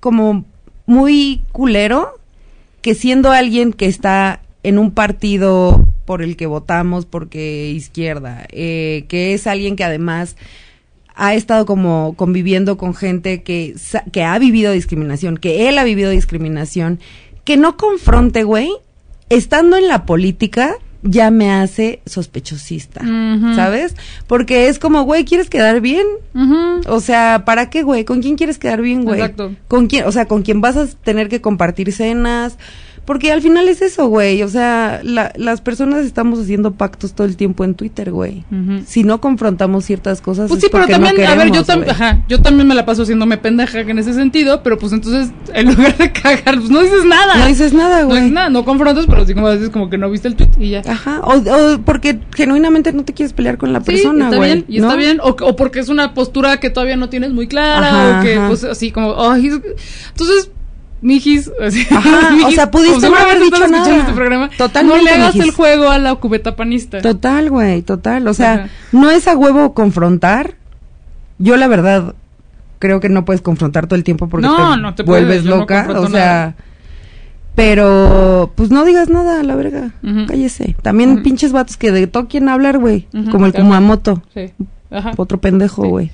S7: como muy culero que siendo alguien que está en un partido por el que votamos, porque izquierda, eh, que es alguien que además ha estado como conviviendo con gente que, que ha vivido discriminación, que él ha vivido discriminación, que no confronte, güey, estando en la política ya me hace sospechosista. ¿sabes? Porque es como, güey, ¿quieres quedar bien? O sea, ¿para qué, güey? ¿Con quién quieres quedar bien, güey?
S5: Exacto.
S7: ¿Con quién? O sea, ¿con quién vas a tener que compartir cenas? Porque al final es eso, güey. O sea, la- las personas estamos haciendo pactos todo el tiempo en Twitter, güey. Si no confrontamos ciertas cosas,
S5: Pues
S7: es
S5: sí, pero
S7: no
S5: también, a ver, yo, tam- ajá, yo también me la paso haciéndome pendeja en ese sentido, pero pues entonces, en lugar de cagar, pues no dices nada.
S7: No dices nada,
S5: No
S7: güey.
S5: dices nada, no confrontas, pero así como dices como que no viste el tweet y ya.
S7: Ajá, o, o porque genuinamente no te quieres pelear con la
S5: Sí,
S7: persona,
S5: está
S7: güey.
S5: bien, y
S7: ¿no?
S5: está bien, o, o porque es una postura que todavía no tienes muy clara,
S7: Ajá,
S5: o que
S7: ajá.
S5: pues así como, ay, es- entonces, mijis,
S7: Ajá, o sea, pudiste no haber dicho nada.
S5: este programa,
S7: Totalmente,
S5: no le hagas
S7: mijis.
S5: el juego a la cubeta panista.
S7: Total, güey, total. O sea,
S5: Ajá.
S7: no es a huevo confrontar. Yo, la verdad, creo que no puedes confrontar todo el tiempo porque
S5: No,
S7: te
S5: no te puedes,
S7: vuelves loca. o sea,
S5: nada.
S7: pero pues no digas nada, la verga.
S5: Ujú.
S7: Cállese. También pinches vatos que de todo quieren hablar, güey.
S5: Ujú,
S7: Como el. Kumamoto.
S5: Sí. Ajá.
S7: Otro pendejo, güey.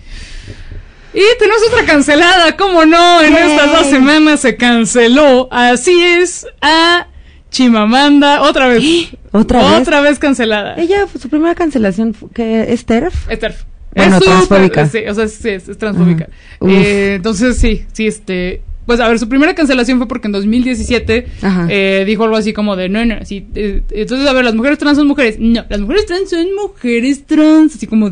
S5: Y tenemos otra cancelada, ¿cómo no? En
S7: Yay.
S5: estas dos semanas se canceló. Así es, a Chimamanda, otra vez.
S7: ¿Otra vez?
S5: Otra vez cancelada.
S7: Ella, su primera cancelación, que es TERF.
S5: Esther.
S7: Bueno,
S5: es
S7: transfóbica.
S5: Sí, o sea, sí, es, es transfóbica.
S7: Ajá. Uf.
S5: Eh, entonces, sí, sí, este. Pues a ver, su primera cancelación fue porque en 2017
S7: Ajá.
S5: eh, dijo algo así como de, no, no, sí, eh, entonces, a ver, las mujeres trans son mujeres. No, las mujeres trans son mujeres trans. Así como,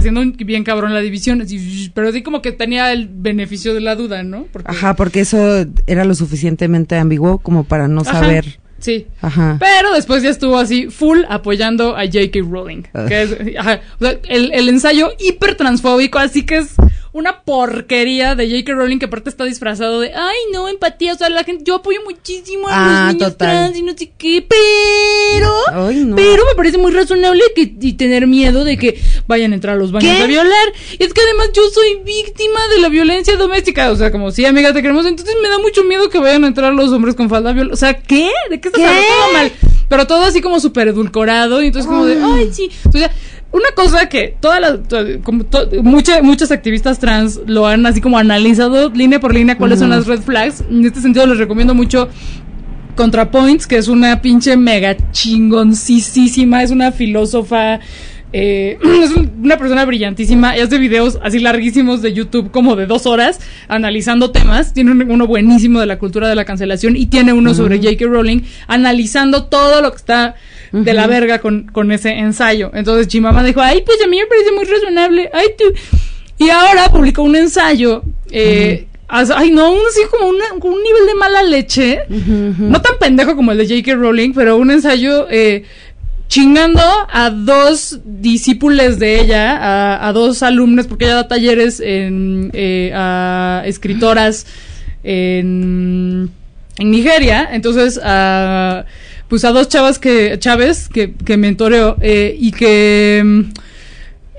S5: haciendo un- bien cabrón la división. así, pero así como que tenía el beneficio de la duda, ¿no? Porque,
S7: Ajá, porque eso era lo suficientemente ambiguo como para no
S5: Ajá.
S7: saber
S5: Sí.
S7: Ajá.
S5: Pero después ya estuvo así, full apoyando a J.K. Rowling. Que es, ajá, o sea, el, el ensayo hiper transfóbico, así que es una porquería de J.K. Rowling que aparte está disfrazado de, ay, no, empatía, o sea, la gente, yo apoyo muchísimo a
S7: Ah,
S5: los niños
S7: total.
S5: trans y no sé qué, pero,
S7: Ay, no.
S5: pero me parece muy razonable que y tener miedo de que vayan a entrar a los baños
S7: ¿Qué?
S5: a violar. Es que además yo soy víctima de la violencia doméstica, o sea, como sí, amiga, te queremos, entonces me da mucho miedo que vayan a entrar los hombres con falda viola. O sea, ¿qué? ¿De qué estás hablando? Todo mal. Pero todo así como súper edulcorado y entonces como de,
S7: Ah.
S5: ay, sí. O sea, una cosa que todas las, como to- mucha- muchas activistas trans lo han así como analizado línea por línea cuáles son las red flags. En este sentido les recomiendo mucho ContraPoints, que es una pinche mega chingoncísima, es una filósofa, eh, es un- una persona brillantísima, y hace videos así larguísimos de YouTube como de dos horas analizando temas, tiene un- uno buenísimo de la cultura de la cancelación y tiene uno sobre
S7: Ujú.
S5: J.K. Rowling analizando todo lo que está de la verga con, con ese ensayo. Entonces Chimama dijo, ay, pues a mí me parece muy razonable, ay tú. Y ahora publicó un ensayo, eh, ay no, así como una- un nivel de mala leche, no tan pendejo como el de J.K. Rowling, pero un ensayo eh, chingando a dos discípulos de ella, a, dos alumnas, porque ella da talleres en, eh, a escritoras en, en Nigeria, entonces a pues a dos chavas que, chaves que, que mentoreó eh, y que mm,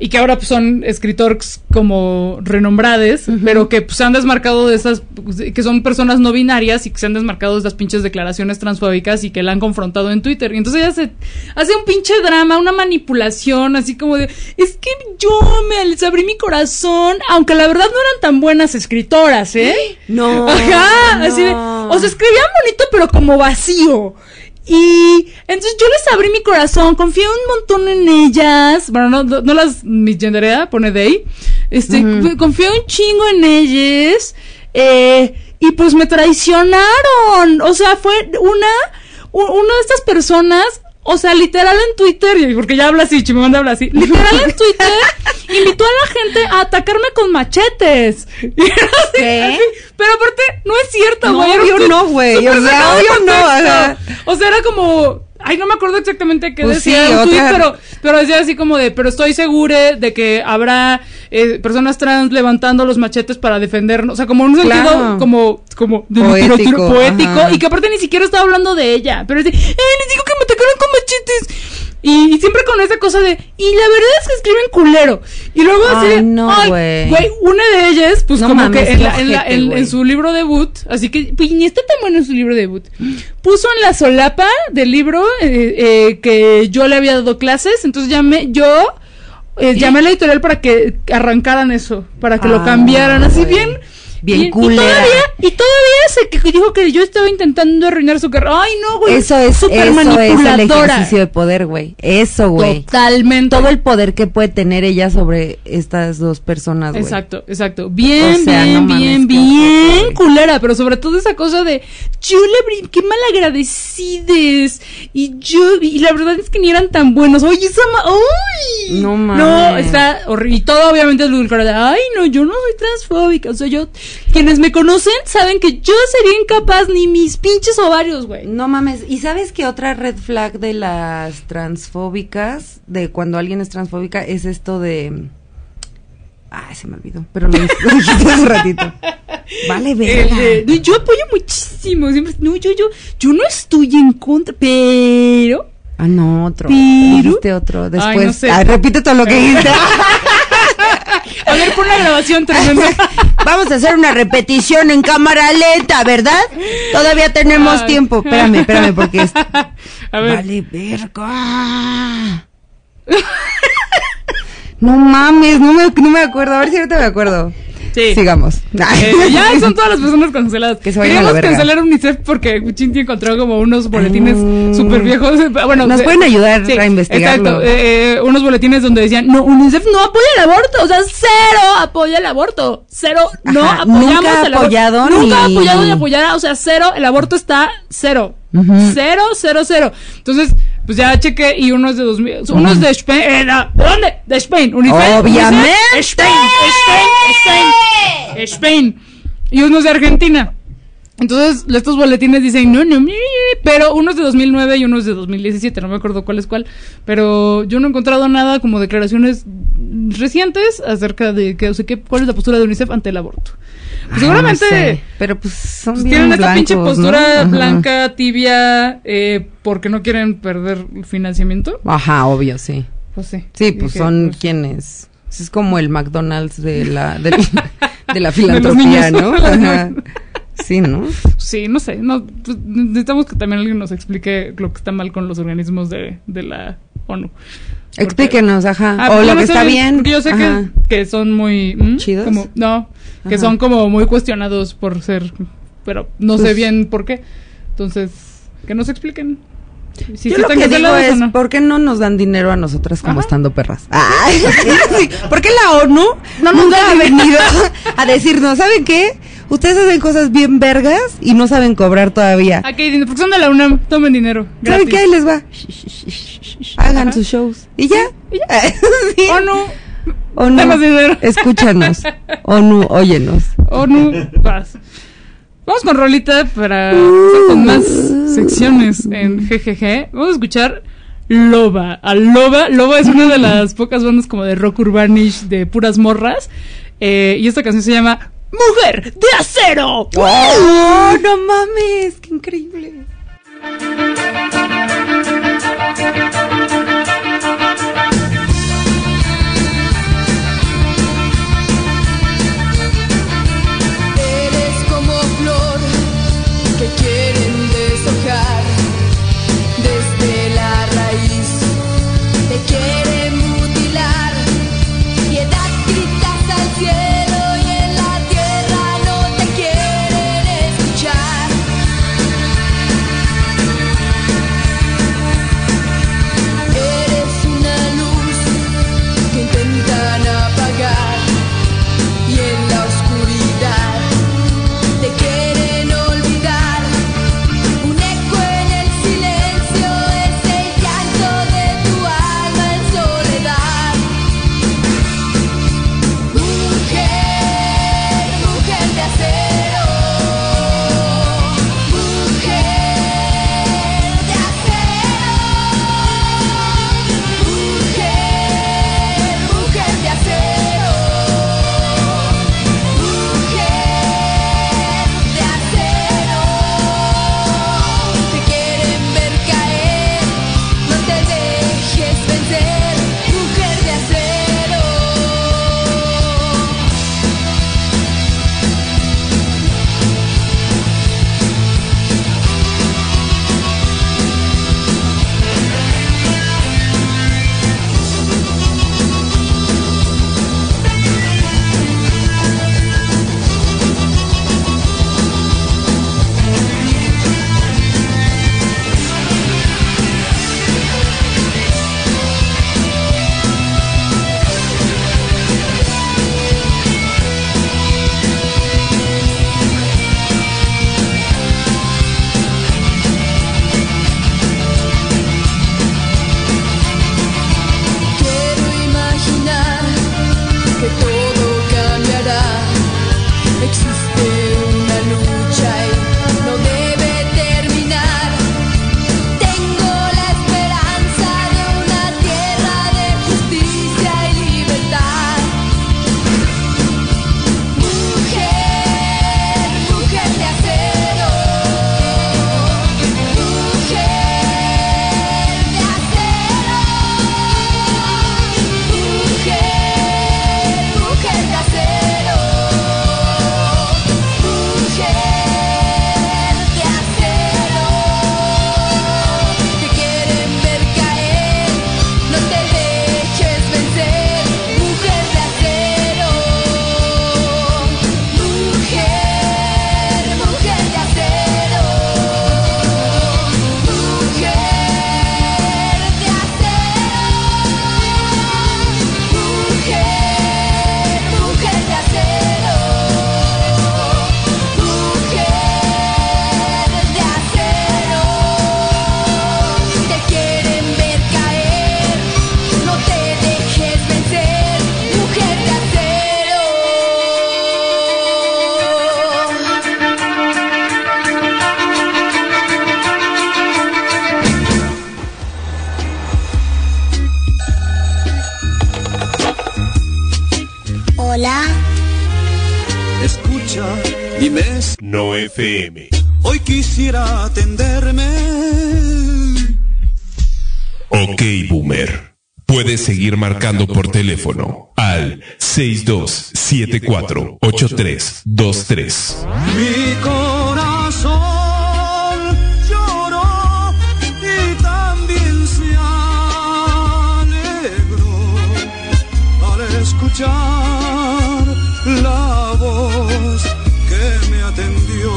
S5: y que ahora pues, son escritores como renombrades, pero que pues, se han desmarcado de esas, pues, que son personas no binarias y que se han desmarcado de estas pinches declaraciones transfóbicas y que la han confrontado en Twitter. Y entonces ella se hace un pinche drama, una manipulación, así como de, es que yo me les abrí mi corazón, aunque la verdad no eran tan buenas escritoras, ¿eh?
S7: No,
S5: Ajá, así de, o sea, escribían bonito, pero como vacío. Y entonces yo les abrí mi corazón, confié un montón en ellas. Bueno, no, no, no las misgenderea, pone they. Este,
S7: Ujú.
S5: confié un chingo en ellas. eh, y pues me traicionaron. O sea, fue una, una de estas personas. O sea, literal en Twitter, porque ya habla así, Chimamanda habla así. Literal en Twitter, invitó a la gente a atacarme con machetes. Y era así,
S7: ¿Qué?
S5: así. Pero aparte, no es cierto,
S7: No,
S5: güey.
S7: obvio
S5: tweet
S7: no, güey, o sea, obvio no,
S5: contexto.
S7: ajá.
S5: O sea, era como. Ay, no me acuerdo exactamente qué
S7: Pues
S5: decía
S7: sí,
S5: tweet,
S7: otra-
S5: pero, pero decía así como de, pero estoy segura de que habrá eh, personas trans levantando los machetes para defendernos. O sea, como en un sentido como, como de
S7: Poético,
S5: literatura poético, y que aparte ni siquiera estaba hablando de ella. Pero es de, ay, les digo que me atacaron con machetes. Y, y siempre con esa cosa de, y la verdad es que escriben culero. Y luego así
S7: Ay, no, güey.
S5: una de ellas, pues
S7: No
S5: como
S7: mames,
S5: que en, la- en la- en- en su libro debut, así que pues, ni está tan bueno en su libro debut, puso en la solapa del libro eh, eh, que yo le había dado clases, entonces llamé, yo eh, llamé a la editorial para que arrancaran eso, para que lo
S7: Ah,
S5: cambiaran, así bien.
S7: Bien
S5: y, y
S7: culera.
S5: todavía, y todavía se que dijo que yo estaba intentando arruinar su carrera. Ay, no, güey.
S7: Eso es,
S5: súper
S7: eso es el
S5: manipuladora.
S7: ejercicio de poder, güey. Eso, güey.
S5: Totalmente.
S7: Todo el poder que puede tener ella sobre estas dos personas, güey.
S5: Exacto, exacto. Bien,
S7: O sea,
S5: bien,
S7: no
S5: bien, bien culera, pero sobre todo esa cosa de yo le qué mal agradecides y yo y la verdad es que ni eran tan buenos. Oye, esa ma ¡Uy!
S7: No
S5: No,
S7: mames.
S5: está horrible. Y todo obviamente es ludicrado de, ay, no, yo no soy transfóbica, o sea, yo quienes me conocen saben que yo sería incapaz ni mis pinches ovarios, güey.
S7: No mames. ¿Y sabes qué otra red flag de las transfóbicas, de cuando alguien es transfóbica, es esto de... Ay, se me olvidó, pero lo, dijiste hace ratito. Vale, verga.
S5: yo apoyo muchísimo, siempre, no, yo, yo, yo no estoy en contra, pero
S7: Ah, no, otro.
S5: Pero-
S7: Dijiste otro.
S5: Ay, no sé.
S7: Repite todo lo que dijiste.
S5: A ver, pon la grabación tremenda.
S7: Vamos a hacer una repetición en cámara lenta, ¿verdad? Todavía tenemos
S5: Ay.
S7: tiempo. Espérame, espérame, porque es...
S5: A ver.
S7: Vale, verga. No mames, no me, no me acuerdo. A ver si ahorita me acuerdo.
S5: Sí.
S7: Sigamos.
S5: Eh, ya son todas las personas canceladas.
S7: Que se vayan a la
S5: Queríamos
S7: verga.
S5: cancelar UNICEF porque Chinti encontró como unos boletines
S7: Mm.
S5: súper viejos. Bueno,
S7: Nos
S5: de-
S7: pueden ayudar a investigarlo.
S5: Exacto. eh, eh, unos boletines donde decían, no, UNICEF no apoya el aborto. O sea, cero apoya el aborto. Cero, no apoyamos
S7: nunca
S5: el aborto. Nunca apoyado ni apoyará. O sea, cero, el aborto está cero. Cero, cero, cero. Entonces, pues ya chequé y uno es de 2000. Uno es de Spain. eh, ¿De dónde? De Spain.
S7: Obviamente.
S5: Spain, Spain, Spain. Spain. Y uno es de Argentina. Entonces, estos boletines dicen, no, no, pero uno es de 2009 y uno es de 2017, no me acuerdo cuál es cuál, pero yo no he encontrado nada como declaraciones recientes acerca de que, o sea, que- cuál es la postura de UNICEF ante el aborto.
S7: Ah,
S5: seguramente
S7: no sé, pero pues son
S5: pues,
S7: bien
S5: tienen esta pinche
S7: blancos, ¿no?
S5: postura blanca, tibia, eh, porque no quieren perder el financiamiento.
S7: Ajá, obvio, sí.
S5: Pues sí.
S7: Sí, pues
S5: Dije,
S7: son
S5: pues,
S7: quienes. Es como el McDonald's de la, de, de la filantropía. ¿no? Ajá. Sí, ¿no?
S5: Sí, no sé, no, pues, necesitamos que también alguien nos explique lo que está mal con los organismos de, de la ONU.
S7: Explíquenos, ajá.
S5: Ah,
S7: o lo que está bien.
S5: Yo sé que, son muy...
S7: ¿Chidos?
S5: Como, no, que
S7: Ajá.
S5: son como muy cuestionados por ser... Pero no sé bien por qué. Entonces, que nos expliquen. Si
S7: Yo
S5: sí
S7: lo que digo es,
S5: no.
S7: ¿por qué no nos dan dinero a nosotras como
S5: Ajá.
S7: estando perras? Ay, sí, ¿Por qué la ONU nunca ha venido a decirnos, ¿saben qué? Ustedes hacen cosas bien vergas y no saben cobrar todavía.
S5: Aquí, dinero, porque son de la UNAM, tomen dinero.
S7: ¿Saben qué? Ahí les va. Hagan
S5: Ajá.
S7: sus shows. ¿Y ya? Sí.
S5: ONU,
S7: ONU, escúchanos. ONU, óyenos.
S5: ONU, paz. Vamos con Rolita para empezar con más secciones en GGG. Vamos a escuchar Loba. A Loba. Loba es una de las pocas bandas como de rock urbanish de puras morras. Eh, y esta canción se llama Mujer de Acero.
S7: ¡Oh, no mames! ¡Qué increíble!
S12: Marcando por teléfono al 62748323.
S14: Mi corazón lloró y también se alegró al escuchar la voz que me atendió.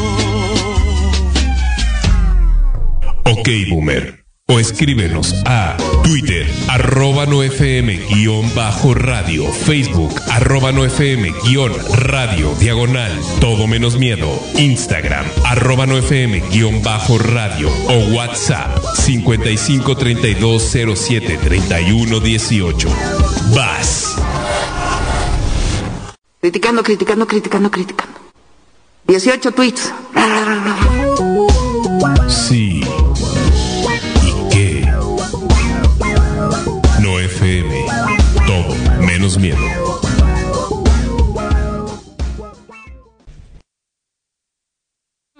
S12: Ok, Boomer. O escríbenos a Twitter, arroba no FM guion bajo radio, Facebook, arroba no FM guion radio, diagonal, todo menos miedo, Instagram, arroba no FM guion bajo radio o WhatsApp 55 32 07 31 18. Vas.
S15: Criticando, criticando, criticando, criticando. 18 tweets.
S12: Sí.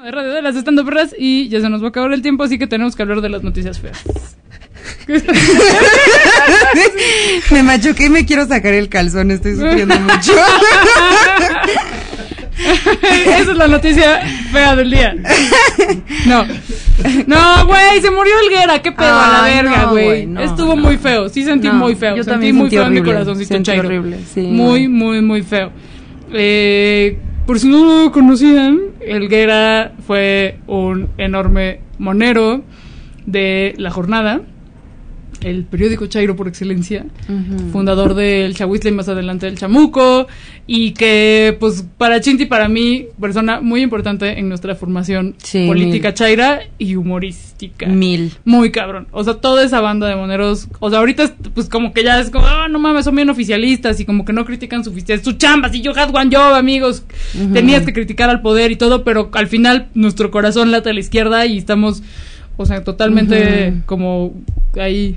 S5: De radio de las estando perras y ya se nos va a acabar el tiempo, así que tenemos que hablar de las noticias feas.
S7: me machuqué y me quiero sacar el calzón, estoy sufriendo mucho.
S5: Esa es la noticia fea del día. No. No, güey, se murió Helguera, qué pedo a la verga, güey.
S7: no,
S5: Estuvo
S7: no.
S5: muy feo, sí sentí muy feo.
S7: yo
S5: sentí
S7: también
S5: muy
S7: sentí
S5: feo en mi corazoncito
S7: sentí horrible, sí,
S5: muy, muy, muy feo. Eh, por si no lo conocían, Helguera fue un enorme monero de La Jornada, el periódico Chairo por excelencia fundador del Chahuizle y más adelante del Chamuco, y que, pues, para Chinti, para mí, persona muy importante en nuestra formación
S7: Sí,
S5: política
S7: mil.
S5: chaira y humorística.
S7: Mil.
S5: Muy cabrón. O sea, toda esa banda de moneros, o sea, ahorita, es, pues, como que ya es como, ah, no mames, son bien oficialistas y como que no critican su, su chamba. Si yo had one job, amigos, tenías que criticar al poder y todo, pero al final nuestro corazón late a la izquierda y estamos, o sea, totalmente como ahí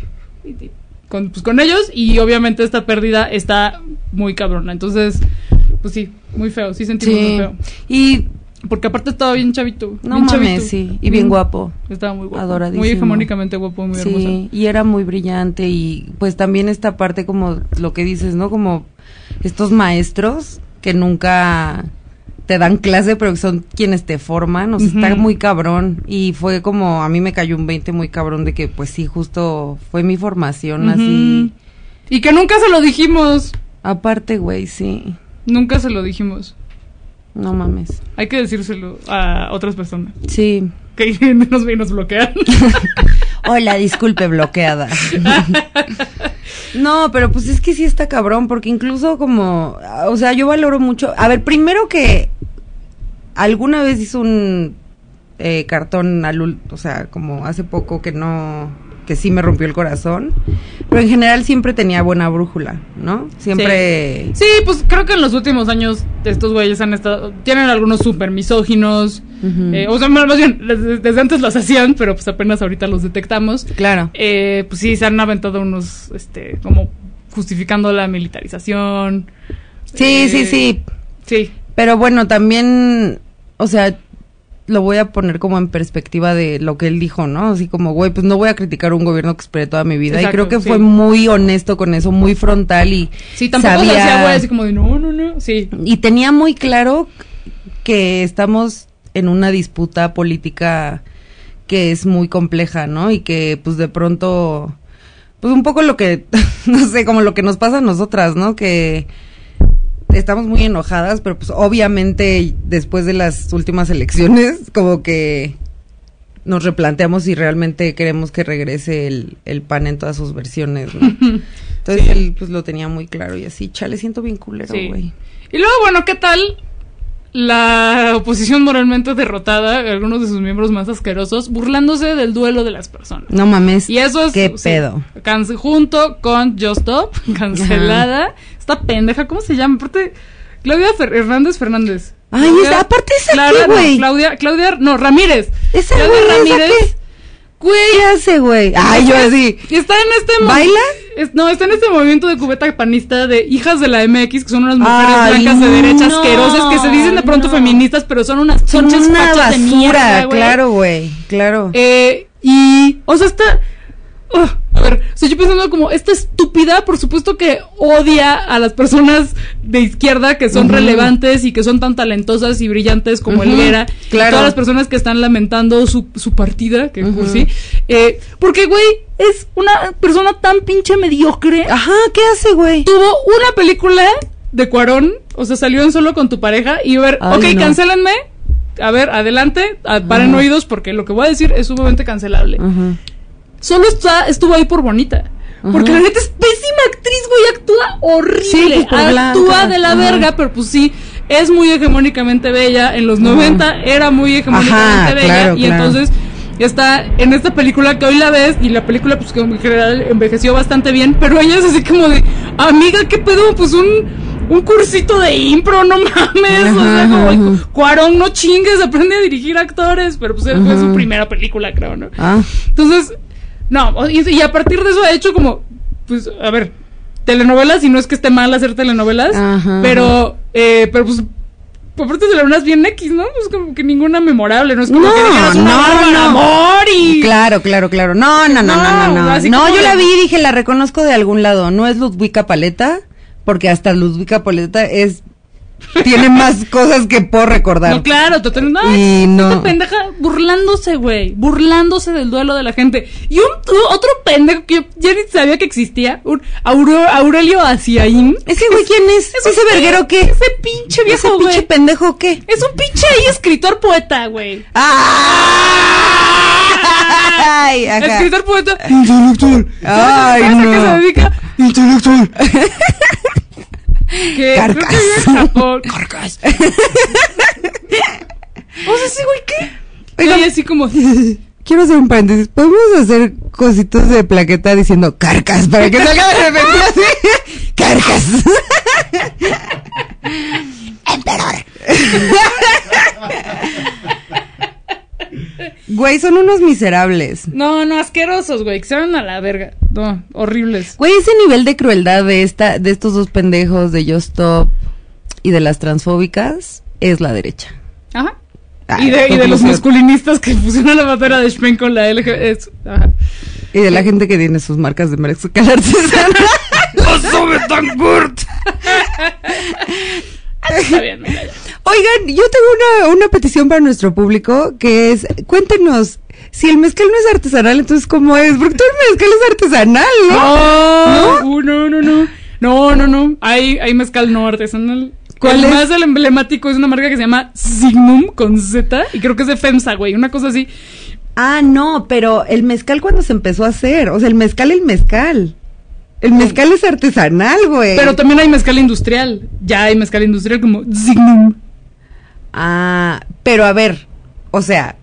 S5: con, pues, con ellos y obviamente esta pérdida está muy cabrona. Entonces, pues sí, muy feo, sí sentimos
S7: Sí.
S5: muy feo.
S7: Y
S5: Porque aparte estaba bien chavito.
S7: No
S5: bien
S7: mames,
S5: chavito.
S7: sí, y bien guapo.
S5: Estaba muy guapo.
S7: Adoradísimo.
S5: Muy hegemónicamente guapo, muy
S7: sí,
S5: hermoso.
S7: y era muy brillante y pues también esta parte como lo que dices, ¿no? Como estos maestros que nunca te dan clase, pero que son quienes te forman, o sea, está muy cabrón y fue como a mí me cayó un 20 muy cabrón de que pues sí, justo fue mi formación así.
S5: Y que nunca se lo dijimos.
S7: Aparte, güey, sí.
S5: Nunca se lo dijimos.
S7: No mames.
S5: Hay que decírselo a otras personas.
S7: Sí.
S5: Que nos, nos bloquean.
S7: Hola, disculpe, bloqueada. No, pero pues es que sí está cabrón, porque incluso como, o sea, yo valoro mucho. A ver, primero que alguna vez hizo un eh, cartón al, o sea, como hace poco que no, que sí me rompió el corazón, pero en general siempre tenía buena brújula, ¿no? Siempre.
S5: Sí, pues creo que en los últimos años estos güeyes han estado. Tienen algunos súper misóginos. Eh, o sea, más más bien, desde, desde antes los hacían, pero pues apenas ahorita los detectamos.
S7: Claro.
S5: Eh, pues sí, se han aventado unos, este, como justificando la militarización.
S7: Sí,
S5: Eh,
S7: sí, sí.
S5: Sí.
S7: Pero bueno, también, o sea, lo voy a poner como en perspectiva de lo que él dijo, ¿no? Así como, güey, pues no voy a criticar un gobierno que esperé toda mi vida.
S5: Exacto,
S7: y creo que
S5: sí.
S7: fue muy honesto con eso, muy frontal y
S5: Sí, tampoco
S7: sabía-
S5: hacía güey así como de no, no, no. Sí.
S7: y tenía muy claro que estamos en una disputa política que es muy compleja, ¿no? Y que pues de pronto, pues un poco lo que, no sé, como lo que nos pasa a nosotras, ¿no? Que estamos muy enojadas, pero pues obviamente después de las últimas elecciones, como que nos replanteamos si realmente queremos que regrese el, el pan en todas sus versiones, ¿no? Entonces él pues lo tenía muy claro y así, chale, siento bien culero,
S5: Sí.
S7: güey.
S5: Y luego, bueno, ¿qué tal la oposición moralmente derrotada, algunos de sus miembros más asquerosos, burlándose del duelo de las personas?
S7: No mames.
S5: Y eso es
S7: ¿Qué
S5: sí,
S7: pedo?
S5: junto con Just Stop, cancelada. Esta pendeja, ¿cómo se llama? Aparte, Claudia Fer- Hernández Fernández.
S7: Ay,
S5: Claudia-
S7: esa- aparte
S5: no,
S7: güey.
S5: Claudia, Claudia, no, Ramírez.
S7: Esa
S5: Claudia
S7: güey, ¿esa
S5: Ramírez.
S7: qué? ¿Qué hace, güey? Ay, yo así.
S5: Y está en este
S7: ¿Baila?
S5: Es- no, está en este movimiento de cubeta panista de hijas de la MX, que son unas mujeres
S7: Ay,
S5: blancas de derecha
S7: no,
S5: asquerosas que se dicen de pronto feministas, pero son unas
S7: Son una
S5: fachas de
S7: basura,
S5: mierda, güey.
S7: claro, güey, claro.
S5: Eh, y, o sea, está... Ugh, a ver, o sea, yo pensando como, esta estúpida, por supuesto que odia a las personas de izquierda que son relevantes y que son tan talentosas y brillantes como
S7: Ujú,
S5: Elguera.
S7: claro.
S5: Todas las personas que están lamentando su, su partida, que
S7: Ujú.
S5: cursi. Eh, porque, güey, es una persona tan pinche mediocre.
S7: Ajá, ¿qué hace, güey?
S5: Tuvo una película de Cuarón, o sea, salió en solo con tu pareja y a ver,
S7: Ay,
S5: ok,
S7: no.
S5: cancélenme. A ver, adelante, a- paren
S7: Ajá.
S5: oídos porque lo que voy a decir es sumamente cancelable. Solo está, estuvo ahí por bonita. Porque la neta es pésima actriz, güey, actúa horrible.
S7: Sí, pues,
S5: actúa de la
S7: Ajá.
S5: verga, pero pues sí, es muy hegemónicamente bella. En los 90 era muy hegemónicamente
S7: Ajá,
S5: bella.
S7: claro,
S5: y
S7: claro.
S5: entonces está en esta película que hoy la ves y la película pues que en general envejeció bastante bien, pero ella es así como de, amiga, ¿qué pedo? Pues un, un cursito de impro, no mames, o sea,
S7: Ajá,
S5: como,
S7: ajá.
S5: Cuarón, no chingues, aprende a dirigir actores, pero pues fue
S7: Ajá.
S5: su primera película, creo, ¿no?
S7: Ah.
S5: Entonces, no, y, y a partir de eso ha hecho como, pues, a ver, telenovelas, y no es que esté mal hacer telenovelas,
S7: Ajá.
S5: pero, eh, pero pues, aparte telenovelas bien X, ¿no? Pues como que ninguna memorable, no es como
S7: No,
S5: que dijeras
S7: no,
S5: una Bárbara
S7: no.
S5: amor y...
S7: Claro, claro, claro. No, no, no, no, no, no. No, yo
S5: de-
S7: la vi y dije, la reconozco de algún lado. No es Ludwika Paleta, porque hasta Ludwika Paleta es tiene más cosas que puedo recordar.
S5: No, claro, total, no,
S7: Y
S5: es-
S7: no.
S5: esta pendeja burlándose, güey, burlándose del duelo de la gente. Y un otro pendejo que yo ya ni sabía que existía, un Aurelio Aciaín.
S7: Ese güey, ¿quién es? ¿Ese verguero qué?
S5: Ese pinche viejo,
S7: ¿Ese
S5: güey.
S7: pinche pendejo qué?
S5: Es un pinche ahí escritor poeta, güey.
S7: Ay, ajá.
S5: Escritor poeta.
S7: Intelectual. Ay,
S5: ¿Sabes a qué se
S7: no.
S5: dedica?
S7: Intelectual.
S5: Que creo que
S7: Carcas.
S5: vive en Japón. Carcas. o sea, ese güey, ¿qué?
S7: Oigan,
S5: Y así como...
S7: Quiero hacer un paréntesis. ¿Podemos hacer cositos de plaqueta diciendo carcas para que salga de repente así? ¡Carcas! ¡Emperador! Güey, son unos miserables.
S5: No, no, asquerosos, güey. Que se van a la verga. No, horribles.
S7: Güey, ese nivel de crueldad de esta, de estos dos pendejos de Just Stop y de las transfóbicas es la derecha.
S5: Ajá.
S7: Ay,
S5: y de, y de los masculinistas que pusieron la bandera de Spen con la LG. es- ajá.
S7: Y de la gente que tiene sus marcas de mezcal artesana.
S5: ¡Oso Betancourt! Está bien, me callo.
S7: Oigan, yo tengo una, una petición para nuestro público que es, cuéntenos, si el mezcal no es artesanal, entonces ¿cómo es? Porque todo el mezcal es artesanal, ¿no?
S5: No, uh, no, no, no. No, no, no. Hay, hay mezcal no artesanal.
S7: ¿Cuál
S5: el
S7: es?
S5: más el emblemático es una marca que se llama Signum con Z y creo que es de FEMSA, güey, una cosa así.
S7: Ah, no, pero el mezcal cuando se empezó a hacer, o sea, el mezcal, el mezcal. El mezcal es artesanal, güey.
S5: Pero también hay mezcal industrial. Ya hay mezcal industrial como Signum.
S7: Ah, pero a ver, o sea,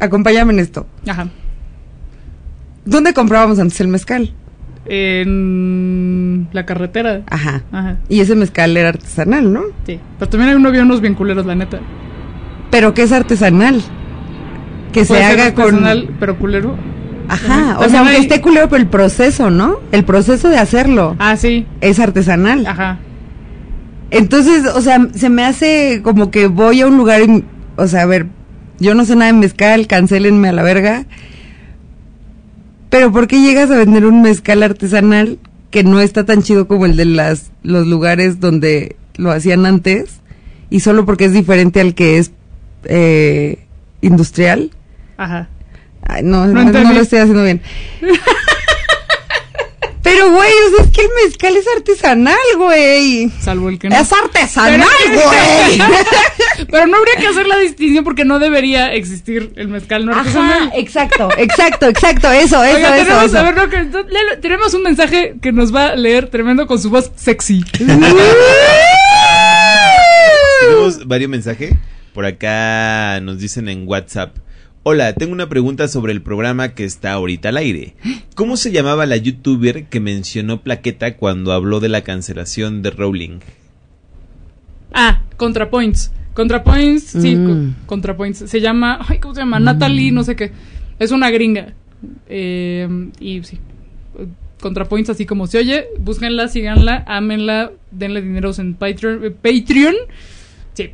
S7: acompáñame en esto.
S5: Ajá.
S7: ¿Dónde comprábamos antes el mezcal?
S5: En la carretera.
S7: Ajá.
S5: Ajá.
S7: Y ese mezcal era artesanal, ¿no?
S5: Sí. Pero también hay uno había unos bien culeros, la neta.
S7: Pero que es artesanal. Que se
S5: Puede ser
S7: haga con
S5: artesanal, pero culero.
S7: Ajá,
S5: También-
S7: o sea, aunque
S5: hay-
S7: esté culero, pero el proceso, ¿no? El proceso de hacerlo
S5: Ah, sí.
S7: es artesanal.
S5: Ajá.
S7: Entonces, o sea, se me hace como que voy a un lugar y, o sea, a ver, yo no sé nada de mezcal, cancelenme a la verga. Pero ¿por qué llegas a vender un mezcal artesanal que no está tan chido como el de las los lugares donde lo hacían antes y solo porque es diferente al que es eh, industrial?
S5: Ajá.
S7: Ay, no,
S5: No
S7: no, lo estoy haciendo bien. Pero, güey, o sea, es que el mezcal es artesanal, güey.
S5: Salvo el que no.
S7: Es artesanal, güey.
S5: Pero no habría que hacer la distinción porque no debería existir el mezcal no
S7: Ajá,
S5: artesanal.
S7: exacto, exacto, exacto, eso, eso,
S5: Oiga,
S7: eso.
S5: tenemos,
S7: eso.
S5: a ver, no, que- léelo, tenemos un mensaje que nos va a leer tremendo con su voz sexy.
S6: Tenemos varios mensajes. Por acá nos dicen en WhatsApp. Hola, tengo una pregunta sobre el programa que está ahorita al aire. ¿Cómo se llamaba la youtuber que mencionó Plaqueta cuando habló de la cancelación de Rowling?
S5: Ah, ContraPoints. ContraPoints, sí,
S7: Mm.
S5: co- ContraPoints. Se llama, ay, ¿cómo se llama? Natalie, no sé qué. Es una gringa. Eh, y sí. ContraPoints, así como se oye. Búsquenla, síganla, ámenla, denle dineros en Patreon. eh, Patreon. Sí.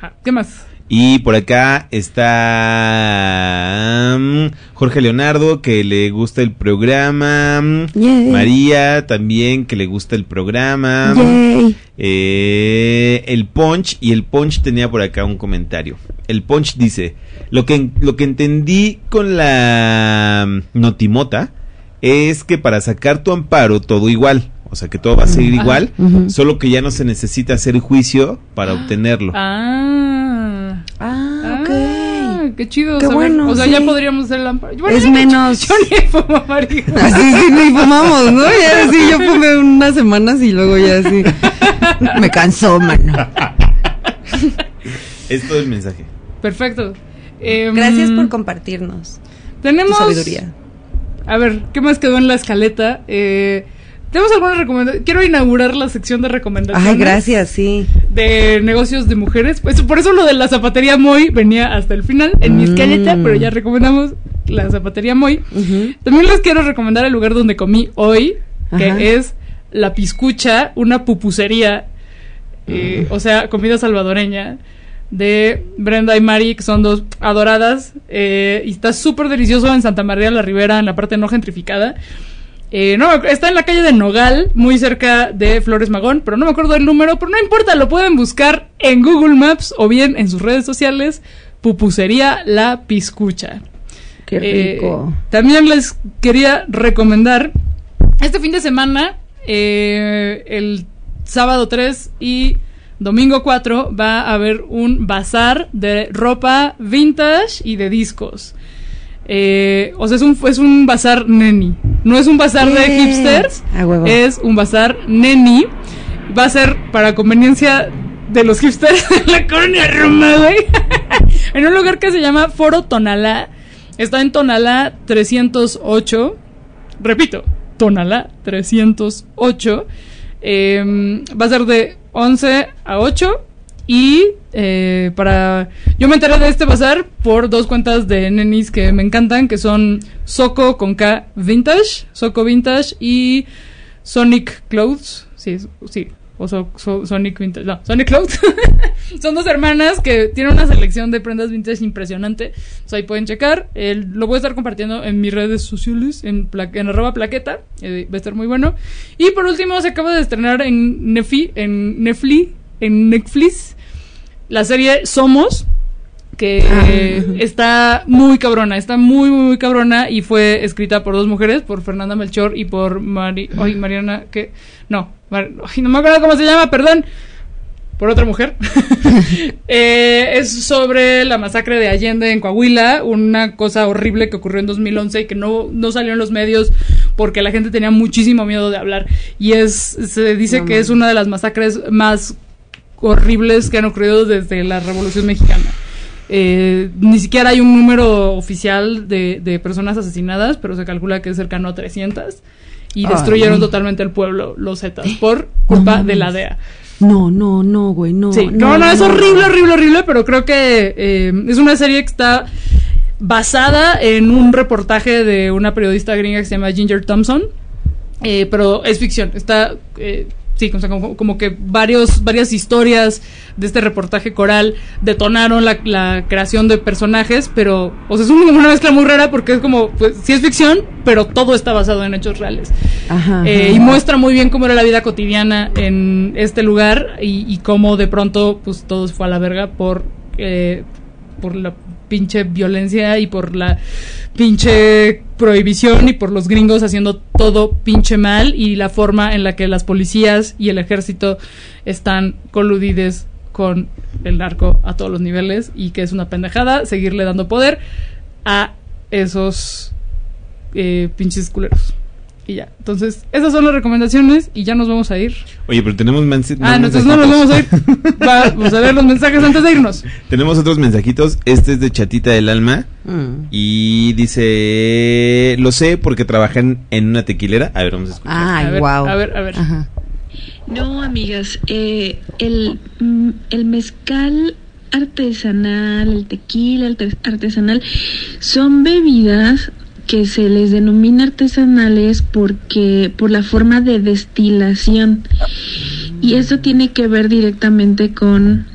S5: Ah, ¿Qué más?
S6: Y por acá está mm, Jorge Leonardo, que le gusta el programa. mm,
S7: Yay.
S6: María, también, que le gusta el programa.
S7: Yay.
S6: Eh, el Punch, y el Punch tenía por acá un comentario. El Punch dice, lo que, lo que entendí con la mm, Notimota es que para sacar tu amparo todo igual. O sea que todo va a seguir
S5: Ajá.
S6: igual, solo que ya no se necesita hacer juicio para obtenerlo.
S5: Ah.
S7: Ah, ok.
S5: Ah, qué chido.
S7: Qué
S5: saber.
S7: bueno,
S5: O sea,
S7: sí.
S5: ya podríamos hacer el amparo. Bueno,
S7: Es
S5: yo
S7: menos-
S5: Yo ni fumo marihuana.
S7: Así sí, ni fumamos, ¿no? Ya sí, yo fumé unas semanas y luego ya sí. Me cansó, mano.
S6: Es todo el mensaje.
S5: Perfecto. Em,
S7: Gracias por compartirnos
S5: Tenemos.
S7: tu sabiduría.
S5: A ver, ¿qué más quedó en la escaleta? Eh, tenemos algunas recomendaciones. Quiero inaugurar la sección de recomendaciones.
S7: Ay, gracias, sí.
S5: De negocios de mujeres. Pues por eso lo de la zapatería Moy venía hasta el final en mi
S7: Mm.
S5: escaleta, pero ya recomendamos la zapatería Moy. También les quiero recomendar el lugar donde comí hoy, que
S7: Ajá.
S5: es La Piscucha, una pupusería, eh, o sea, comida salvadoreña de Brenda y Mari, que son dos adoradas, eh, y está súper delicioso en Santa María la Ribera, en la parte no gentrificada. Eh, no, está en la calle de Nogal, muy cerca de Flores Magón, pero no me acuerdo del número, pero no importa, lo pueden buscar en Google Maps o bien en sus redes sociales, Pupusería La Piscucha.
S7: Qué
S5: Eh,
S7: rico.
S5: también les quería recomendar este fin de semana, eh, el sábado 3 y domingo 4, va a haber un bazar de ropa vintage y de discos. Eh, o sea, es un, es un bazar neni. No es un bazar de hipsters, es un bazar neni. Va a ser para conveniencia de los hipsters de la colonia Roma, güey. en un lugar que se llama Foro Tonalá. Está en Tonalá 308. Repito, Tonalá 308. Eh, va a ser de 11 a 8. Y eh, para. Yo me enteré de este bazar por dos cuentas de nenis que me encantan, que son Soco con K Vintage, Soco Vintage y Sonic Clothes. Sí, sí. O so- so- Sonic Vintage. No, Sonic Clothes. son dos hermanas que tienen una selección de prendas vintage impresionante. Sea, ahí pueden checar. Lo voy a estar compartiendo en mis redes sociales, en, pla- en arroba plaqueta. eh, va a estar muy bueno. Y por último, se acaba de estrenar en Nefi, en Netflix, en Netflix, la serie Somos, que eh, está muy cabrona, está muy, muy, muy cabrona y fue escrita por dos mujeres, por Fernanda Melchor y por Mari, ay, Mariana, que no, Mar- ay, no me acuerdo cómo se llama, perdón, por otra mujer. Eh, es sobre la masacre de Allende en Coahuila, una cosa horrible que ocurrió en 2011 y que no, no salió en los medios porque la gente tenía muchísimo miedo de hablar. Y es se dice
S7: No
S5: que es una de las masacres más horribles que han ocurrido desde la Revolución Mexicana. Eh, ni siquiera hay un número oficial de, de personas asesinadas, pero se calcula que es cercano a 300. Y
S7: Ay.
S5: destruyeron totalmente el pueblo, los Zetas, por culpa de la DEA.
S7: No, no, no, güey, no.
S5: Sí, no, no, es horrible, horrible, horrible, pero creo que eh, es una serie que está basada en un reportaje de una periodista gringa que se llama Ginger Thompson, eh, pero es ficción, está... Sí, o sea, como, como que varios, varias historias de este reportaje coral detonaron la, la creación de personajes, pero, o sea, es un- una mezcla muy rara porque es como, pues sí es ficción, pero todo está basado en hechos reales.
S7: Ajá.
S5: Eh, y muestra muy bien cómo era la vida cotidiana en este lugar y, y cómo de pronto pues todo se fue a la verga por eh, por la pinche violencia y por la pinche prohibición y por los gringos haciendo todo pinche mal y la forma en la que las policías y el ejército están coludides con el narco a todos los niveles y que es una pendejada seguirle dando poder a esos eh, pinches culeros. Y ya. Entonces, esas son las recomendaciones y ya nos vamos a ir.
S6: Oye, pero tenemos mens-
S5: Ah,
S6: más
S5: no, entonces no nos vamos a ir. Vamos a ver los mensajes antes de irnos.
S6: Tenemos otros mensajitos. Este es de Chatita del Alma.
S7: Mm.
S6: Y dice: Lo sé porque trabajan en una tequilera. A ver, vamos a escuchar.
S7: Ay,
S5: A ver,
S7: wow.
S5: a ver, a ver.
S7: Ajá.
S16: No, amigas, eh, el, mm, el mezcal artesanal, el tequila arte- artesanal, son bebidas que se les denomina artesanales porque por la forma de destilación y eso tiene que ver directamente con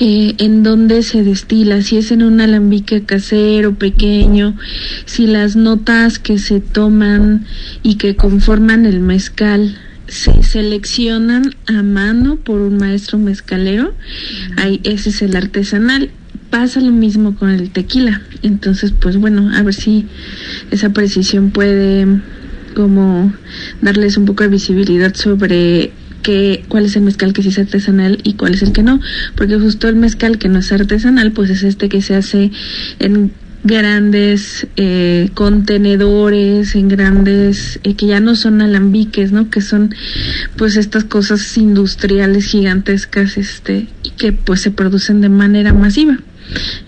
S16: eh, en dónde se destila, si es en un alambique casero pequeño, si las notas que se toman y que conforman el mezcal se seleccionan a mano por un maestro mezcalero, ahí ese es el artesanal. Pasa lo mismo con el tequila. Entonces, pues bueno, a ver si esa precisión puede como darles un poco de visibilidad sobre que, cuál es el mezcal que sí es artesanal y cuál es el que no, porque justo el mezcal que no es artesanal, pues es este que se hace en grandes eh, contenedores, en grandes, eh, que ya no son alambiques, ¿no? Que son pues estas cosas industriales gigantescas, este, y que pues se producen de manera masiva.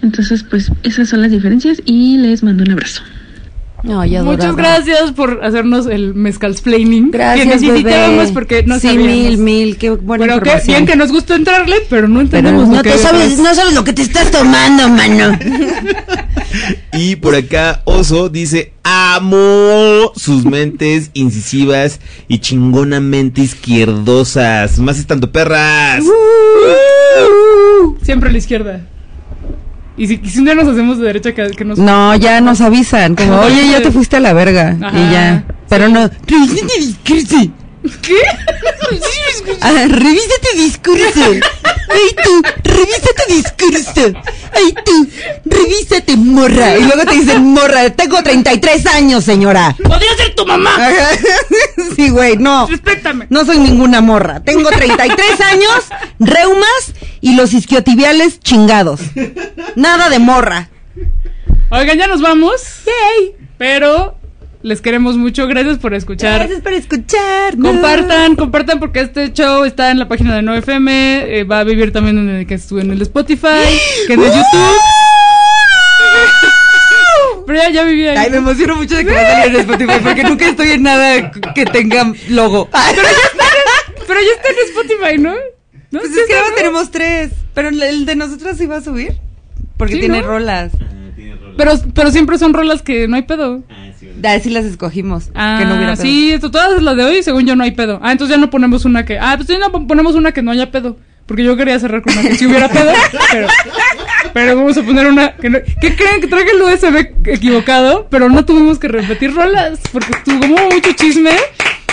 S16: Entonces, pues esas son las diferencias y les mando un abrazo.
S7: Ay,
S5: Muchas gracias por hacernos el mezcal explaining.
S7: Gracias,
S5: que necesitábamos
S7: bebé.
S5: porque no
S7: Sí,
S5: sabíamos.
S7: mil, mil, qué buena
S5: Pero qué
S7: información.
S5: bien que nos gustó entrarle, pero no
S7: Pero
S5: entendemos lo
S7: no,
S5: que
S7: te sabes,
S5: detrás.
S7: no sabes lo que te estás tomando, mano.
S6: Y por acá Oso dice, amo sus mentes incisivas y chingonamente izquierdosas. Más estando perras.
S5: Siempre a la izquierda. Y si, si un día nos hacemos de derecha, que, que nos.
S7: No, ya nos avisan, como, oye, ya te fuiste a la verga.
S5: Ajá.
S7: Y ya. Pero no, tu discurso.
S5: ¿Qué?
S7: Ah, revisa tu discurso. Ay, tú, revisa tu discurso. Ay, tú, revísate, morra. Y luego te dicen, morra, tengo 33 años, señora.
S5: ¡Podría ser tu mamá!
S7: Sí, güey, no.
S5: Respétame.
S7: No soy ninguna morra. Tengo 33 años, reumas y los isquiotibiales chingados. Nada de morra.
S5: Oigan, ya nos vamos. Yay. Pero les queremos mucho. Gracias por escuchar.
S7: Gracias por escuchar.
S5: Compartan, compartan porque este show está en la página de 9FM, eh, va a vivir también en el que estuve en el Spotify, que en el YouTube. Pero ya, ya viví ahí.
S7: Ay, me emociono mucho de que va a salir en Spotify porque nunca estoy en nada que tenga logo.
S5: Pero ya está, en- pero ya está en Spotify, ¿no? ¿No?
S7: Pues
S5: ¿Sí
S7: es que ahora tenemos tres. Pero el- de nosotros sí va a subir. Porque
S5: Sí,
S7: tiene
S5: ¿no?
S7: rolas.
S5: Pero, pero siempre son rolas que no hay pedo.
S7: Ah, sí las escogimos.
S5: Ah,
S7: que no hubiera pedo.
S5: sí, esto- todas las de hoy, según yo, no hay pedo. Ah, entonces ya no ponemos una que. Ah, pues ya no pon- ponemos una que no haya pedo. Porque yo quería cerrar con una que sí hubiera pedo. pero, pero vamos a poner una que no. ¿Qué creen? Que traje el USB equivocado, pero no tuvimos que repetir rolas. Porque estuvo como mucho chisme.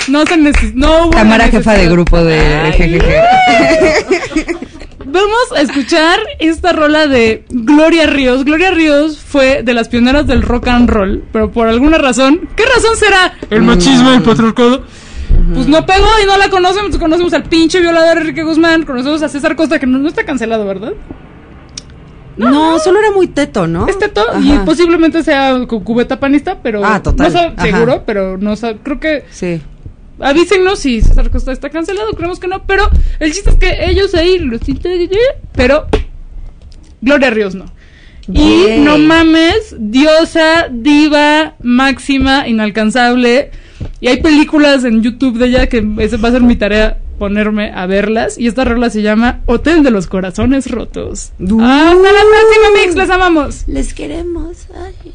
S5: No se neces no hubo
S7: Tamara,
S5: la
S7: jefa de grupo de GGG.
S5: Vamos a escuchar esta rola de Gloria Ríos. Gloria Ríos fue de las pioneras del rock and roll, pero por alguna razón, ¿qué razón será? El machismo, el patriarcado. Pues no pegó y no la conocemos. Conocemos al pinche violador Enrique Guzmán, conocemos a César Costa, que no, no está cancelado, ¿verdad?
S7: No, solo era muy teto, ¿no?
S5: Es teto y posiblemente sea cu- cubeta panista, pero.
S7: Ah, total.
S5: No
S7: Ajá.
S5: seguro, pero no sab- Creo que.
S7: Sí.
S5: Avísenos si César Costa está cancelado, creemos que no, pero el chiste es que ellos ahí los pero Gloria Ríos no. Y no mames, diosa, diva, máxima, inalcanzable. Y hay películas en YouTube de ella que esa va a ser mi tarea ponerme a verlas. Y esta rola se llama Hotel de los Corazones Rotos. Hasta la próxima, Mix, les amamos.
S7: Les queremos. Ay.